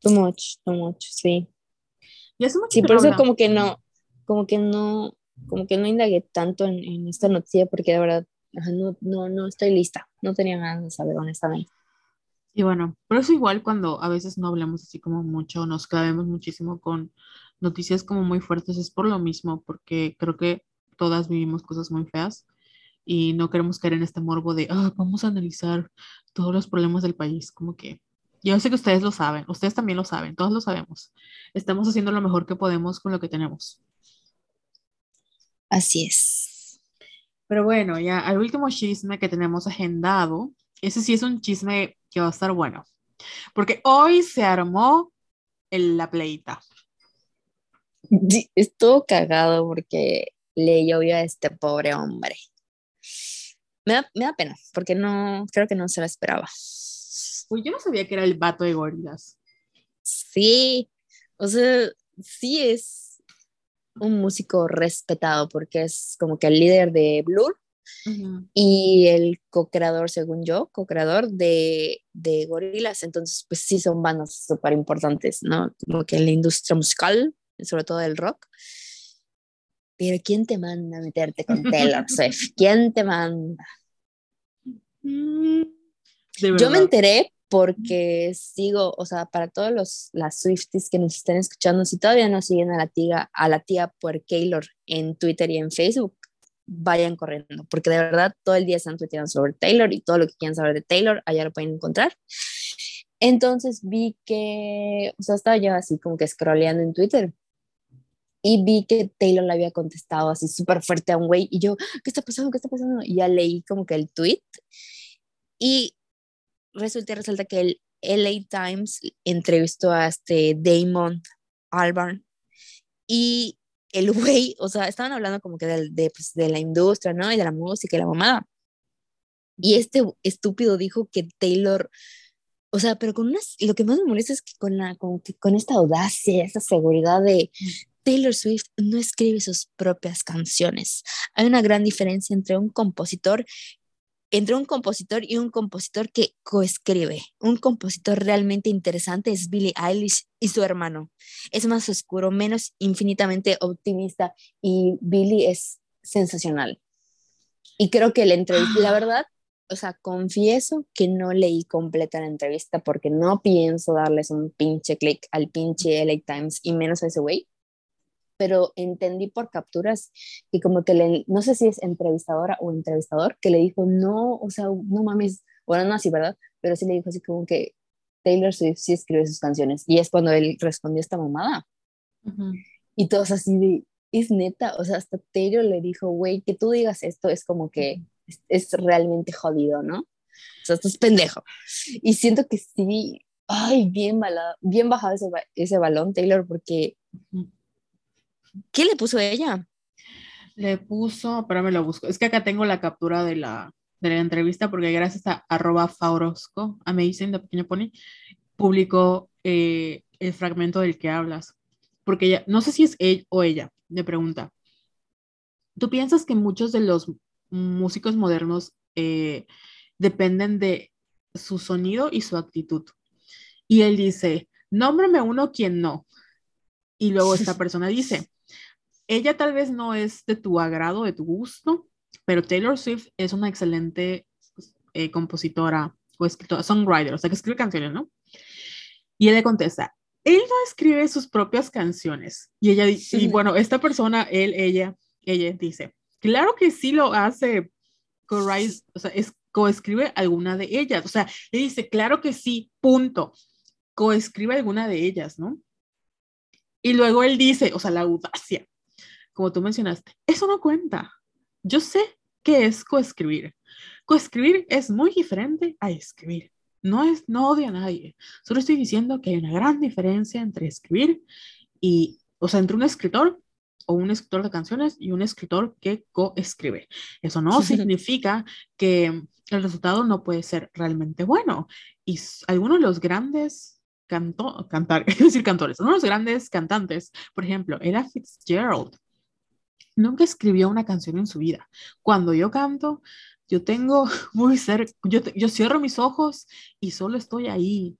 Too much, too much, sí sí, por eso como que no, como que no, como que no indagué tanto en, esta noticia porque de verdad no, no, no estoy lista, no tenía ganas de saber honestamente. Y bueno, pero eso igual cuando a veces no hablamos así como mucho, nos clavemos muchísimo con noticias como muy fuertes, es por lo mismo, porque creo que todas vivimos cosas muy feas y no queremos caer en este morbo de, ah, vamos a analizar todos los problemas del país, como que yo sé que ustedes lo saben, ustedes también lo saben, todos lo sabemos. Estamos haciendo lo mejor que podemos con lo que tenemos. Así es. Pero bueno, ya al último chisme que tenemos agendado, ese sí es un chisme que va a estar bueno, porque hoy se armó la pleita. estuvo cagado porque le llovió a este pobre hombre. Me da, me da pena, porque no, creo que no se la esperaba. Pues yo no sabía que era el vato de gorilas. Sí, o sea, sí es un músico respetado porque es como que el líder de Blur y el co-creador, según yo, co-creador de, de Gorilas. Entonces, pues sí son bandas súper importantes, ¿no? Como que en la industria musical, sobre todo del rock. Pero ¿quién te manda a meterte con Taylor Swift? ¿Quién te manda? Mm, yo me enteré porque sigo, o sea, para todos los, las Swifties que nos estén escuchando, si todavía no siguen a la tía, a la tía Taylor en Twitter y en Facebook, vayan corriendo, porque de verdad todo el día están tuiteando sobre Taylor y todo lo que quieran saber de Taylor, allá lo pueden encontrar. Entonces vi que, o sea, estaba yo así como que scrolleando en Twitter y vi que Taylor le había contestado así súper fuerte a un güey y yo, ¿qué está pasando? ¿Qué está pasando? Y ya leí como que el tweet y resulta, resulta que el LA Times entrevistó a este Damon Albarn y el güey, o sea, estaban hablando como que de, de, pues, de la industria, ¿no? Y de la música y la mamada. Y este estúpido dijo que Taylor o sea, pero con unas, lo que más me molesta es que con, la, con, con esta audacia, esta seguridad de Taylor Swift no escribe sus propias canciones. Hay una gran diferencia entre un compositor entre un compositor y un compositor que coescribe. Un compositor realmente interesante es Billie Eilish y su hermano. Es más oscuro, menos infinitamente optimista y Billie es sensacional. Y creo que la entrevista, la verdad, o sea, confieso que no leí completa la entrevista porque no pienso darles un pinche clic al pinche LA Times y menos a ese güey. Pero entendí por capturas que como que le, no sé si es entrevistadora o entrevistador, que le dijo, no, o sea, no mames, bueno, no así, ¿verdad? Pero sí le dijo así como que Taylor Swift sí escribe sus canciones. Y es cuando él respondió esta mamada. Y todos así de, es neta, o sea, hasta Taylor le dijo, güey, que tú digas esto es como que es, realmente jodido, ¿no? O sea, estás pendejo. Y siento que sí, ay, bien, bien bajado ese, ese balón, Taylor, porque... ¿Qué le puso ella? Le puso, pero me lo busco. Es que acá tengo la captura de la, de la entrevista porque gracias a arroba faurosco, amazing de Pequeño Pony, publicó eh, el fragmento del que hablas. Porque ella, no sé si es él o ella, le pregunta, ¿tú piensas que muchos de los músicos modernos eh, dependen de su sonido y su actitud. Y él dice, nómbrame uno quien no. Y luego esta persona dice, ella tal vez no es de tu agrado, de tu gusto, pero Taylor Swift es una excelente eh, compositora o escritora, songwriter, o sea, que escribe canciones, ¿no? Y él le contesta, él no escribe sus propias canciones. Y ella, y bueno, esta persona, él, ella, ella dice, Claro que sí lo hace o sea, es, coescribe alguna de ellas. O sea, le dice, claro que sí, punto. Coescribe alguna de ellas, ¿no? Y luego él dice, o sea, la audacia, como tú mencionaste, eso no cuenta. Yo sé qué es coescribir. Coescribir es muy diferente a escribir. No, es, no odio a nadie. Solo estoy diciendo que hay una gran diferencia entre escribir y, o sea, entre un escritor o un escritor de canciones y un escritor que coescribe. Eso no significa que el resultado no puede ser realmente bueno. Y algunos de los grandes canto, cantar, decir cantores, uno de los grandes cantantes, por ejemplo, era Fitzgerald. Nunca escribió una canción en su vida. Cuando yo canto, yo tengo muy cerca, yo, yo cierro mis ojos y solo estoy ahí.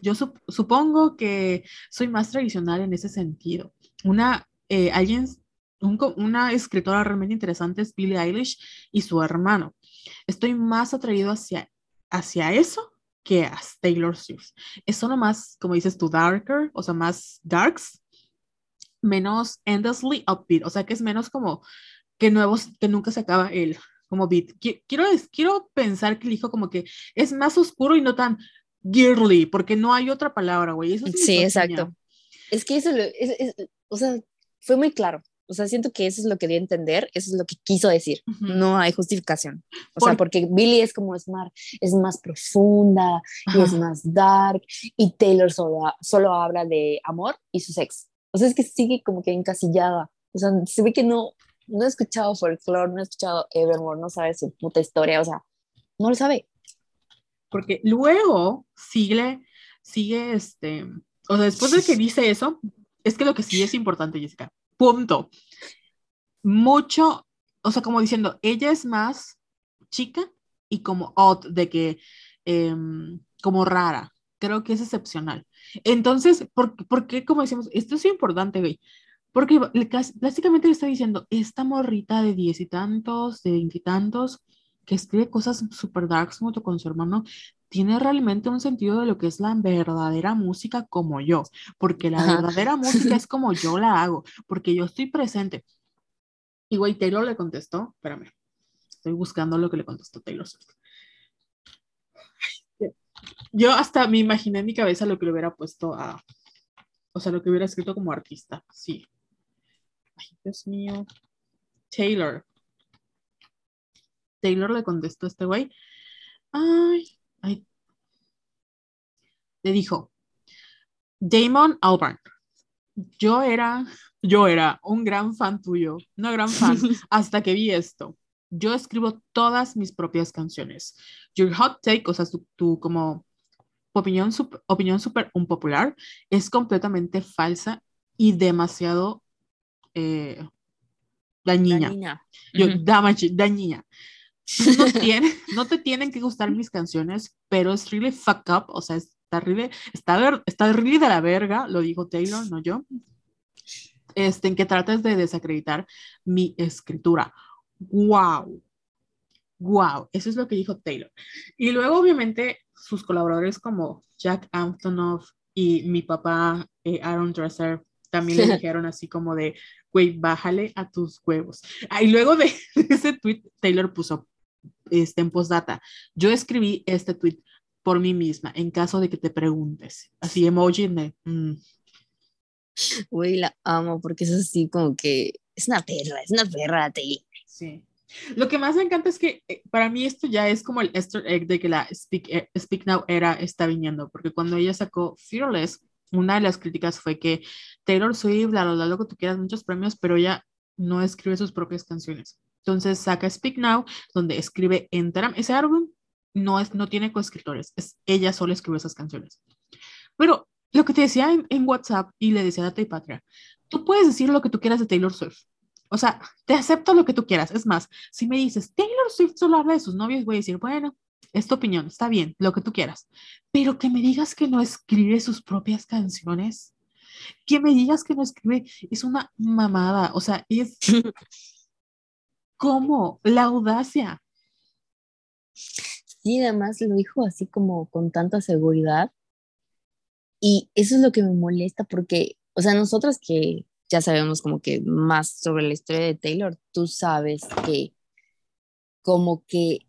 yo supongo que soy más tradicional en ese sentido. Una eh, alguien, una escritora realmente interesante es Billie Eilish y su hermano. Estoy más atraído hacia, hacia eso que a Taylor Swift. Es solo más, como dices tú, darker, o sea, más darks, menos endlessly upbeat, o sea, que es menos como que nuevos, que nunca se acaba el como beat. Quiero, quiero pensar que elijo como que es más oscuro y no tan girly, porque no hay otra palabra, güey. sí, exacto. Es que eso, es, o sea, fue muy claro. O sea, siento que eso es lo que dio a entender, eso es lo que quiso decir. No hay justificación. O sea, porque Billy es como es más, es más profunda y es más dark y Taylor solo, solo habla de amor y su sexo. O sea, es que sigue como que encasillada. O sea, se ve que no, no ha escuchado folklore, no ha escuchado Evermore, no sabe su puta historia, o sea, no lo sabe. Porque luego sigue, sigue este, o sea, después de que dice eso, es que lo que sí es importante, Jessica, punto. Mucho, o sea, como diciendo, ella es más chica y como odd, de que, em, como rara. Creo que es excepcional. Entonces, ¿por, ¿por qué, como decimos, esto es importante, güey? Porque básicamente le está diciendo, esta morrita de diez y tantos, de veintitantos, que escribe cosas super darks junto con su hermano, tiene realmente un sentido de lo que es la verdadera música como yo, porque la verdadera música es como yo la hago, porque yo estoy presente. Y güey, Taylor le contestó, espérame, estoy buscando lo que le contestó Taylor Swift. Yo hasta me imaginé en mi cabeza lo que le hubiera puesto a, o sea, lo que hubiera escrito como artista, sí. Ay, Dios mío. Taylor. Taylor le contestó a este güey. Ay, ay. Le dijo, Damon Albarn, yo era, yo era un gran fan tuyo, una gran fan, hasta que vi esto. Yo escribo todas mis propias canciones. Your hot take, o sea, tu, como opinión, opinión súper unpopular, es completamente falsa y demasiado eh, dañina. Yo, dañina. No, tiene, no te tienen que gustar mis canciones, pero es really fuck up, o sea, está really, está, está really de la verga, lo dijo Taylor, no yo, este, en que trates de desacreditar mi escritura. ¡Wow! ¡Wow! Eso es lo que dijo Taylor. Y luego, obviamente, sus colaboradores como Jack Antonoff y mi papá eh, Aaron Dresser también le dijeron así como de, güey, bájale a tus huevos. Ah, y luego de, ese tweet, Taylor puso este, en postdata, yo escribí este tweet por mí misma, en caso de que te preguntes. Así, emoji de... Mm". Güey, la amo porque es así como que es una perra, es una perra, Taylor. Sí. Lo que más me encanta es que eh, para mí esto ya es como el easter egg de que la Speak, eh, Speak Now era está viniendo, porque cuando ella sacó Fearless, una de las críticas fue que Taylor Swift, la, lo que tú quieras, muchos premios, pero ella no escribe sus propias canciones. Entonces saca Speak Now, donde escribe entera. Ese álbum no, es, no tiene coescritores, es ella solo escribe esas canciones. Pero lo que te decía en, WhatsApp y le decía a Tay Patria, tú puedes decir lo que tú quieras de Taylor Swift. O sea, te acepto lo que tú quieras. Es más, si me dices, Taylor Swift solo habla de sus novios, voy a decir, bueno, es tu opinión, está bien, lo que tú quieras. Pero que me digas que no escribe sus propias canciones, que me digas que no escribe, es una mamada. O sea, es como la audacia. Sí, además lo dijo así como con tanta seguridad. Y eso es lo que me molesta porque, o sea, nosotros que ya sabemos como que más sobre la historia de Taylor, tú sabes que como que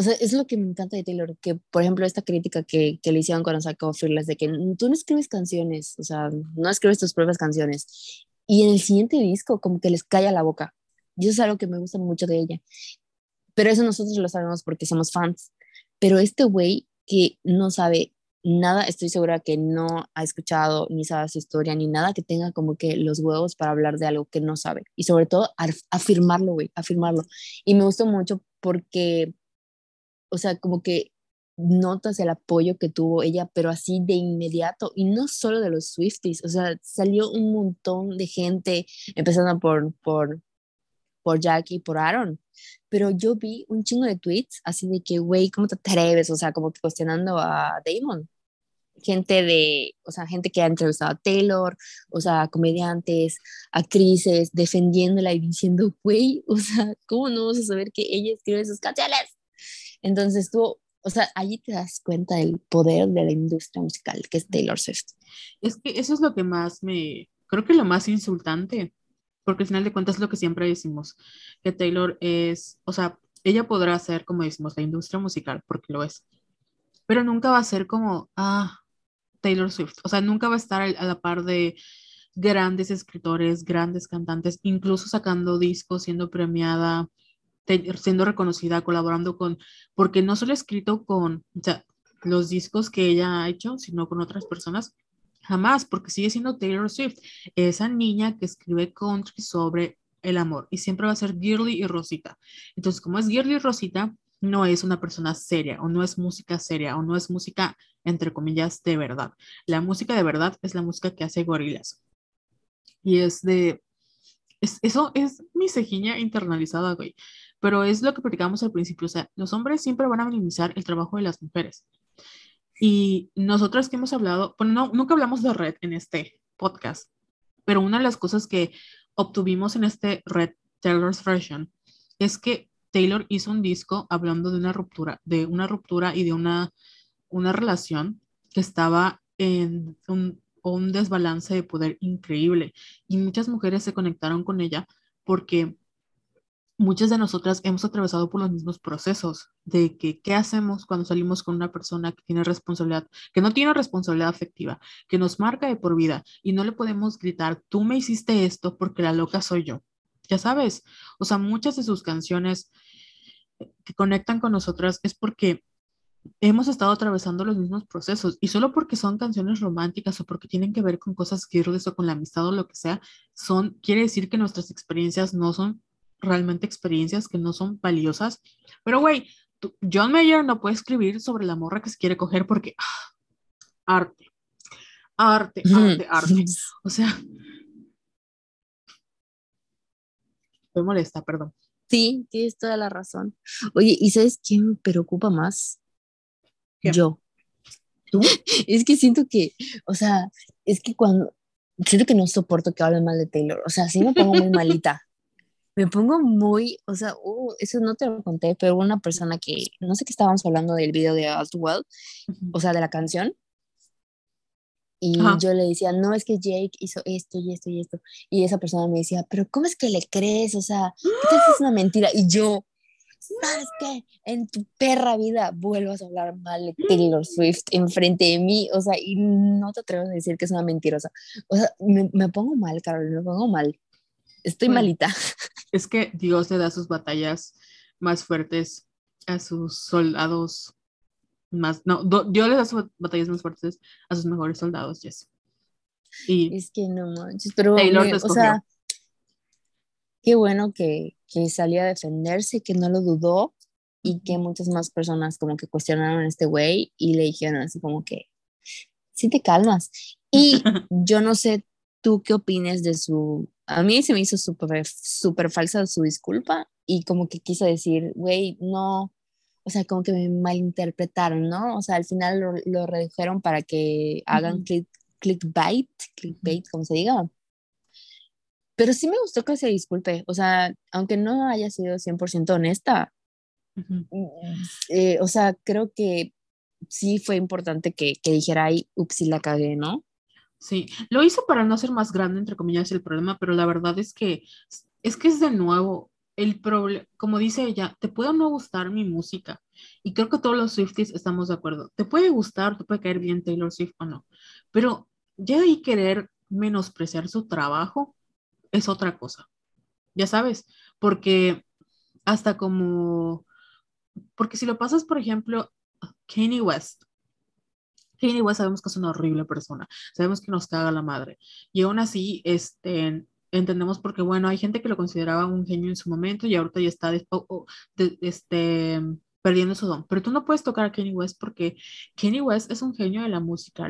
o sea, es lo que me encanta de Taylor, que por ejemplo esta crítica que, que le hicieron cuando sacó Fearless, de que tú no escribes canciones, o sea, no escribes tus propias canciones. Y en el siguiente disco como que les calla la boca. Y eso es algo que me gusta mucho de ella. Pero eso nosotros lo sabemos porque somos fans. Pero este güey que no sabe nada, estoy segura que no ha escuchado ni sabe su historia ni nada que tenga como que los huevos para hablar de algo que no sabe. Y sobre todo afirmarlo, güey, afirmarlo. Y me gustó mucho porque o sea, como que notas el apoyo que tuvo ella, pero así de inmediato, y no solo de los Swifties, o sea, salió un montón de gente, empezando por, por, por Jack y por Aaron, pero yo vi un chingo de tweets así de que, güey, ¿cómo te atreves? O sea, como cuestionando a Damon. Gente de, o sea, gente que ha entrevistado a Taylor, o sea, comediantes, actrices, defendiéndola y diciendo, güey, o sea, ¿cómo no vas a saber que ella escribe sus canciones? Entonces tú, o sea, allí te das cuenta del poder de la industria musical, que es Taylor Swift. Es que eso es lo que más me, creo que lo más insultante, porque al final de cuentas es lo que siempre decimos, que Taylor es, o sea, ella podrá ser, como decimos, la industria musical, porque lo es, pero nunca va a ser como, ah, Taylor Swift, o sea, nunca va a estar a la par de grandes escritores, grandes cantantes, incluso sacando discos, siendo premiada, siendo reconocida, colaborando con, porque no solo ha escrito con los discos que ella ha hecho, sino con otras personas, jamás, porque sigue siendo Taylor Swift, esa niña que escribe country sobre el amor y siempre va a ser Girly y Rosita. Entonces, como es Girly y Rosita, no es una persona seria o no es música seria o no es música, entre comillas, de verdad. La música de verdad es la música que hace gorilas. Y es de... eso es mi cejiña internalizada, güey pero es lo que platicábamos al principio, o sea, los hombres siempre van a minimizar el trabajo de las mujeres. Y nosotras que hemos hablado, bueno, no, nunca hablamos de red en este podcast, pero una de las cosas que obtuvimos en este red Taylor's version es que Taylor hizo un disco hablando de una ruptura, de una ruptura y de una, una relación que estaba en un, un desbalance de poder increíble. Y muchas mujeres se conectaron con ella porque muchas de nosotras hemos atravesado por los mismos procesos de que qué hacemos cuando salimos con una persona que tiene responsabilidad, que no tiene responsabilidad afectiva, que nos marca de por vida y no le podemos gritar, tú me hiciste esto porque la loca soy yo. Ya sabes, o sea, muchas de sus canciones que conectan con nosotras es porque hemos estado atravesando los mismos procesos y solo porque son canciones románticas o porque tienen que ver con cosas quirúrgicas o con la amistad o lo que sea, son quiere decir que nuestras experiencias no son realmente experiencias que no son valiosas. Pero, güey, John Mayer no puede escribir sobre la morra que se quiere coger porque ah, arte, arte, arte, arte. O sea, me molesta, perdón. Sí, tienes toda la razón. Oye, ¿y sabes quién me preocupa más? Yo. ¿Tú? Es que siento que, o sea, es que cuando, siento que no soporto que hablen mal de Taylor. O sea, sí me pongo muy malita me pongo muy, o sea, uh, eso no te lo conté, pero una persona que, no sé qué estábamos hablando del video de Well, o sea, de la canción, y yo le decía, no, es que Jake hizo esto y esto y esto. Y esa persona me decía, pero ¿cómo es que le crees? O sea, ¿qué tal es una mentira? Y yo, ¿sabes qué? En tu perra vida vuelvas a hablar mal de Taylor Swift enfrente de mí. O sea, y no te atreves a decir que es una mentirosa. O sea, me, me pongo mal, Carol, me pongo mal. Estoy malita. Es que Dios le da sus batallas más fuertes a sus soldados más, no, Dios le da sus batallas más fuertes a sus mejores soldados, Jess. Y es que no manches, pero o sea, qué bueno que, que salió a defenderse, que no lo dudó y que muchas más personas como que cuestionaron a este güey y le dijeron así como que, sí te calmas. Y yo no sé tú qué opines de su a mí se me hizo súper super falsa su disculpa y como que quiso decir, güey, no, o sea, como que me malinterpretaron, ¿no? O sea, al final lo, lo redujeron para que hagan click, clickbait, clickbait, como se diga. Pero sí me gustó que se disculpe, o sea, aunque no haya sido 100% honesta, eh, o sea, creo que sí fue importante que, que dijera, ay, ups, la cagué, ¿no? Sí, lo hizo para no ser más grande, entre comillas, el problema, pero la verdad es que es que es de nuevo el problema, como dice ella, te puede no gustar mi música. Y creo que todos los Swifties estamos de acuerdo. Te puede gustar, te puede caer bien Taylor Swift o no. Pero ya de ahí querer menospreciar su trabajo es otra cosa. Ya sabes, porque hasta como, porque si lo pasas, por ejemplo, Kanye West, Kanye West sabemos que es una horrible persona, sabemos que nos caga la madre. Y aún así, este, entendemos porque, bueno, hay gente que lo consideraba un genio en su momento y ahorita ya está este, perdiendo su don. Pero tú no puedes tocar a Kanye West porque Kanye West es un genio de la música.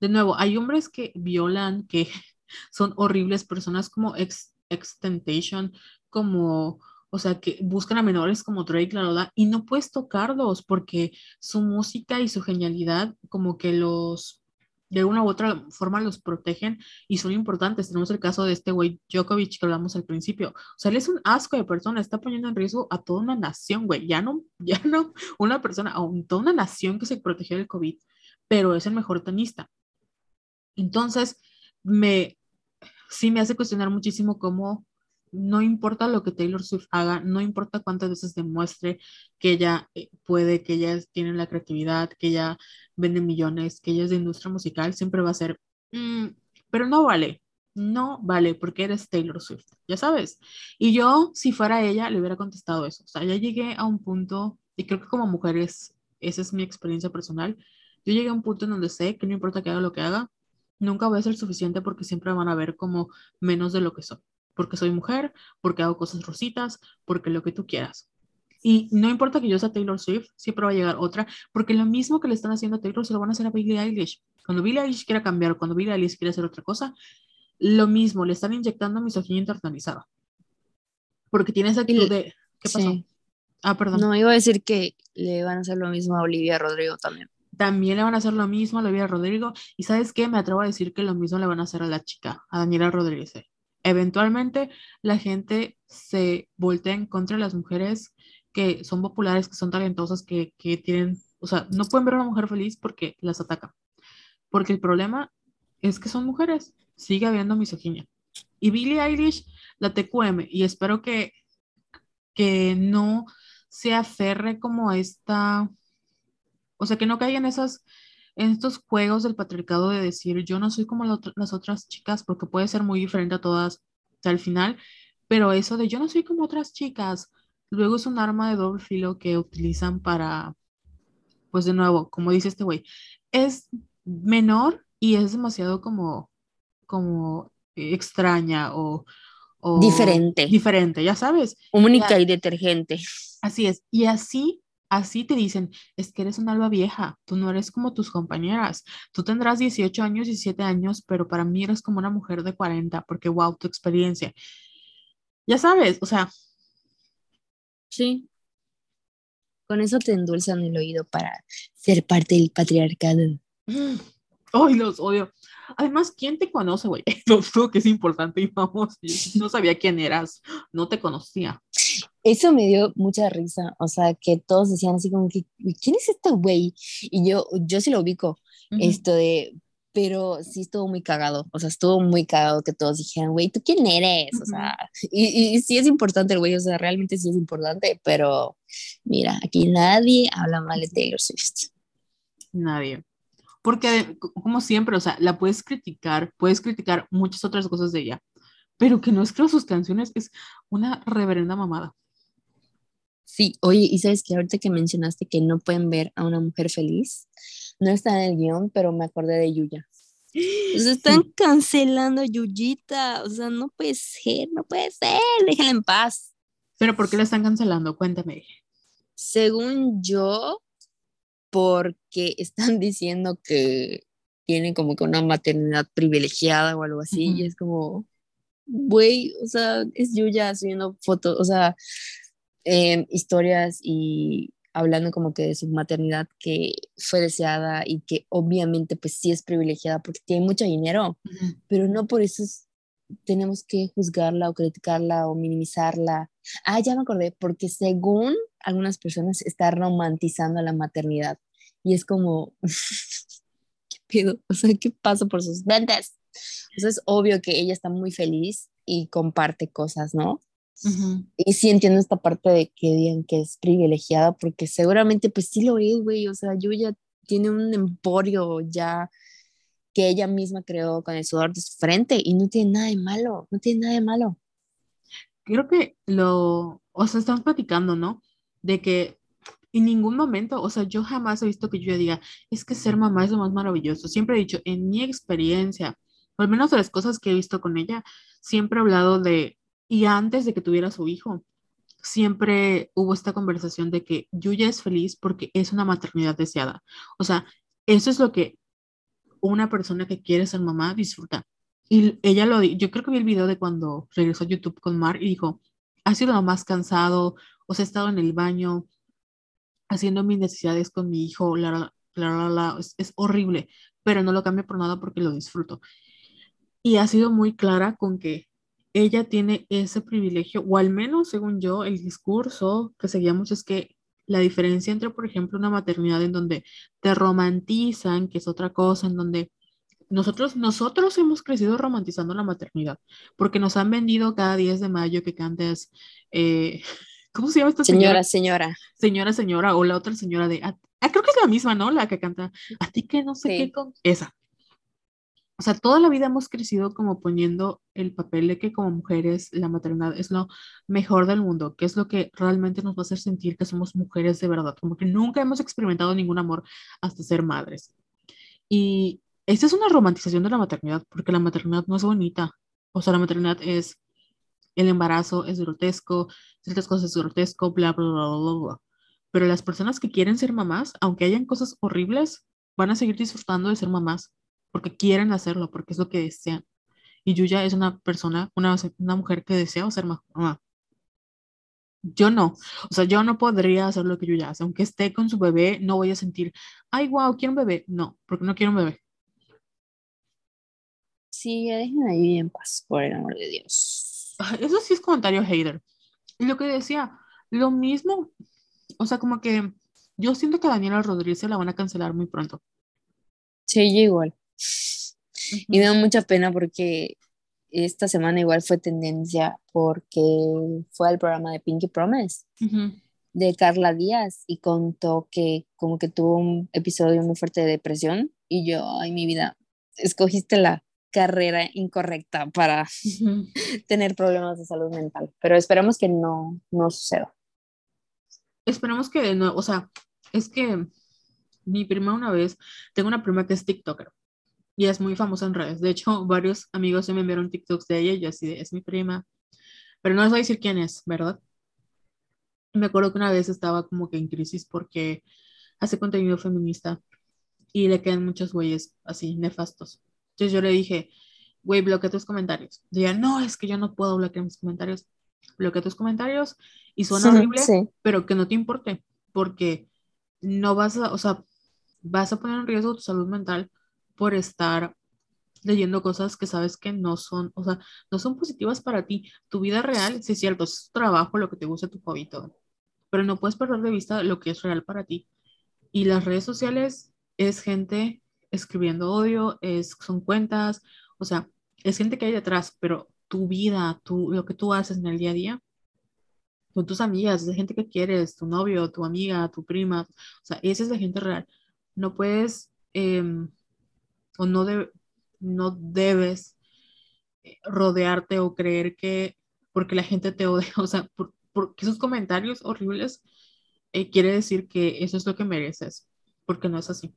de nuevo, hay hombres que violan, que son horribles personas como Ex, Extentation, como o sea, que buscan a menores como Drake, la verdad, y no puedes tocarlos porque su música y su genialidad como que los, de una u otra forma los protegen y son importantes. Tenemos el caso de este güey Djokovic que hablamos al principio. O sea, él es un asco de persona, está poniendo en riesgo a toda una nación, güey. Ya no, ya no una persona, a toda una nación que se protegió del COVID, pero es el mejor tenista. Entonces, me, sí me hace cuestionar muchísimo cómo no importa lo que Taylor Swift haga, no importa cuántas veces demuestre que ella eh, puede, que ella tiene la creatividad, que ella vende millones, que ella es de industria musical, siempre va a ser, mm, pero no vale, no vale porque eres Taylor Swift, ya sabes. Y yo, si fuera ella, le hubiera contestado eso. O sea, ya llegué a un punto, y creo que como mujeres, esa es mi experiencia personal, yo llegué a un punto en donde sé que no importa que haga lo que haga, nunca voy a ser suficiente porque siempre van a ver como menos de lo que soy porque soy mujer, porque hago cosas rositas, porque lo que tú quieras. Y no importa que yo sea Taylor Swift, siempre va a llegar otra, porque lo mismo que le están haciendo a Taylor se lo van a hacer a Billie Eilish. Cuando Billie Eilish quiera cambiar, cuando Billie Eilish quiere hacer otra cosa, lo mismo, le están inyectando misoginia internalizada. Porque tiene esa actitud de... ¿Qué pasó? Ah, perdón. No, iba a decir que le van a hacer lo mismo a Olivia Rodrigo también. También le van a hacer lo mismo a Olivia Rodrigo. Y ¿sabes qué? Me atrevo a decir que lo mismo le van a hacer a la chica, a Daniela Rodríguez. Eventualmente la gente se voltea en contra de las mujeres que son populares, que son talentosas, que, que tienen, o sea, no pueden ver a una mujer feliz porque las ataca. Porque el problema es que son mujeres, sigue habiendo misoginia. Y Billie Eilish, la TQM, y espero que, que no se aferre como esta, o sea, que no caiga en esas, en estos juegos del patriarcado de decir, yo no soy como las otras chicas, porque puede ser muy diferente a todas al final, pero eso de yo no soy como otras chicas, luego es un arma de doble filo que utilizan para, pues de nuevo, como dice este güey, es menor y es demasiado como, como extraña o, diferente. Diferente, ya sabes. Única y detergente. Así es. Y así, así te dicen, es que eres una alba vieja, tú no eres como tus compañeras. Tú tendrás 18 años, 17 años, pero para mí eres como una mujer de 40, porque wow, tu experiencia. Ya sabes, o sea. Sí. Con eso te endulzan el oído para ser parte del patriarcado. Ay, los odio. Además, ¿quién te conoce, güey? Lo que es importante y vamos, no sabía quién eras, no te conocía. Eso me dio mucha risa, o sea, que todos decían así como que, ¿quién es este güey? Y yo, yo sí lo ubico, esto de, pero sí estuvo muy cagado, o sea, estuvo muy cagado que todos dijeran, güey, ¿tú quién eres? O sea, y, y, sí es importante el güey, o sea, realmente sí es importante, pero mira, aquí nadie habla mal de Taylor Swift. Nadie. Porque, como siempre, o sea, la puedes criticar, puedes criticar muchas otras cosas de ella, pero que no escriba sus canciones es una reverenda mamada. Sí, oye, y sabes que ahorita que mencionaste que no pueden ver a una mujer feliz, no está en el guion, pero me acordé de Yuya. Se están cancelando a Yuyita, o sea, no puede ser, no puede ser, déjenla en paz. ¿Pero por qué la están cancelando? Cuéntame. Según yo, porque están diciendo que tiene como que una maternidad privilegiada o algo así, y es como, güey, o sea, es Yuya haciendo fotos, o sea, em, historias y hablando como que de su maternidad que fue deseada y que obviamente pues sí es privilegiada porque tiene mucho dinero, pero no por eso tenemos que juzgarla o criticarla o minimizarla. Ah, ya me acordé, porque según algunas personas está romantizando la maternidad y es como, ¿qué pido? O sea, ¿qué pasa por sus ventas? O sea, es obvio que ella está muy feliz y comparte cosas, ¿no? Y sí entiendo esta parte de que digan que es privilegiada, porque seguramente pues sí lo es, güey, o sea, Yuya tiene un emporio ya que ella misma creó con el sudor de su frente y no tiene nada de malo, no tiene nada de malo. Creo que lo, o sea, estamos platicando, ¿no? De que en ningún momento, o sea, yo jamás he visto que yo diga, es que ser mamá es lo más maravilloso. Siempre he dicho, en mi experiencia, al menos de las cosas que he visto con ella, siempre he hablado de, y antes de que tuviera su hijo, siempre hubo esta conversación de que Yuya es feliz porque es una maternidad deseada. O sea, eso es lo que una persona que quiere ser mamá disfruta. Y ella lo yo creo que vi el video de cuando regresó a YouTube con Mar y dijo, ha sido lo más cansado, o sea, he estado en el baño haciendo mis necesidades con mi hijo, la, la, la, es, es horrible, pero no lo cambio por nada porque lo disfruto. Y ha sido muy clara con que ella tiene ese privilegio, o al menos según yo, el discurso que seguíamos es que la diferencia entre, por ejemplo, una maternidad en donde te romantizan, que es otra cosa, en donde nosotros, nosotros hemos crecido romantizando la maternidad, porque nos han vendido cada 10 de mayo que cantes, eh, ¿cómo se llama esta señora? Señora, señora. Señora, o la otra señora de, ah, creo que es la misma, ¿no? La que canta, a ti que no sé qué con esa. O sea, toda la vida hemos crecido como poniendo el papel de que como mujeres la maternidad es lo mejor del mundo, que es lo que realmente nos va a hacer sentir que somos mujeres de verdad, como que nunca hemos experimentado ningún amor hasta ser madres. Y esta es una romantización de la maternidad, porque la maternidad no es bonita. O sea, la maternidad es el embarazo, es grotesco, ciertas cosas es grotesco, bla, bla, bla, bla, bla. Pero las personas que quieren ser mamás, aunque hayan cosas horribles, van a seguir disfrutando de ser mamás porque quieren hacerlo, porque es lo que desean. Y Yuya es una persona, una, una mujer que desea ser mamá. Yo no, o sea, yo no podría hacer lo que Yuya hace. Aunque esté con su bebé, no voy a sentir, ay, wow, quiero un bebé. No, porque no quiero un bebé. Sí, dejen ahí en paz, por el amor de Dios. Eso sí es comentario hater. Y lo que decía, lo mismo, o sea, como que yo siento que a Daniela Rodríguez se la van a cancelar muy pronto. Sí, Y me da mucha pena porque esta semana igual fue tendencia porque fue al programa de Pinky Promise de Carla Díaz y contó que como que tuvo un episodio muy fuerte de depresión y yo, ay mi vida, escogiste la carrera incorrecta para tener problemas de salud mental, pero esperemos que no, no suceda. Esperemos que no, o sea, es que mi prima una vez, tengo una prima que es TikToker y es muy famosa en redes. De hecho, varios amigos se me enviaron TikToks de ella y yo así de, es mi prima. Pero no les voy a decir quién es, ¿verdad? Me acuerdo que una vez estaba como que en crisis porque hace contenido feminista y le quedan muchos güeyes así nefastos. Entonces yo le dije, güey, bloquea tus comentarios. Diga, no, es que yo no puedo bloquear mis comentarios. Bloquea tus comentarios y suena horrible, pero que no te importe, porque no vas a, o sea, vas a poner en riesgo tu salud mental por estar leyendo cosas que sabes que no son, o sea, no son positivas para ti. Tu vida real, sí es cierto, es tu trabajo, lo que te gusta, tu hobby, todo. Pero no puedes perder de vista lo que es real para ti. Y las redes sociales es gente escribiendo odio, es, son cuentas, o sea, es gente que hay detrás, pero tu vida, tu, lo que tú haces en el día a día, con tus amigas, es gente que quieres, tu novio, tu amiga, tu prima, o sea, esa es la gente real. No puedes em, o no, no debes eh, rodearte o creer que porque la gente te odia, o sea, porque esos comentarios horribles eh, quiere decir que eso es lo que mereces, porque no es así.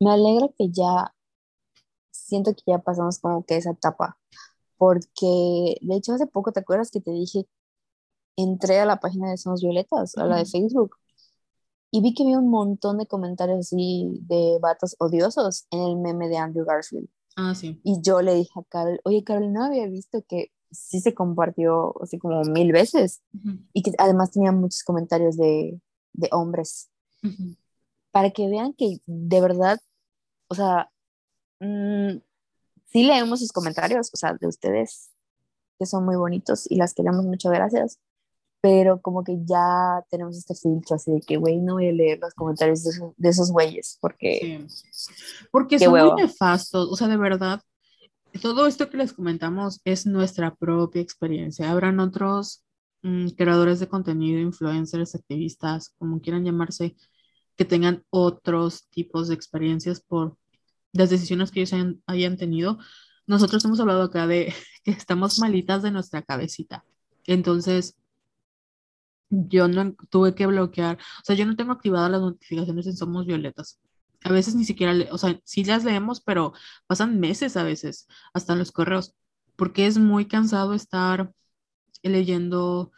Me alegra que ya, siento que ya pasamos como que esa etapa, porque de hecho hace poco, ¿te acuerdas que te dije, entré a la página de Somos Violetas, a la de Facebook, y vi que había un montón de comentarios así de vatos odiosos en el meme de Andrew Garfield. Ah, sí. Y yo le dije a Carol, oye, Carol, no había visto que sí se compartió así como mil veces y que además tenía muchos comentarios de, de hombres. Para que vean que de verdad, o sea, mm, sí leemos sus comentarios, o sea, de ustedes, que son muy bonitos y las queremos mucho, gracias pero como que ya tenemos este filtro así de que, güey, no voy a leer los comentarios de, esos güeyes, porque... Porque son muy nefastos, o sea, de verdad, todo esto que les comentamos es nuestra propia experiencia. Habrán otros mm, creadores de contenido, influencers, activistas, como quieran llamarse, que tengan otros tipos de experiencias por las decisiones que ellos hayan, hayan tenido. Nosotros hemos hablado acá de que estamos malitas de nuestra cabecita. Entonces, yo no tuve que bloquear, o sea, yo no tengo activadas las notificaciones en Somos Violetas. A veces ni siquiera, o sea, sí las leemos, pero pasan meses a veces, hasta en los correos, porque es muy cansado estar leyendo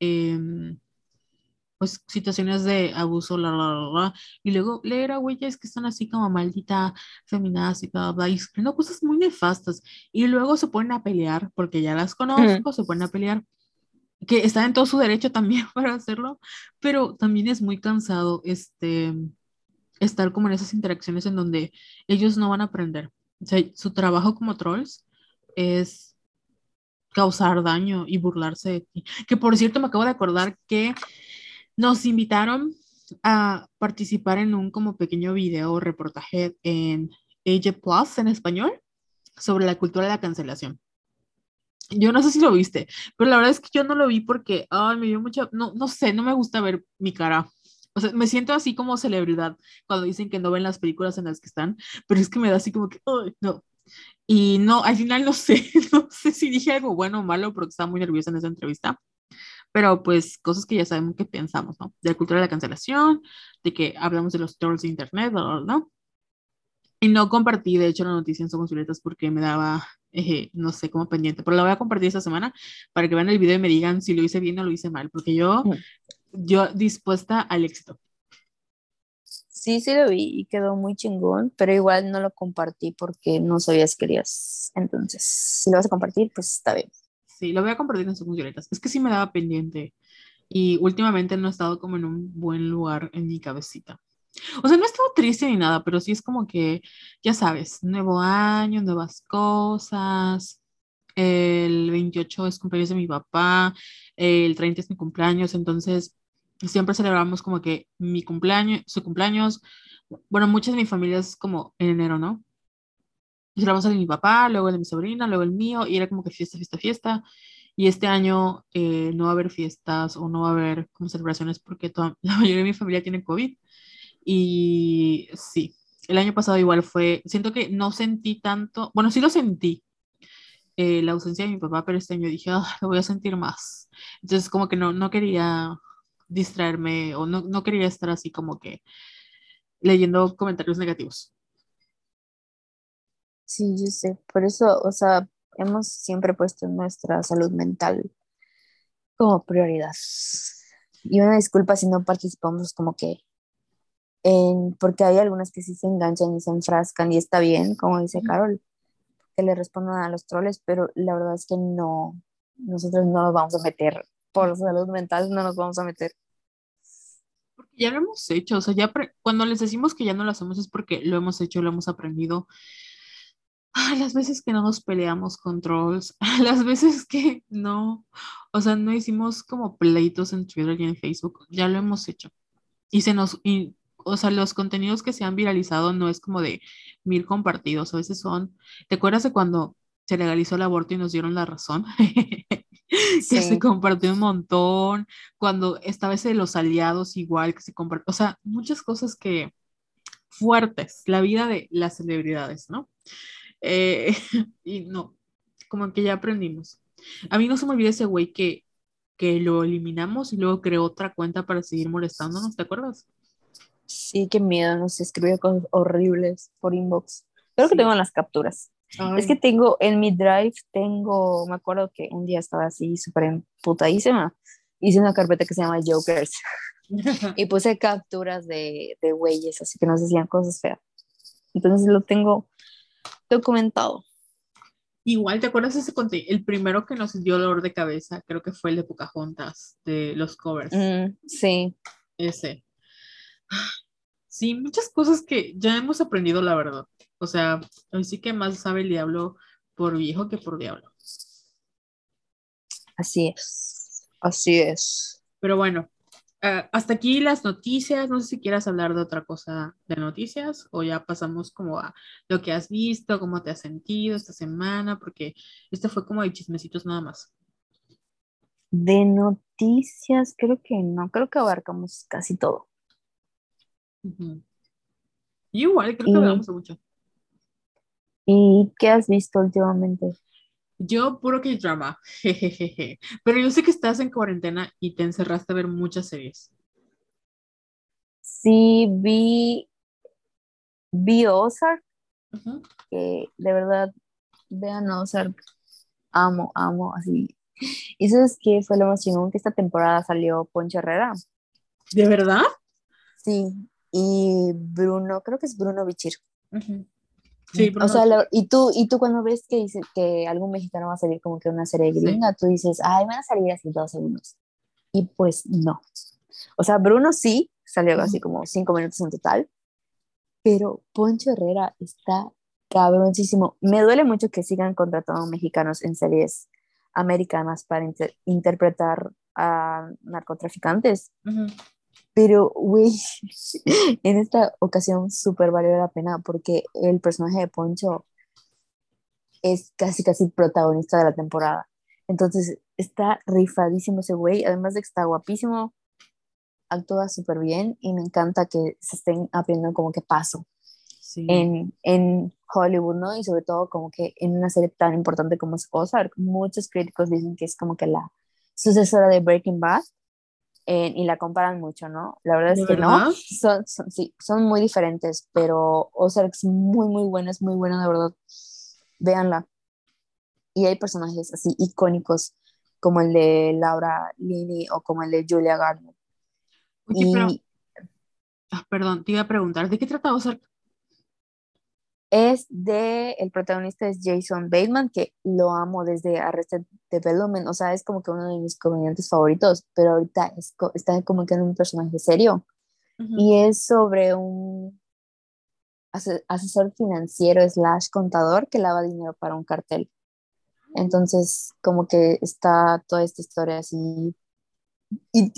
em, pues situaciones de abuso, la, la, la, y luego leer a güeyes que están así como maldita, feminadas y bla, bla, y escribiendo cosas muy nefastas, y luego se ponen a pelear, porque ya las conozco, se ponen a pelear que está en todo su derecho también para hacerlo, pero también es muy cansado este, estar como en esas interacciones en donde ellos no van a aprender. O sea, su trabajo como trolls es causar daño y burlarse de ti. Que por cierto, me acabo de acordar que nos invitaron a participar en un como pequeño video reportaje en AJ Plus en español sobre la cultura de la cancelación. Yo no sé si lo viste, pero la verdad es que yo no lo vi porque, ay, me dio mucha, no, no sé, no me gusta ver mi cara. O sea, me siento así como celebridad cuando dicen que no ven las películas en las que están, pero es que me da así como que, ay, no. Y no, al final no sé, no sé si dije algo bueno o malo porque estaba muy nerviosa en esa entrevista, pero pues cosas que ya sabemos que pensamos, ¿no? De la cultura de la cancelación, de que hablamos de los trolls de internet, ¿no? Y no compartí, de hecho, la noticia en Somos Violetas porque me daba eh, no sé, cómo pendiente, pero la voy a compartir esta semana para que vean el video y me digan si lo hice bien o lo hice mal, porque yo, mm. yo dispuesta al éxito. Sí, sí lo vi y quedó muy chingón, pero igual no lo compartí porque no sabías que querías. Entonces, si lo vas a compartir, pues está bien. Sí, lo voy a compartir en sus violetas. Es que sí me daba pendiente y últimamente no he estado como en un buen lugar en mi cabecita. O sea, no he estado triste ni nada, pero sí es como que, ya sabes, nuevo año, nuevas cosas. El 28 es cumpleaños de mi papá, el 30 es mi cumpleaños, entonces siempre celebramos como que mi cumpleaños, su cumpleaños. Bueno, muchas de mi familia es como en enero, ¿no? Y celebramos el de mi papá, luego el de mi sobrina, luego el mío, y era como que fiesta, fiesta, fiesta. Y este año eh, no va a haber fiestas o no va a haber como celebraciones porque toda, la mayoría de mi familia tiene COVID. Y sí, el año pasado igual fue, siento que no sentí tanto, bueno, sí lo sentí, eh, la ausencia de mi papá, pero este año dije, ah, lo voy a sentir más. Entonces como que no, no quería distraerme o no, no quería estar así como que leyendo comentarios negativos. Sí, yo sé, por eso, o sea, hemos siempre puesto nuestra salud mental como prioridad. Y una disculpa si no participamos como que porque hay algunas que sí se enganchan y se enfrascan y está bien, como dice Carol, que le respondan a los troles, pero la verdad es que no, nosotros no nos vamos a meter por salud mental, no nos vamos a meter. Porque ya lo hemos hecho, o sea, ya cuando les decimos que ya no lo hacemos es porque lo hemos hecho, lo hemos aprendido. las veces que no nos peleamos con trolls, las veces que no, o sea, no hicimos como pleitos en Twitter y en Facebook, ya lo hemos hecho. Y se nos, o sea, los contenidos que se han viralizado no es como de mil compartidos, a veces son, ¿te acuerdas de cuando se legalizó el aborto y nos dieron la razón? que se compartió un montón, cuando esta vez de los aliados igual que se compartió, o sea, muchas cosas que fuertes, la vida de las celebridades, ¿no? Eh, y no, como que ya aprendimos. A mí no se me olvida ese güey que, que lo eliminamos y luego creó otra cuenta para seguir molestándonos, ¿te acuerdas? Sí, qué miedo, nos escribió cosas horribles por inbox. Creo que tengo las capturas. Es que tengo en mi drive, tengo, me acuerdo que un día estaba así súper emputadísima. Hice una carpeta que se llama Jokers y puse capturas de, de güeyes, así que nos decían cosas feas. Entonces lo tengo documentado. Igual, ¿te acuerdas ese contenido? El primero que nos dio dolor de cabeza, creo que fue el de Pocahontas, de los covers. Mm, sí. Ese. Sí, muchas cosas que ya hemos aprendido, la verdad. O sea, hoy sí que más sabe el diablo por viejo que por diablo. Así es, así es. Pero bueno, ah, hasta aquí las noticias. No sé si quieras hablar de otra cosa de noticias o ya pasamos como a lo que has visto, cómo te has sentido esta semana, porque este fue como de chismecitos nada más. De noticias, creo que no, creo que abarcamos casi todo igual, creo que hablamos mucho. ¿Y qué has visto últimamente? Yo, puro que drama, jejeje. Pero yo sé que estás en cuarentena y te encerraste a ver muchas series. Sí, vi, vi Ozark, que de verdad, vean Ozark, amo, amo, así. Y sabes que fue lo más chingón que esta temporada salió Poncho Herrera. ¿De verdad? Sí, y Bruno, creo que es Bruno Bichir. Sí, Bruno. O sea, y tú, y tú cuando ves que dice que algún mexicano va a salir como que una serie gringa, tú dices, ay, van a salir así dos segundos. Y pues no. O sea, Bruno sí, salió así como cinco minutos en total, pero Poncho Herrera está cabroncísimo. Me duele mucho que sigan contratando mexicanos en series americanas para interpretar a narcotraficantes. Pero, güey, en esta ocasión súper valió la pena porque el personaje de Poncho es casi, casi protagonista de la temporada. Entonces, está rifadísimo ese güey, además de que está guapísimo, actúa súper bien y me encanta que se estén aprendiendo como que paso en, en Hollywood, ¿no? Y sobre todo como que en una serie tan importante como es Ozark, muchos críticos dicen que es como que la sucesora de Breaking Bad, y la comparan mucho, ¿no? La verdad es que no, son, sí, son muy diferentes, pero Ozark es muy, muy buena, es muy buena, de verdad. Véanla. Y hay personajes así icónicos como el de Laura Linney o como el de Julia Garner. y... Ah, perdón, te iba a preguntar, ¿de qué trata Ozark? Es de, el protagonista es Jason Bateman, que lo amo desde Arrested Development, o sea, es como que uno de mis comediantes favoritos, pero ahorita está como que en un personaje serio. y es sobre un asesor financiero slash contador que lava dinero para un cartel. Entonces, como que está toda esta historia así. Y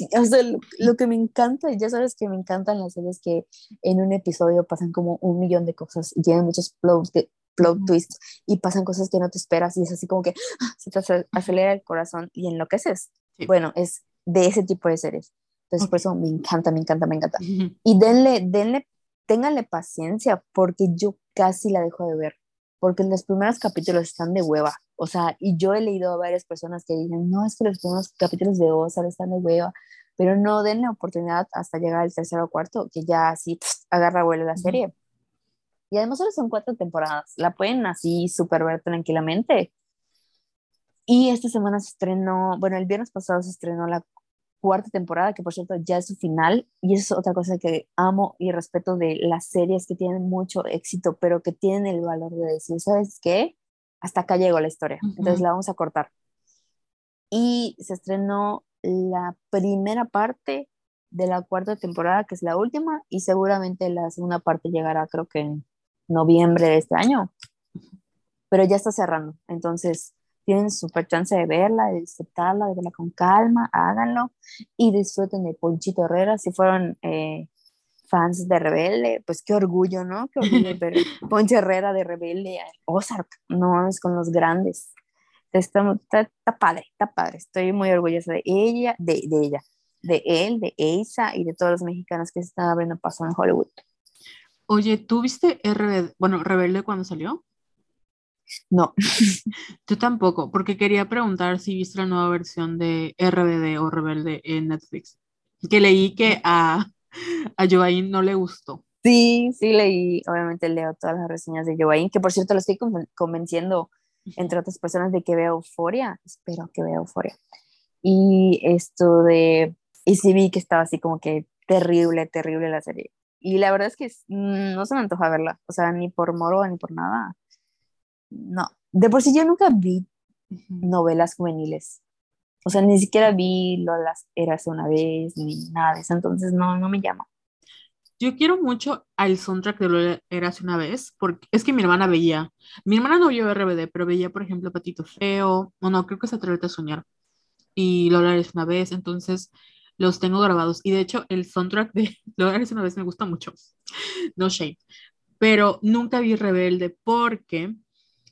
lo, que me encanta, ya sabes que me encantan las series que en un episodio pasan como un millón de cosas y tienen muchos plot, plot twists y pasan cosas que no te esperas y es así como que ¡ah! se te acelera el corazón y enloqueces. Bueno, es de ese tipo de series. Entonces, por eso me encanta, me encanta, me encanta. Y denle, denle, ténganle paciencia porque yo casi la dejo de ver porque los primeros capítulos están de hueva. O sea, y yo he leído a varias personas que dicen, no, es que los primeros capítulos de Ozark están de hueva, pero no den la oportunidad hasta llegar al tercero o cuarto, que ya así agarra vuelo la serie. Y además solo son cuatro temporadas, la pueden así super ver tranquilamente. Y esta semana se estrenó, bueno, el viernes pasado se estrenó la cuarta temporada, que por cierto ya es su final, y eso es otra cosa que amo y respeto de las series que tienen mucho éxito, pero que tienen el valor de decir, ¿sabes qué? Hasta acá llegó la historia, entonces la vamos a cortar. Y se estrenó la primera parte de la cuarta temporada, que es la última, y seguramente la segunda parte llegará creo que en noviembre de este año, pero ya está cerrando, entonces tienen súper chance de verla, de disfrutarla, de verla con calma, háganlo y disfruten de Ponchito Herrera. Si fueron eh, fans de Rebelde, pues qué orgullo, ¿no? Qué orgullo ver Poncho Herrera de Rebelde, Ozark, no es con los grandes. Está, está, padre, está padre. Estoy muy orgullosa de ella, de, de ella, de él, de Eisa y de todos los mexicanos que se están abriendo paso en Hollywood. Oye, ¿tú viste RBD, bueno, Rebelde cuando salió? No. Yo tampoco, porque quería preguntar si viste la nueva versión de RBD o Rebelde en Netflix. Que leí que a, a Joaín no le gustó. Sí, sí leí, obviamente leo todas las reseñas de Joaín, que por cierto lo estoy convenciendo, entre otras personas, de que vea Euforia. Espero que vea Euforia. Y esto de, y sí vi que estaba así como que terrible, terrible la serie. Y la verdad es que mm, no se me antoja verla, o sea, ni por moro ni por nada no, de por sí yo nunca vi novelas juveniles. O sea, ni siquiera vi Lolas Eras una vez, ni nada de eso, entonces no, no me llama. Yo quiero mucho al soundtrack de Lola Eras una vez, porque es que mi hermana veía, mi hermana no vio RBD, pero veía, por ejemplo, Patito Feo, o no, creo que se atreve a soñar, y Lola Eras una vez, entonces los tengo grabados. Y de hecho, el soundtrack de Lola Eras una vez me gusta mucho, no shame, pero nunca vi Rebelde porque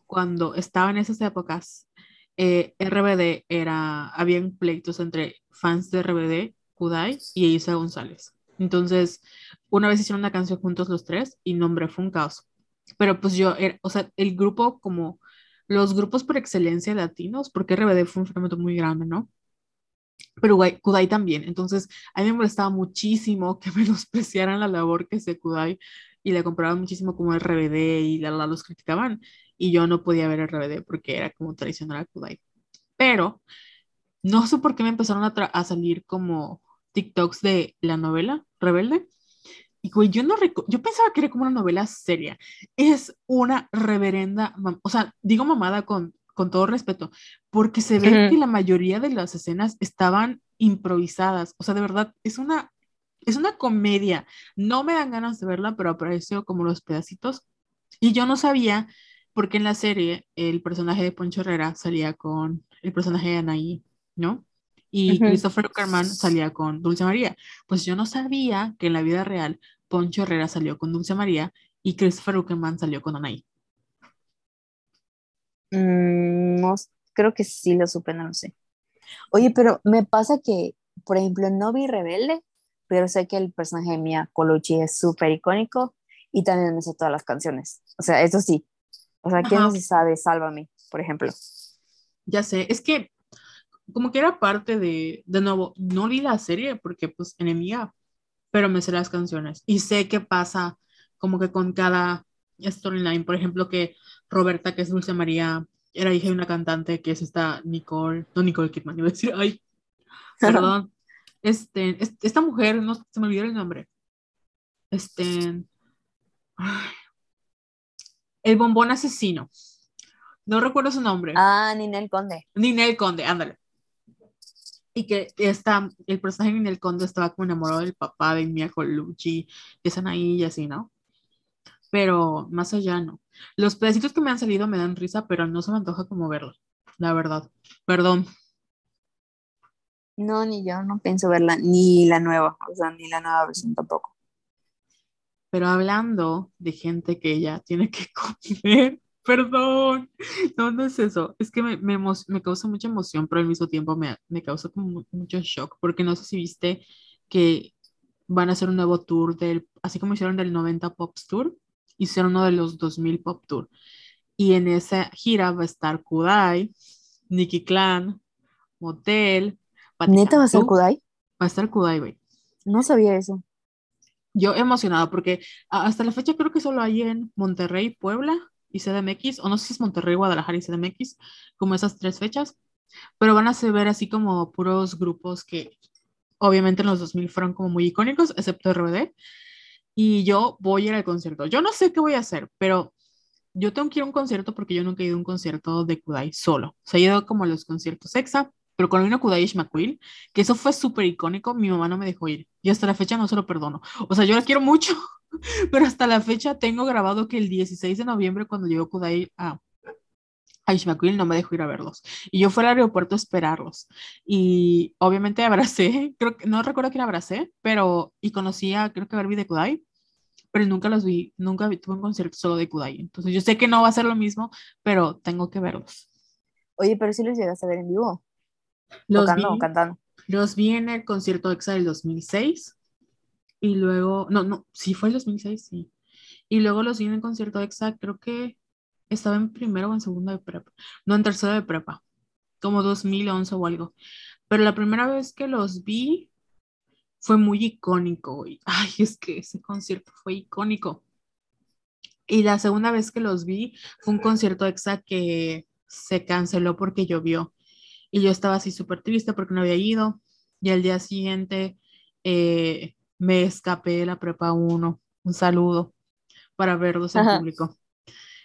cuando estaba en esas épocas, eh, RBD era, habían pleitos entre fans de RBD, Kudai y Isa González. Entonces, una vez hicieron una canción juntos los tres y nombre fue un caos. Pero pues yo, o sea, el grupo como los grupos por excelencia latinos, porque RBD fue un fenómeno muy grande, ¿no? Pero Kudai también. Entonces, a mí me molestaba muchísimo que menospreciaran la labor que hace Kudai y le compraban muchísimo como RBD y la, la los criticaban y yo no podía ver RBD porque era como tradicional a Kudai. Pero no sé por qué me empezaron a, a salir como TikToks de la novela Rebelde. Y güey, yo no yo pensaba que era como una novela seria. Es una reverenda, o sea, digo mamada con, con todo respeto, porque se ve que la mayoría de las escenas estaban improvisadas. O sea, de verdad, es una, es una comedia. No me dan ganas de verla, pero aprecio como los pedacitos. Y yo no sabía porque en la serie el personaje de Poncho Herrera salía con el personaje de Anaí, ¿no? Y Christopher Uckerman salía con Dulce María. Pues yo no sabía que en la vida real Poncho Herrera salió con Dulce María y Christopher Uckerman salió con Anaí. Mm, no, creo que sí lo supe, no lo sé. Oye, pero me pasa que, por ejemplo, no vi Rebelde, pero sé que el personaje de Mia Colucci es súper icónico y también me sé todas las canciones. O sea, eso sí, o sea, ¿quién no se sabe Sálvame, por ejemplo? Ya sé, es que como que era parte de, de nuevo, no vi la serie porque pues enemiga, pero me sé las canciones y sé qué pasa como que con cada storyline, por ejemplo, que Roberta, que es Dulce María, era hija de una cantante que es esta Nicole, no Nicole Kidman, iba a decir, ay, perdón, este, esta mujer, no se me olvidó el nombre, este, ay, el bombón asesino. No recuerdo su nombre. Ah, Ninel Conde. Ninel Conde, ándale. y que está, el personaje en el conde estaba como enamorado del papá de Mia Colucci, y están ahí y así, ¿no? Pero más allá no. Los pedacitos que me han salido me dan risa, pero no se me antoja como verlo, la verdad. Perdón. No, ni yo no pienso verla, ni la nueva, o sea, ni la nueva versión tampoco. Pero hablando de gente que ya tiene que comer, perdón, no, no es eso, es que me, me, me causa mucha emoción, pero al mismo tiempo me, me causa como mucho shock, porque no sé si viste que van a hacer un nuevo tour del, así como hicieron del 90 Pops Tour, hicieron uno de los 2000 Pop Tour. Y en esa gira va a estar Kudai, Nicky Clan, Motel. ¿Neta va a estar Kudai? Va a estar Kudai, güey. No sabía eso. Yo emocionado porque hasta la fecha creo que solo hay en Monterrey, Puebla y CDMX, o no sé si es Monterrey, Guadalajara y CDMX, como esas tres fechas, pero van a ser ver así como puros grupos que obviamente en los 2000 fueron como muy icónicos, excepto RBD, y yo voy a ir al concierto. Yo no sé qué voy a hacer, pero yo tengo que ir a un concierto porque yo nunca he ido a un concierto de Kudai solo. O sea, he ido como a los conciertos EXA, pero con una Kudai Ishmaquil, que eso fue súper icónico, mi mamá no me dejó ir. Y hasta la fecha no se lo perdono. O sea, yo la quiero mucho, pero hasta la fecha tengo grabado que el 16 de noviembre, cuando llegó Kudai a, a Ishmaquil, no me dejó ir a verlos. Y yo fui al aeropuerto a esperarlos. Y obviamente abracé, creo que no recuerdo quién abracé, pero y conocía, creo que Barbie de Kudai pero nunca los vi, nunca tuve un concierto solo de Kudai. Entonces yo sé que no va a ser lo mismo, pero tengo que verlos. Oye, pero si los llegaste a ver en vivo. Los Tocando vi, cantando. Los vi en el concierto EXA del 2006 y luego, no, no, sí fue el 2006, sí. Y luego los vi en el concierto EXA, creo que estaba en primero o en segundo de prepa, no, en tercero de prepa, como 2011 o algo. Pero la primera vez que los vi fue muy icónico. Ay, es que ese concierto fue icónico. Y la segunda vez que los vi fue un concierto exa que se canceló porque llovió. Y yo estaba así súper triste porque no había ido. Y al día siguiente eh, me escapé de la prepa 1. Un saludo para verlos en público.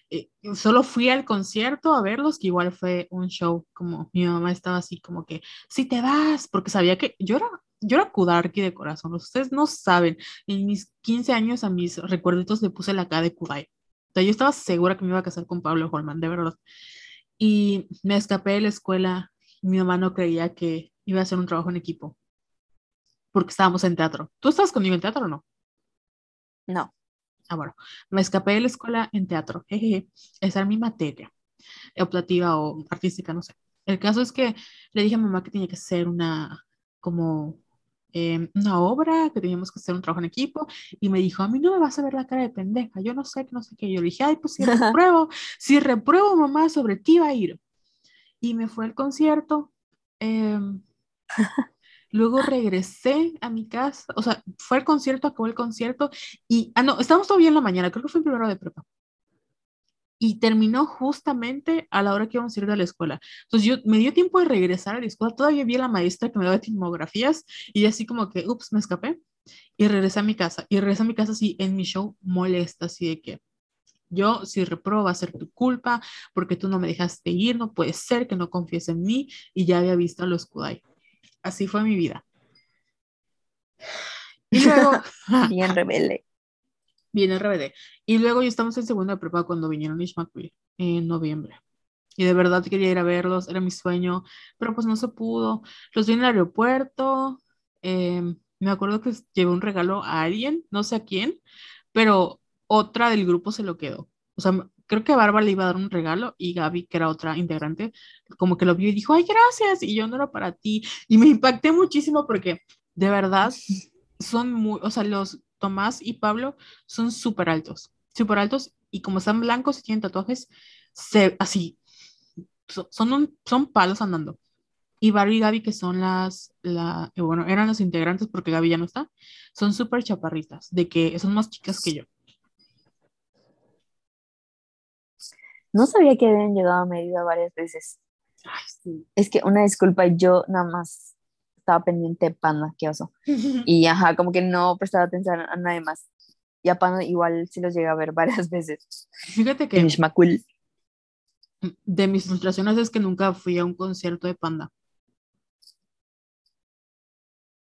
Eh, solo fui al concierto a verlos, que igual fue un show, como mi mamá estaba así como que, si te vas, porque sabía que yo era yo era Kudarki de corazón, ustedes no saben, en mis 15 años a mis recuerditos le puse la K de Kudai. O sea, yo estaba segura que me iba a casar con Pablo Holman, de verdad. Y me escapé de la escuela, mi mamá no creía que iba a hacer un trabajo en equipo, porque estábamos en teatro. ¿Tú estabas conmigo en teatro o no? No. Ah, bueno, me escapé de la escuela en teatro, jejeje, esa era mi materia, optativa o artística, no sé. El caso es que le dije a mamá que tenía que ser una, como Em, una obra, que teníamos que hacer un trabajo en equipo, y me dijo, a mí no me vas a ver la cara de pendeja, yo no sé, no sé qué. Yo le dije, ay, pues si repruebo, si repruebo, mamá, sobre ti va a ir. Y me fue al concierto. Em, luego regresé a mi casa, o sea, fue el concierto, acabó el concierto, y, ah, no, estábamos todavía en la mañana, creo que fue el primero de prepa y terminó justamente a la hora que íbamos a ir de la escuela. Entonces yo me dio tiempo de regresar a la escuela, todavía vi a la maestra que me daba timografías y así como que, ups, me escapé y regresé a mi casa. Y regresé a mi casa así en mi show molesta, así de que yo si reprobo va a ser tu culpa porque tú no me dejaste ir, no puede ser que no confíes en mí y ya había visto a los Kudai. Así fue mi vida. Y luego... Bien rebelde viene RBD. Y luego ya estamos en segunda prepa cuando vinieron Ishmael en noviembre. Y de verdad quería ir a verlos, era mi sueño, pero pues no se pudo. Los vi en el aeropuerto. Em, me acuerdo que llevé un regalo a alguien, no sé a quién, pero otra del grupo se lo quedó. O sea, creo que Bárbara le iba a dar un regalo y Gaby, que era otra integrante, como que lo vio y dijo, ay, gracias, y yo no era para ti. Y me impacté muchísimo porque de verdad son muy, o sea, los Tomás y Pablo son súper altos, súper altos y como están blancos y tienen tatuajes, se, así, son, son palos andando. Y Barbie y Gaby, que son las, la, bueno, eran las integrantes porque Gaby ya no está, son súper chaparritas, de que son más chicas que yo. No sabía que habían llegado a medida varias veces. Es que una disculpa, yo nada más estaba pendiente de Panda, qué oso. Y ajá, como que no prestaba atención a nadie más. Y a Panda igual sí los llegué a ver varias veces. Fíjate que... De mis frustraciones es que nunca fui a un concierto de Panda.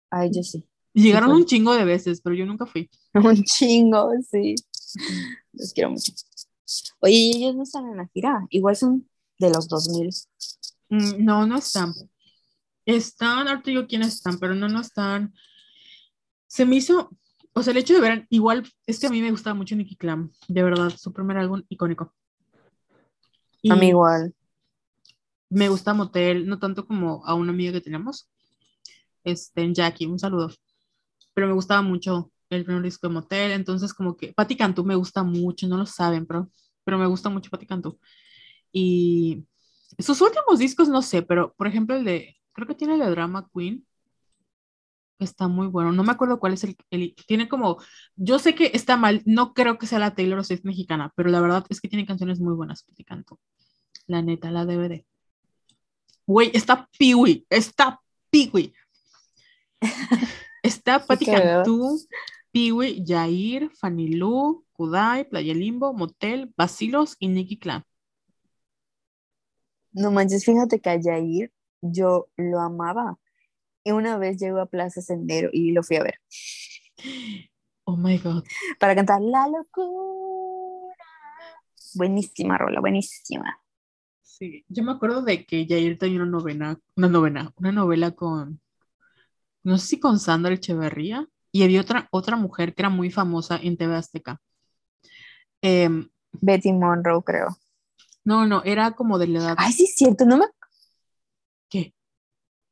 Ay, yo sí. Llegaron un chingo de veces, pero yo nunca fui. Un chingo, sí. Los quiero mucho. Oye, ¿y ellos no están en la gira. Igual son de los 2000. Mm, No, no están. Están, ahorita digo quiénes están, pero no, no están. Se me hizo, o sea, el hecho de ver, igual, es que a mí me gustaba mucho Nicky Clam, de verdad, su primer álbum icónico. Y A mí igual. me gusta Motel, no tanto como a una amiga que tenemos, este, Jackie, un saludo. Pero me gustaba mucho el primer disco de Motel, entonces como que Patti Cantú me gusta mucho, no lo saben, pero, pero me gusta mucho Patti Cantú. Y sus últimos discos, no sé, pero por ejemplo el de, creo que tiene el de Drama Queen, que está muy bueno, no me acuerdo cuál es el, el, tiene como, yo sé que está mal, no creo que sea la Taylor Swift mexicana, pero la verdad es que tiene canciones muy buenas, Patti Cantú. La neta, la DVD. Güey, está Piwi, está Piwi. Está Patti. Cantú, Piwi, Yair, Fanny Lu, Kudai, Playa Limbo, Motel, Basilos y Nicky Clan. No manches, fíjate que a Yair yo lo amaba. Y una vez llegó a Plaza Sendero y lo fui a ver Oh my God. para cantar La locura. Buenísima rola, buenísima. Sí, yo me acuerdo de que Yair tenía una novena, una novena, una novela con, no sé si con Sandra Echeverría, y había otra, otra mujer que era muy famosa en TV Azteca. Em, Betty Monroe, creo. no, no, era como de la edad. Ay, sí, es cierto, no me, ¿Qué?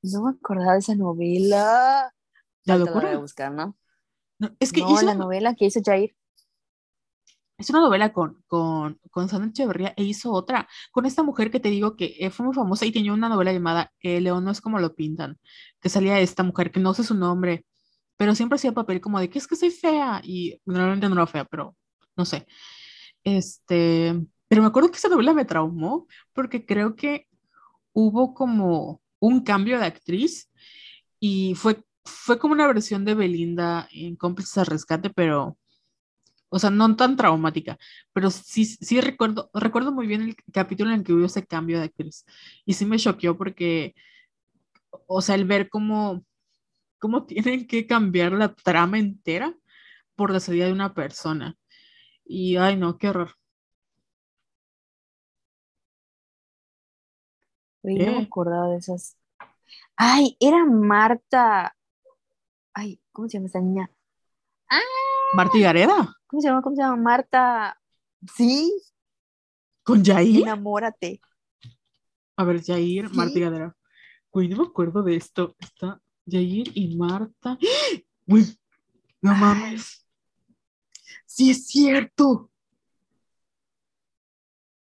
no me acordaba de esa novela. ¿La la voy a locura? buscar, ¿no? No, es que no, hizo, la novela que hizo Jair. es una novela con, con, con Sandra Echeverría e hizo otra con esta mujer que te digo que eh, fue muy famosa y tenía una novela llamada eh, León no es como lo pintan, que salía esta mujer que no sé su nombre, pero siempre hacía papel como de que es que soy fea y normalmente no era fea, pero no sé. Este, pero me acuerdo que esa novela me traumó porque creo que hubo como un cambio de actriz y fue, fue como una versión de Belinda en Cómplices al Rescate, pero, o sea, no tan traumática, pero sí, sí recuerdo, recuerdo muy bien el capítulo en el que hubo ese cambio de actriz y sí me choqueó porque, o sea, el ver cómo, cómo tienen que cambiar la trama entera por la salida de una persona. Y, ay, no, qué horror. Oye, no me ¿Qué? acordaba de esas. Ay, era Marta. Ay, ¿cómo se llama esa niña? Ah, Marta Gareda, ¿cómo se llama? ¿Cómo se llama? Marta. Sí, con Jair. enamórate. A ver, Jair, Marta Sí. Gareda. Güey, no me acuerdo de esto. Está Jair y Marta. Güey, no Ay. mames. Sí, es cierto.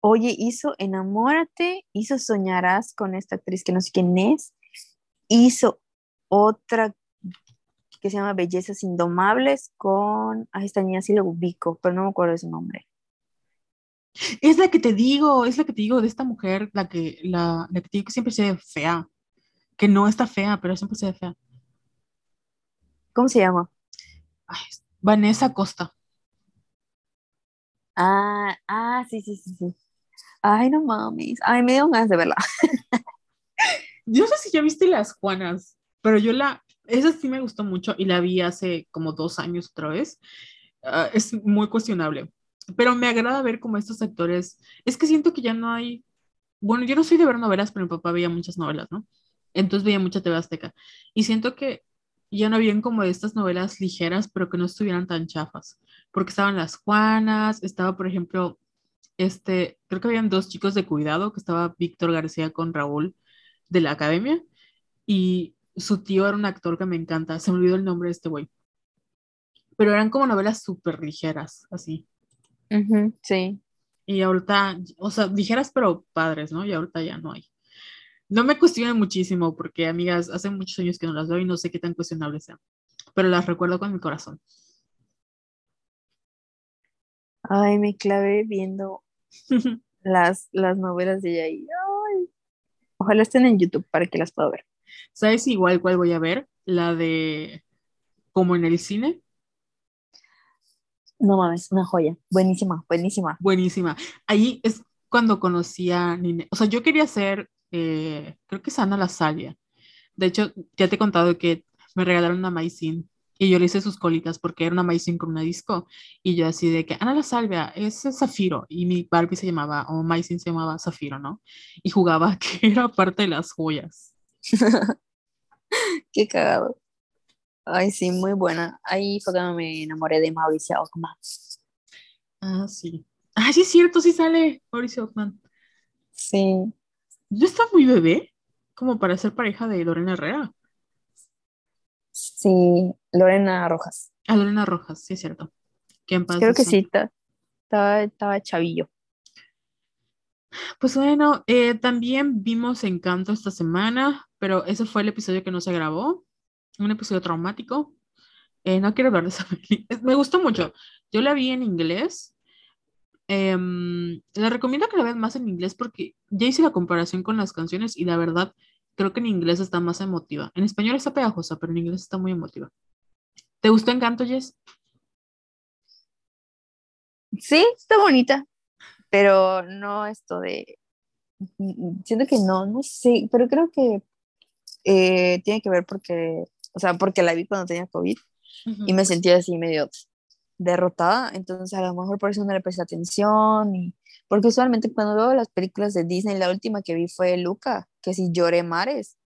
Oye, hizo Enamórate, hizo Soñarás con esta actriz que no sé quién es, hizo otra que se llama Bellezas Indomables con, ay, esta niña sí lo ubico, pero no me acuerdo de su nombre. Es la que te digo, es la que te digo de esta mujer, la que, la, la que te digo que siempre se ve fea. Que no está fea, pero siempre se ve fea. ¿Cómo se llama? Ay, Vanessa Costa. Ah, ah, sí, sí, sí, sí. Ay, no mames. Ay, me dio ganas de verla. Yo no sé si ya viste Las Juanas, pero yo la, esa sí me gustó mucho y la vi hace como dos años otra vez. Ah, es muy cuestionable, pero me agrada ver como estos actores, es que siento que ya no hay, bueno, yo no soy de ver novelas, pero mi papá veía muchas novelas, ¿no? Entonces veía mucha TV Azteca y siento que ya no habían como estas novelas ligeras, pero que no estuvieran tan chafas, porque estaban Las Juanas, estaba, por ejemplo, este, creo que habían dos chicos de cuidado, que estaba Víctor García con Raúl de la academia y su tío era un actor que me encanta, se me olvidó el nombre de este güey, pero eran como novelas súper ligeras, así. Ujú, sí. Y ahorita, o sea, ligeras pero padres, ¿no? Y ahorita ya no hay. No me cuestionen muchísimo porque, amigas, hace muchos años que no las veo y no sé qué tan cuestionables sean, pero las recuerdo con mi corazón. Ay, me clavé viendo las, las novelas de Yair. Ay. Ojalá estén en YouTube para que las pueda ver. ¿Sabes igual cuál voy a ver? La de como en el cine. No mames, una joya. Buenísima, buenísima. Buenísima. Ahí es cuando conocí a Nine. O sea, yo quería ser, eh, creo que es Ana Lasalia. De hecho, ya te he contado que me regalaron una maicín y yo le hice sus cólicas porque era una maicín con una disco y yo así de que Ana la Salvia es Zafiro y mi Barbie se llamaba o maicín se llamaba Zafiro, ¿no? Y jugaba que era parte de las joyas. Qué cagado. Ay, sí, muy buena. Ahí fue cuando me enamoré de Mauricio Ockman. Ah, sí. Ah, sí es cierto, sí sale Mauricio Ockman. Sí. ¿No está muy bebé? Como para ser pareja de Lorena Herrera. Sí, Lorena Rojas. Ah, Lorena Rojas, sí es cierto. Que Creo que sí, estaba, estaba chavillo. Pues bueno, eh, también vimos Encanto esta semana, pero ese fue el episodio que no se grabó. Un episodio traumático. Eh, no quiero hablar de esa película. Me gustó mucho. Yo la vi en inglés. Em, la recomiendo que la vean más en inglés porque ya hice la comparación con las canciones y la verdad creo que en inglés está más emotiva. En español está pegajosa, pero en inglés está muy emotiva. ¿Te gustó Encanto, Jess? Sí, está bonita, pero no esto de... Siento que no, no sé, pero creo que eh, tiene que ver porque, o sea, porque la vi cuando tenía COVID y me sentía así medio derrotada, entonces a lo mejor por eso no le presté atención y porque usualmente cuando veo las películas de Disney, la última que vi fue Luca, que si lloré mares,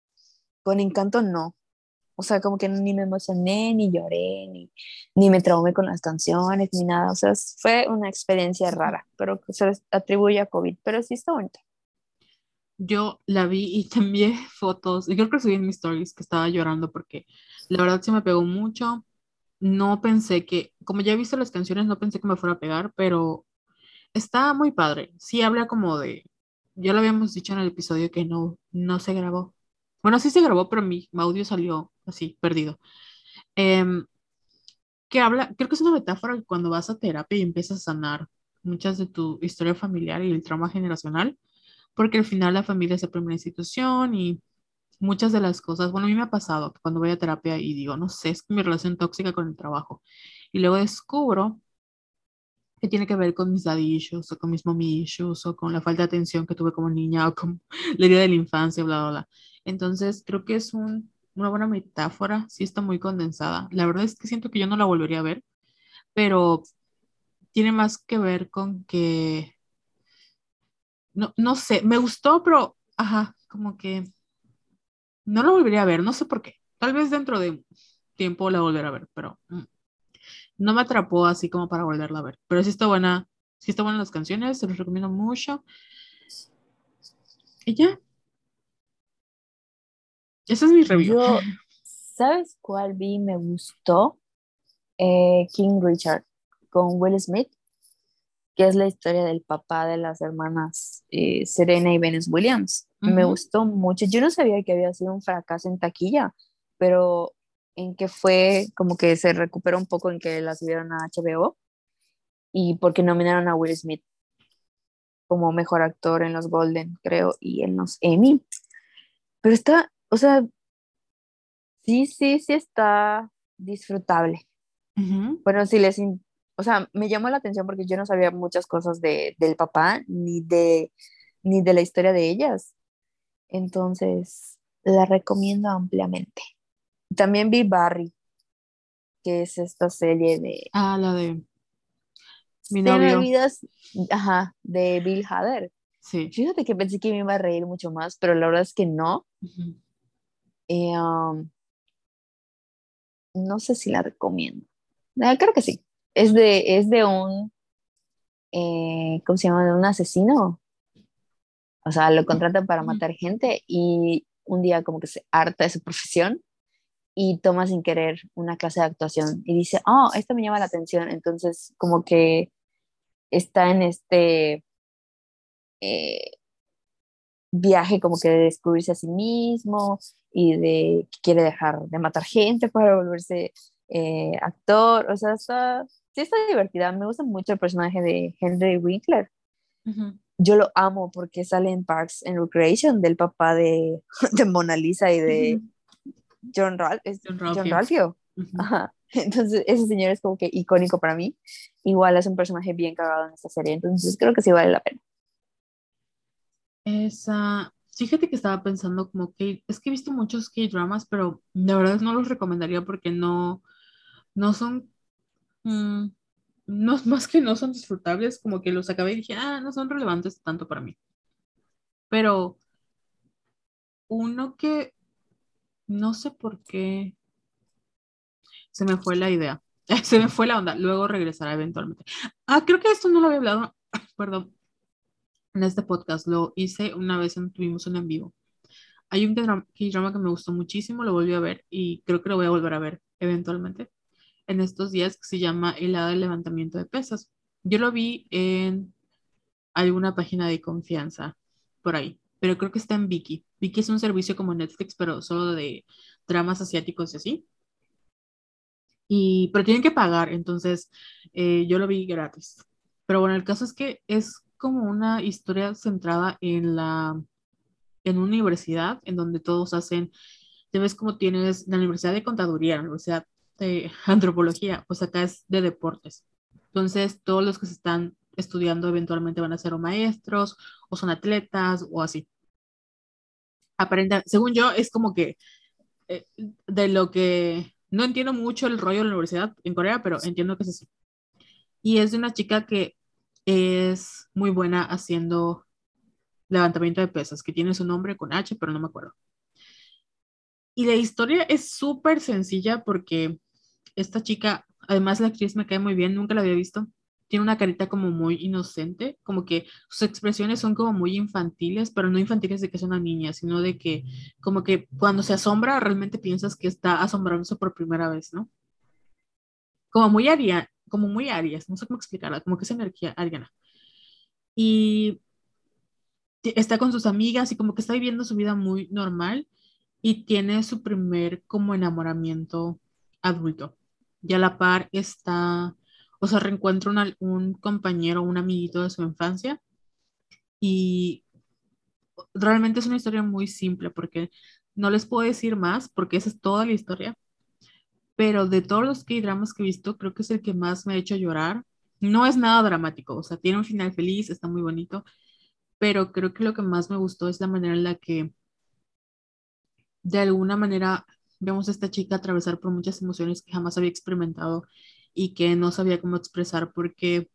con Encanto no, o sea, como que ni me emocioné, ni lloré, ni, ni me traumé con las canciones, ni nada, o sea, fue una experiencia rara, pero que se atribuye a COVID, pero sí está bonita. Yo la vi y te envié fotos, y creo que subí en mis stories que estaba llorando porque la verdad se me pegó mucho. No pensé que, como ya he visto las canciones, no pensé que me fuera a pegar, pero está muy padre. Sí habla como de, ya lo habíamos dicho en el episodio que no, no se grabó. Bueno, sí se grabó, pero mi audio salió así, perdido. Em, que habla, creo que es una metáfora que cuando vas a terapia y empiezas a sanar muchas de tu historia familiar y el trauma generacional, porque al final la familia es la primera institución y muchas de las cosas, bueno, a mí me ha pasado cuando voy a terapia y digo, no sé, es mi relación tóxica con el trabajo, y luego descubro que tiene que ver con mis daddy issues o con mis mommy o con la falta de atención que tuve como niña o con la herida de la infancia, bla, bla. Entonces, creo que es un, una buena metáfora, sí está muy condensada. La verdad es que siento que yo no la volvería a ver, pero tiene más que ver con que, no, no sé, me gustó, pero, ajá, como que no la volvería a ver, no sé por qué. Tal vez dentro de tiempo la volveré a ver, pero mm, no me atrapó así como para volverla a ver. Pero sí está buena, sí está buena las canciones, se los recomiendo mucho. Y ya, esa es mi review. Yo, ¿sabes cuál vi? Me gustó Eh, King Richard con Will Smith, que es la historia del papá de las hermanas eh, Serena y Venus Williams. Me gustó mucho. Yo no sabía que había sido un fracaso en taquilla, pero en que fue como que se recuperó un poco en que la subieron a HBO y porque nominaron a Will Smith como mejor actor en los Golden, creo, y en los Emmy. Pero está, o sea, sí, sí, sí está disfrutable. Ujú. Bueno, sí les, in- o sea, me llamó la atención porque yo no sabía muchas cosas de, del papá ni de, ni de la historia de ellas. Entonces, la recomiendo ampliamente. También vi Barry, que es esta serie de... Ah, la de mi novio. ajá, de Bill Hader. Sí. Fíjate que pensé que me iba a reír mucho más, pero la verdad es que no. Eh, um, no sé si la recomiendo. Ah, creo que sí. Es de, es de un, eh, ¿cómo se llama? De un asesino. O sea, lo contratan para matar gente y un día como que se harta de su profesión y toma sin querer una clase de actuación y dice, oh, esto me llama la atención. Entonces, como que está en este eh, viaje como que de descubrirse a sí mismo y de que quiere dejar de matar gente para volverse eh, actor. O sea, está, sí está divertida. Me gusta mucho el personaje de Henry Winkler. Yo lo amo porque sale en Parks and Recreation del papá de, de Mona Lisa y de. John, Ralph, John John Ralphio. Ralphio. Ujú. Ajá. Entonces, ese señor es como que icónico para mí. Igual es un personaje bien cagado en esta serie. Entonces, creo que sí vale la pena. Esa, fíjate que estaba pensando como que es que he visto muchos K-dramas, pero de verdad no los recomendaría porque no, no son, mm, no, más que no son disfrutables, como que los acabé y dije, ah, no son relevantes tanto para mí. Pero uno que no sé por qué se me fue la idea, se me fue la onda, luego regresará eventualmente. Ah, creo que esto no lo había hablado, perdón, en este podcast, lo hice una vez en, tuvimos un en vivo. Hay un drama que me gustó muchísimo, lo volví a ver y creo que lo voy a volver a ver eventualmente en estos días que se llama El lado del levantamiento de pesas. Yo lo vi en alguna página de confianza por ahí, pero creo que está en Viki. Viki es un servicio como Netflix, pero solo de dramas asiáticos y así. Y, pero tienen que pagar, entonces eh, yo lo vi gratis. Pero bueno, el caso es que es como una historia centrada en la en una universidad en donde todos hacen, ya ves como tienes la Universidad de Contaduría, la Universidad de Antropología, pues acá es de deportes. Entonces, todos los que se están estudiando eventualmente van a ser o maestros, o son atletas, o así. Aparenta, según yo, es como que eh, de lo que no entiendo mucho el rollo de la universidad en Corea, pero entiendo que es así. Y es de una chica que es muy buena haciendo levantamiento de pesas, que tiene su nombre con H, pero no me acuerdo. Y la historia es súper sencilla porque esta chica, además la actriz me cae muy bien, nunca la había visto. Tiene una carita como muy inocente, como que sus expresiones son como muy infantiles, pero no infantiles de que es una niña, sino de que como que cuando se asombra realmente piensas que está asombrándose por primera vez, ¿no? Como muy aria, como muy arias, no sé cómo explicarla, como que es energía ariana. Y está con sus amigas y como que está viviendo su vida muy normal y tiene su primer como enamoramiento adulto. Y a la par está, o sea, reencuentra un, un compañero, un amiguito de su infancia y realmente es una historia muy simple porque no les puedo decir más porque esa es toda la historia. Pero de todos los K-dramas que he visto, creo que es el que más me ha hecho llorar. No es nada dramático, o sea, tiene un final feliz, está muy bonito, pero creo que lo que más me gustó es la manera en la que de alguna manera vemos a esta chica atravesar por muchas emociones que jamás había experimentado y que no sabía cómo expresar porque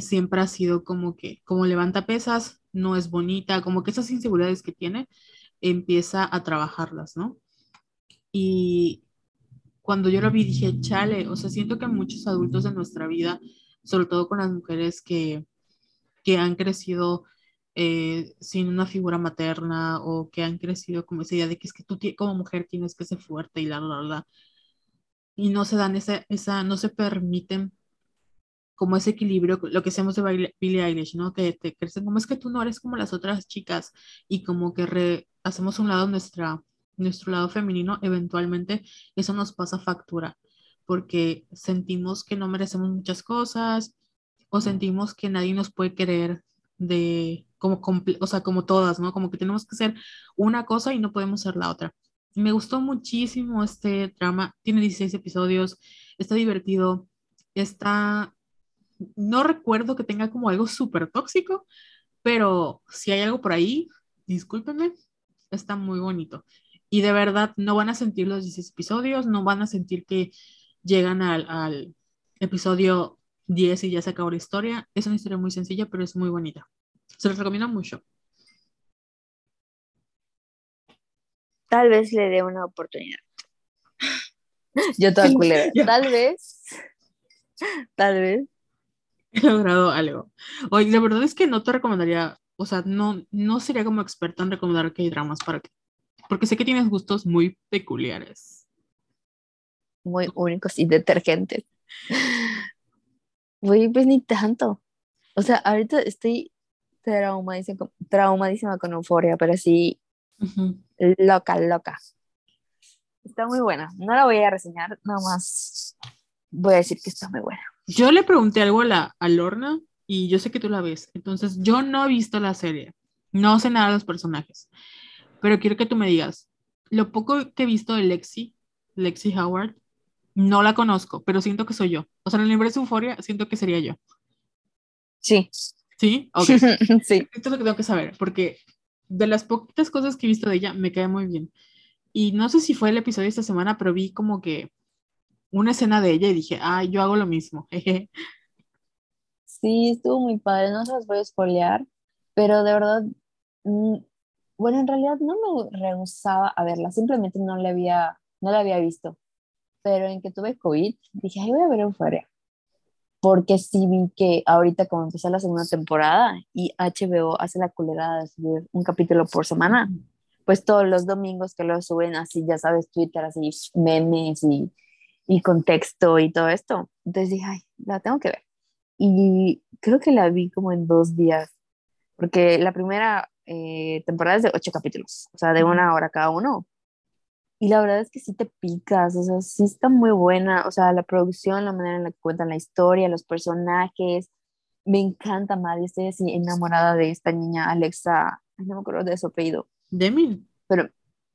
siempre ha sido como que, como levanta pesas, no es bonita, como que esas inseguridades que tiene, empieza a trabajarlas, ¿no? Y cuando yo lo vi dije, chale, o sea, siento que muchos adultos de nuestra vida, sobre todo con las mujeres que, que han crecido eh, sin una figura materna o que han crecido como esa idea de que es que tú como mujer tienes que ser fuerte y la, la, la, y no se dan esa, esa, no se permiten como ese equilibrio, lo que hacemos de Billie Eilish, ¿no? Que te crecen como es que tú no eres como las otras chicas y como que hacemos un lado nuestra, nuestro lado femenino, eventualmente eso nos pasa factura porque sentimos que no merecemos muchas cosas o sentimos que nadie nos puede querer de como, o sea, como todas, ¿no? Como que tenemos que ser una cosa y no podemos ser la otra. Me gustó muchísimo este drama, tiene 16 episodios, está divertido, está, no recuerdo que tenga como algo súper tóxico, pero si hay algo por ahí, discúlpenme, está muy bonito. Y de verdad, no van a sentir los 16 episodios, no van a sentir que llegan al, al episodio 10 y ya se acabó la historia. Es una historia muy sencilla, pero es muy bonita. Se los recomiendo mucho. Tal vez le dé una oportunidad. Yo toda culera. Tal vez. Tal vez. He logrado algo. Oye, la verdad es que no te recomendaría, o sea, no, no sería como experta en recomendar que hay dramas para ti. Porque sé que tienes gustos muy peculiares. Muy únicos y detergentes. Uy, pues ni tanto. O sea, ahorita estoy traumadísima, traumadísima con euforia, pero sí loca, loca. Está muy buena. No la voy a reseñar, nada más voy a decir que está muy buena. Yo le pregunté algo a, la, a Lorna y yo sé que tú la ves. Entonces, yo no he visto la serie. No sé nada de los personajes. Pero quiero que tú me digas, lo poco que he visto de Lexi, Lexi Howard, no la conozco, pero siento que soy yo. O sea, en el universo de Euforia siento que sería yo. Sí. ¿Sí? Ok. sí. Esto es lo que tengo que saber, porque de las poquitas cosas que he visto de ella, me cae muy bien. Y no sé si fue el episodio de esta semana, pero vi como que una escena de ella y dije, ah, yo hago lo mismo. Sí, estuvo muy padre, no se las voy a spoilear, pero de verdad, mm, bueno, en realidad no me rehusaba a verla, simplemente no la había, no la había visto. Pero en que tuve COVID, dije, ay, voy a ver Euphoria. Porque sí vi que ahorita, como empezó la segunda temporada y HBO hace la culera de subir un capítulo por semana, pues todos los domingos que lo suben así, ya sabes, Twitter, así, memes y, y contexto y todo esto. Entonces dije, ay, la tengo que ver. Y creo que la vi como en dos días, porque la primera eh, temporada es de ocho capítulos, o sea, de una hora cada uno. Y la verdad es que sí te picas, o sea, sí está muy buena, o sea, la producción, la manera en la que cuentan la historia, los personajes. Me encanta Maddie, estoy así enamorada de esta niña Alexa, no me acuerdo de su apellido. Demi. Pero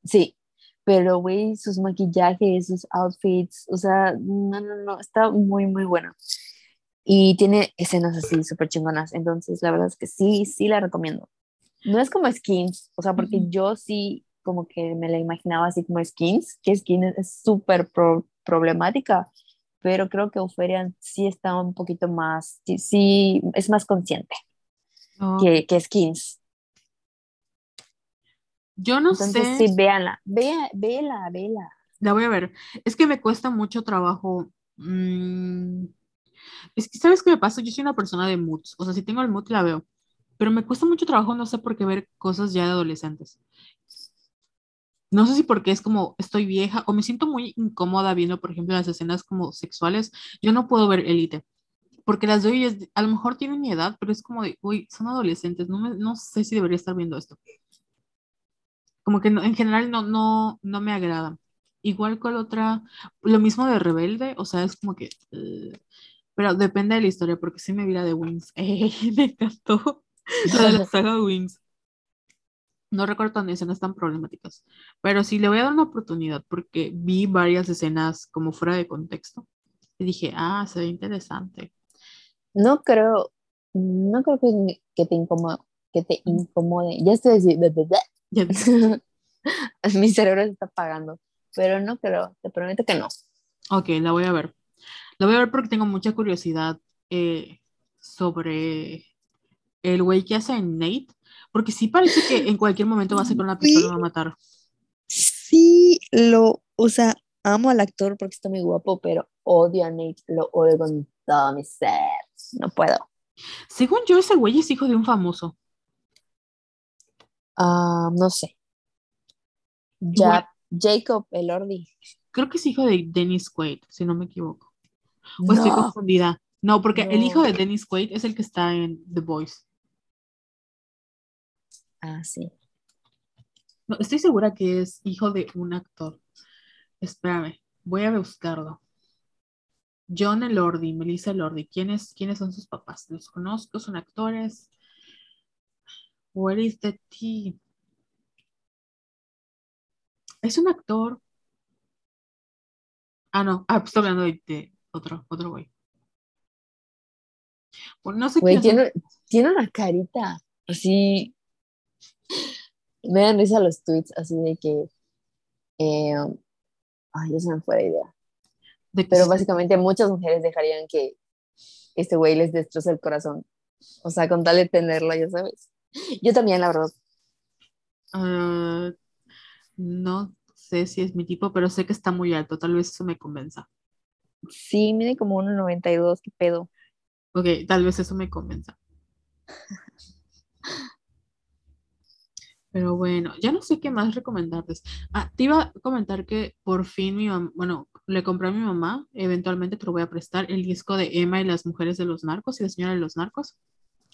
sí, pero güey, sus maquillajes, sus outfits, o sea, no, no, no, está muy, muy buena. Y tiene escenas así súper chingonas, entonces la verdad es que sí, sí la recomiendo. No es como Skins, o sea, porque yo sí como que me la imaginaba así como Skins, que Skins es súper problemática, pero creo que Euphoria sí está un poquito más, sí, sí es más consciente oh. que, que Skins. Yo no Entonces, sé. Sí, véanla, vea, véala, véala. La voy a ver. Es que me cuesta mucho trabajo. Mm, es que, ¿sabes qué me pasa? Yo soy una persona de moods. O sea, si tengo el mood, la veo. Pero me cuesta mucho trabajo, no sé por qué ver cosas ya de adolescentes. No sé si porque es como estoy vieja o me siento muy incómoda viendo, por ejemplo, las escenas como sexuales. Yo no puedo ver Elite porque las de hoy a lo mejor tienen mi edad, pero es como de, uy, son adolescentes, no, me, no sé si debería estar viendo esto como que en general no, no, no me agrada. Igual con otra, lo mismo de Rebelde, o sea, es como que, eh, pero depende de la historia, porque sí me vi la de Wings, me encantó la de la saga Wings. No recuerdo tan escenas tan problemáticas, pero sí le voy a dar una oportunidad porque vi varias escenas como fuera de contexto y dije, ah, se ve interesante. No creo, no creo que, que te incomode, que te incomode. Ya estoy diciendo, Mi cerebro se está apagando, pero no creo, te prometo que no. Ok, la voy a ver. La voy a ver porque tengo mucha curiosidad eh, sobre el güey que hace Nate, porque sí parece que en cualquier momento va a sacar una pistola y va a matar. Sí, lo, o sea, amo al actor porque está muy guapo, pero odio a Nate, lo odio con todo mi ser. No puedo. Según yo, ese güey es hijo de un famoso. Ah, no sé. Ya, Jacob Elordi. Creo que es hijo de Dennis Quaid, si no me equivoco. O estoy confundida. No, porque el hijo de Dennis Quaid es el que está en The Voice. Ah, sí. No, estoy segura que es hijo de un actor. Espérame, voy a buscarlo. John Elordi, Melissa Elordi. ¿Quiénes, ¿Quiénes son sus papás? Los conozco, son actores. Where is the tea? Es un actor. Ah, no. Ah, estoy hablando de, otro, otro güey. Pues no sé qué. Tiene, tiene una carita así. Me dan risa los tweets así de que. Eh, ay, ya se me fue la idea. Pero básicamente muchas mujeres dejarían que este güey les destroce el corazón. O sea, con tal de tenerlo, ya sabes. Yo también, la verdad. Ah, no sé si es mi tipo, pero sé que está muy alto. Tal vez eso me convenza. Sí, mide como 1,92. ¿Qué pedo? Ok, tal vez eso me convenza. Pero bueno, ya no sé qué más recomendarles. Ah, te iba a comentar que por fin mi mamá, bueno, le compré a mi mamá, eventualmente te lo voy a prestar, el disco de Emma y las mujeres de los narcos y la señora de los narcos.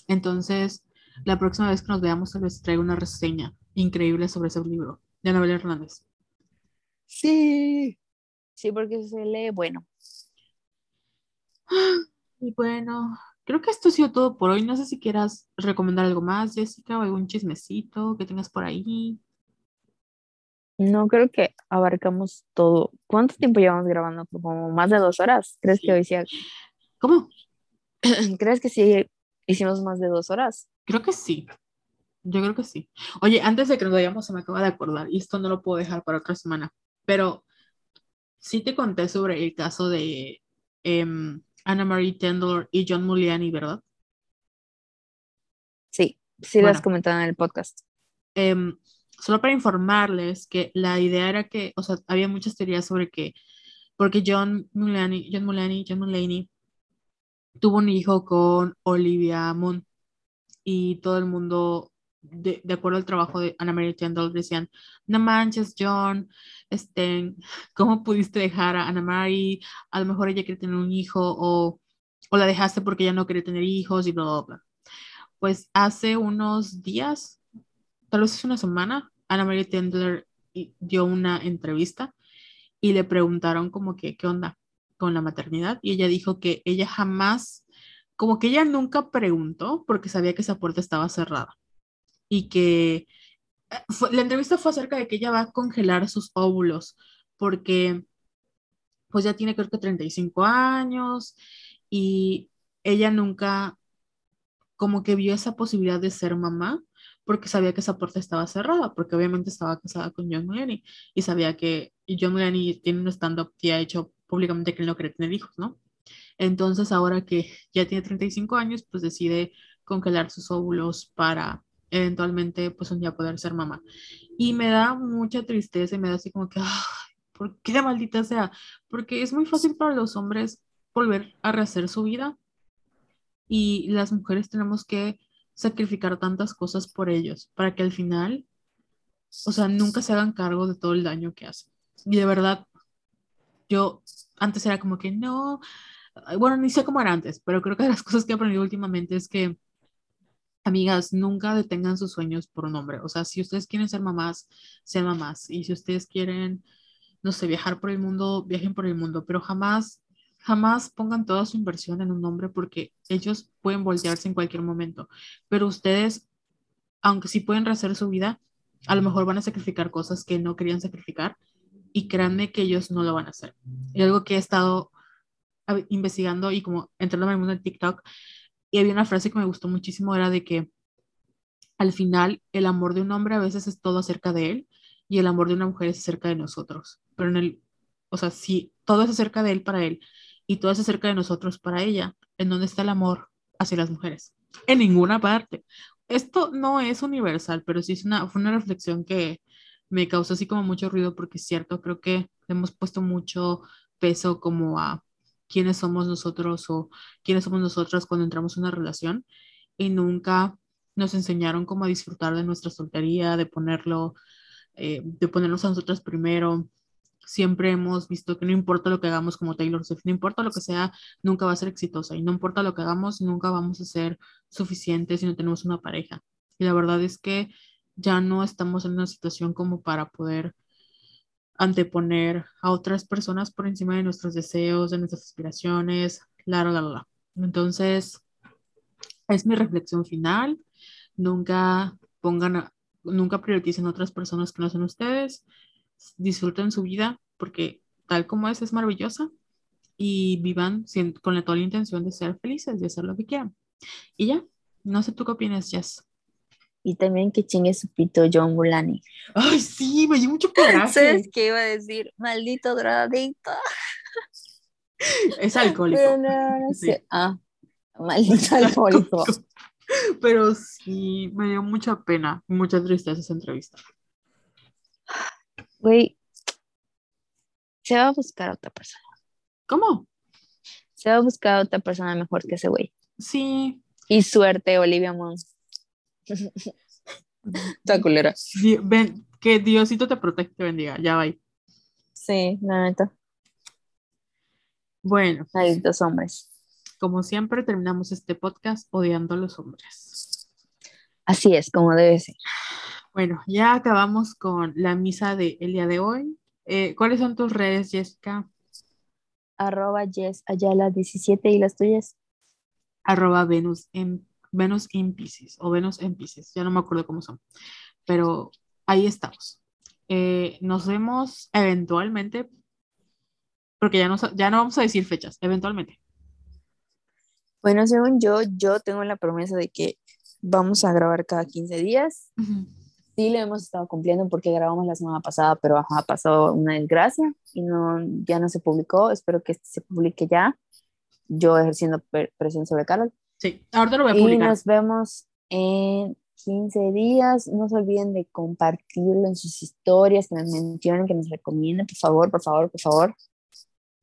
Entonces, la próxima vez que nos veamos, tal vez traiga una reseña increíble sobre ese libro de Anabel Hernández. Sí, sí, porque se lee bueno. Y bueno, creo que esto ha sido todo por hoy. No sé si quieras recomendar algo más, Jessica, o algún chismecito que tengas por ahí. No, creo que abarcamos todo. ¿Cuánto tiempo llevamos grabando? ¿Como más de dos horas? ¿Crees que hoy sí? ¿Cómo? ¿Crees que sí hicimos más de dos horas? Creo que sí. Yo creo que sí. Oye, antes de que nos vayamos, se me acaba de acordar, y esto no lo puedo dejar para otra semana, pero sí te conté sobre el caso de em, Anna Marie Tendler y John Muliani, ¿verdad? Sí, sí lo has comentado en el podcast. Em, solo para informarles que la idea era que, o sea, había muchas teorías sobre que, porque John Mulaney, John Mulaney, John Mulaney tuvo un hijo con Olivia Moon y todo el mundo, de, acuerdo al trabajo de Anna Marie Tendall, decían, no manches, John, este, ¿cómo pudiste dejar a Anna Marie? A lo mejor ella quiere tener un hijo o, o la dejaste porque ella no quiere tener hijos y bla, bla, bla. Pues hace unos días tal vez es una semana, Ana María Tendler dio una entrevista y le preguntaron como que, ¿qué onda con la maternidad? Y ella dijo que ella jamás, como que ella nunca preguntó porque sabía que esa puerta estaba cerrada y que eh, la entrevista fue acerca de que ella va a congelar sus óvulos porque pues ya tiene creo que 35 años y ella nunca como que vio esa posibilidad de ser mamá porque sabía que esa puerta estaba cerrada, porque obviamente estaba casada con John Mulaney y sabía que John Mulaney tiene un stand-up y ha hecho públicamente que no quiere tener hijos, ¿no? Entonces ahora que ya tiene 35 años, pues decide congelar sus óvulos para eventualmente pues un día poder ser mamá. Y me da mucha tristeza y me da así como que, ay, ¿por qué maldita sea? Porque es muy fácil para los hombres volver a rehacer su vida y las mujeres tenemos que sacrificar tantas cosas por ellos para que al final, o sea, nunca se hagan cargo de todo el daño que hacen. Y de verdad, yo antes era como que no, bueno, ni sé cómo era antes, pero creo que las cosas que he aprendido últimamente es que, amigas, nunca detengan sus sueños por un hombre. O sea, si ustedes quieren ser mamás, sean mamás. Y si ustedes quieren, no sé, viajar por el mundo, viajen por el mundo, pero jamás Jamás pongan toda su inversión en un hombre porque ellos pueden voltearse en cualquier momento. Pero ustedes, aunque sí pueden rehacer su vida, a lo mejor van a sacrificar cosas que no querían sacrificar y créanme que ellos no lo van a hacer. Y algo que he estado investigando y como entrando en el mundo de TikTok, y había una frase que me gustó muchísimo, era de que al final el amor de un hombre a veces es todo acerca de él y el amor de una mujer es acerca de nosotros. Pero en el, o sea, si todo es acerca de él para él y todo es acerca de nosotros para ella. ¿En dónde está el amor hacia las mujeres? En ninguna parte. Esto no es universal, pero sí es una, fue una reflexión que me causó así como mucho ruido porque es cierto, creo que hemos puesto mucho peso como a quiénes somos nosotros o quiénes somos nosotras cuando entramos en una relación y nunca nos enseñaron cómo disfrutar de nuestra soltería, de ponerlo, eh, de ponernos a nosotras primero, siempre hemos visto que no importa lo que hagamos como Taylor Swift, no importa lo que sea, nunca va a ser exitosa y no importa lo que hagamos, nunca vamos a ser suficientes si no tenemos una pareja. Y la verdad es que ya no estamos en una situación como para poder anteponer a otras personas por encima de nuestros deseos, de nuestras aspiraciones, la, la, la. Entonces, es mi reflexión final. Nunca pongan, nunca prioricen a otras personas que no son ustedes disfruten su vida porque tal como es, es maravillosa y vivan con toda la intención de ser felices, de hacer lo que quieran. Y ya, no sé tú qué opinas, Jess. Y también que chingue su pito John Mulani. Ay, sí, me dio mucho coraje. ¿Sabes qué iba a decir? Maldito drogadicto. Es alcohólico. Ah, maldito alcohólico. Pero sí, me dio mucha pena, mucha tristeza esa entrevista. Güey, se va a buscar a otra persona. ¿Cómo? Se va a buscar a otra persona mejor que ese güey. Sí. Y suerte, Olivia Munn. Está culera. Ven, que Diosito te protege, te bendiga. Ya va. Sí, la neta. Bueno. Malditos hombres. Como siempre, terminamos este podcast odiando a los hombres. Así es, como debe ser. Bueno, ya acabamos con la misa de el día de hoy. Eh, ¿Cuáles son tus redes, Jessica? Arroba Jess Ayala 17 y las tuyas. Arroba Venus en, Venus in Pisces o Venus en Pisces, ya no me acuerdo cómo son, pero ahí estamos. Eh, nos vemos eventualmente, porque ya no, ya no vamos a decir fechas, eventualmente. Bueno, según yo, yo tengo la promesa de que vamos a grabar cada 15 días. Sí lo hemos estado cumpliendo porque grabamos la semana pasada, pero ha pasado una desgracia y no, ya no se publicó. Espero que se publique ya. Yo ejerciendo presión sobre Carol. Sí, ahorita lo voy a publicar. Y nos vemos en 15 días. No se olviden de compartirlo en sus historias, que nos mencionen, que nos recomienden, por favor, por favor, por favor.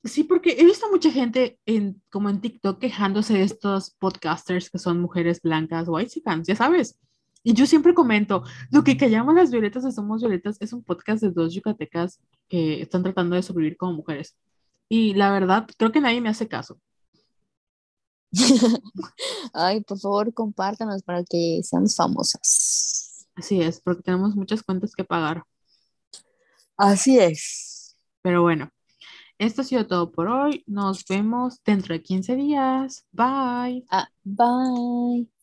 Sí, porque he visto mucha gente en, como en TikTok quejándose de estos podcasters que son mujeres blancas, white ya sabes. Y yo siempre comento, lo que callamos las violetas de Somos Violetas es un podcast de dos yucatecas que están tratando de sobrevivir como mujeres. Y la verdad, creo que nadie me hace caso. Ay, por favor, compártanos para que seamos famosas. Así es, porque tenemos muchas cuentas que pagar. Así es. Pero bueno, esto ha sido todo por hoy. Nos vemos dentro de 15 días. Bye. Ah, bye.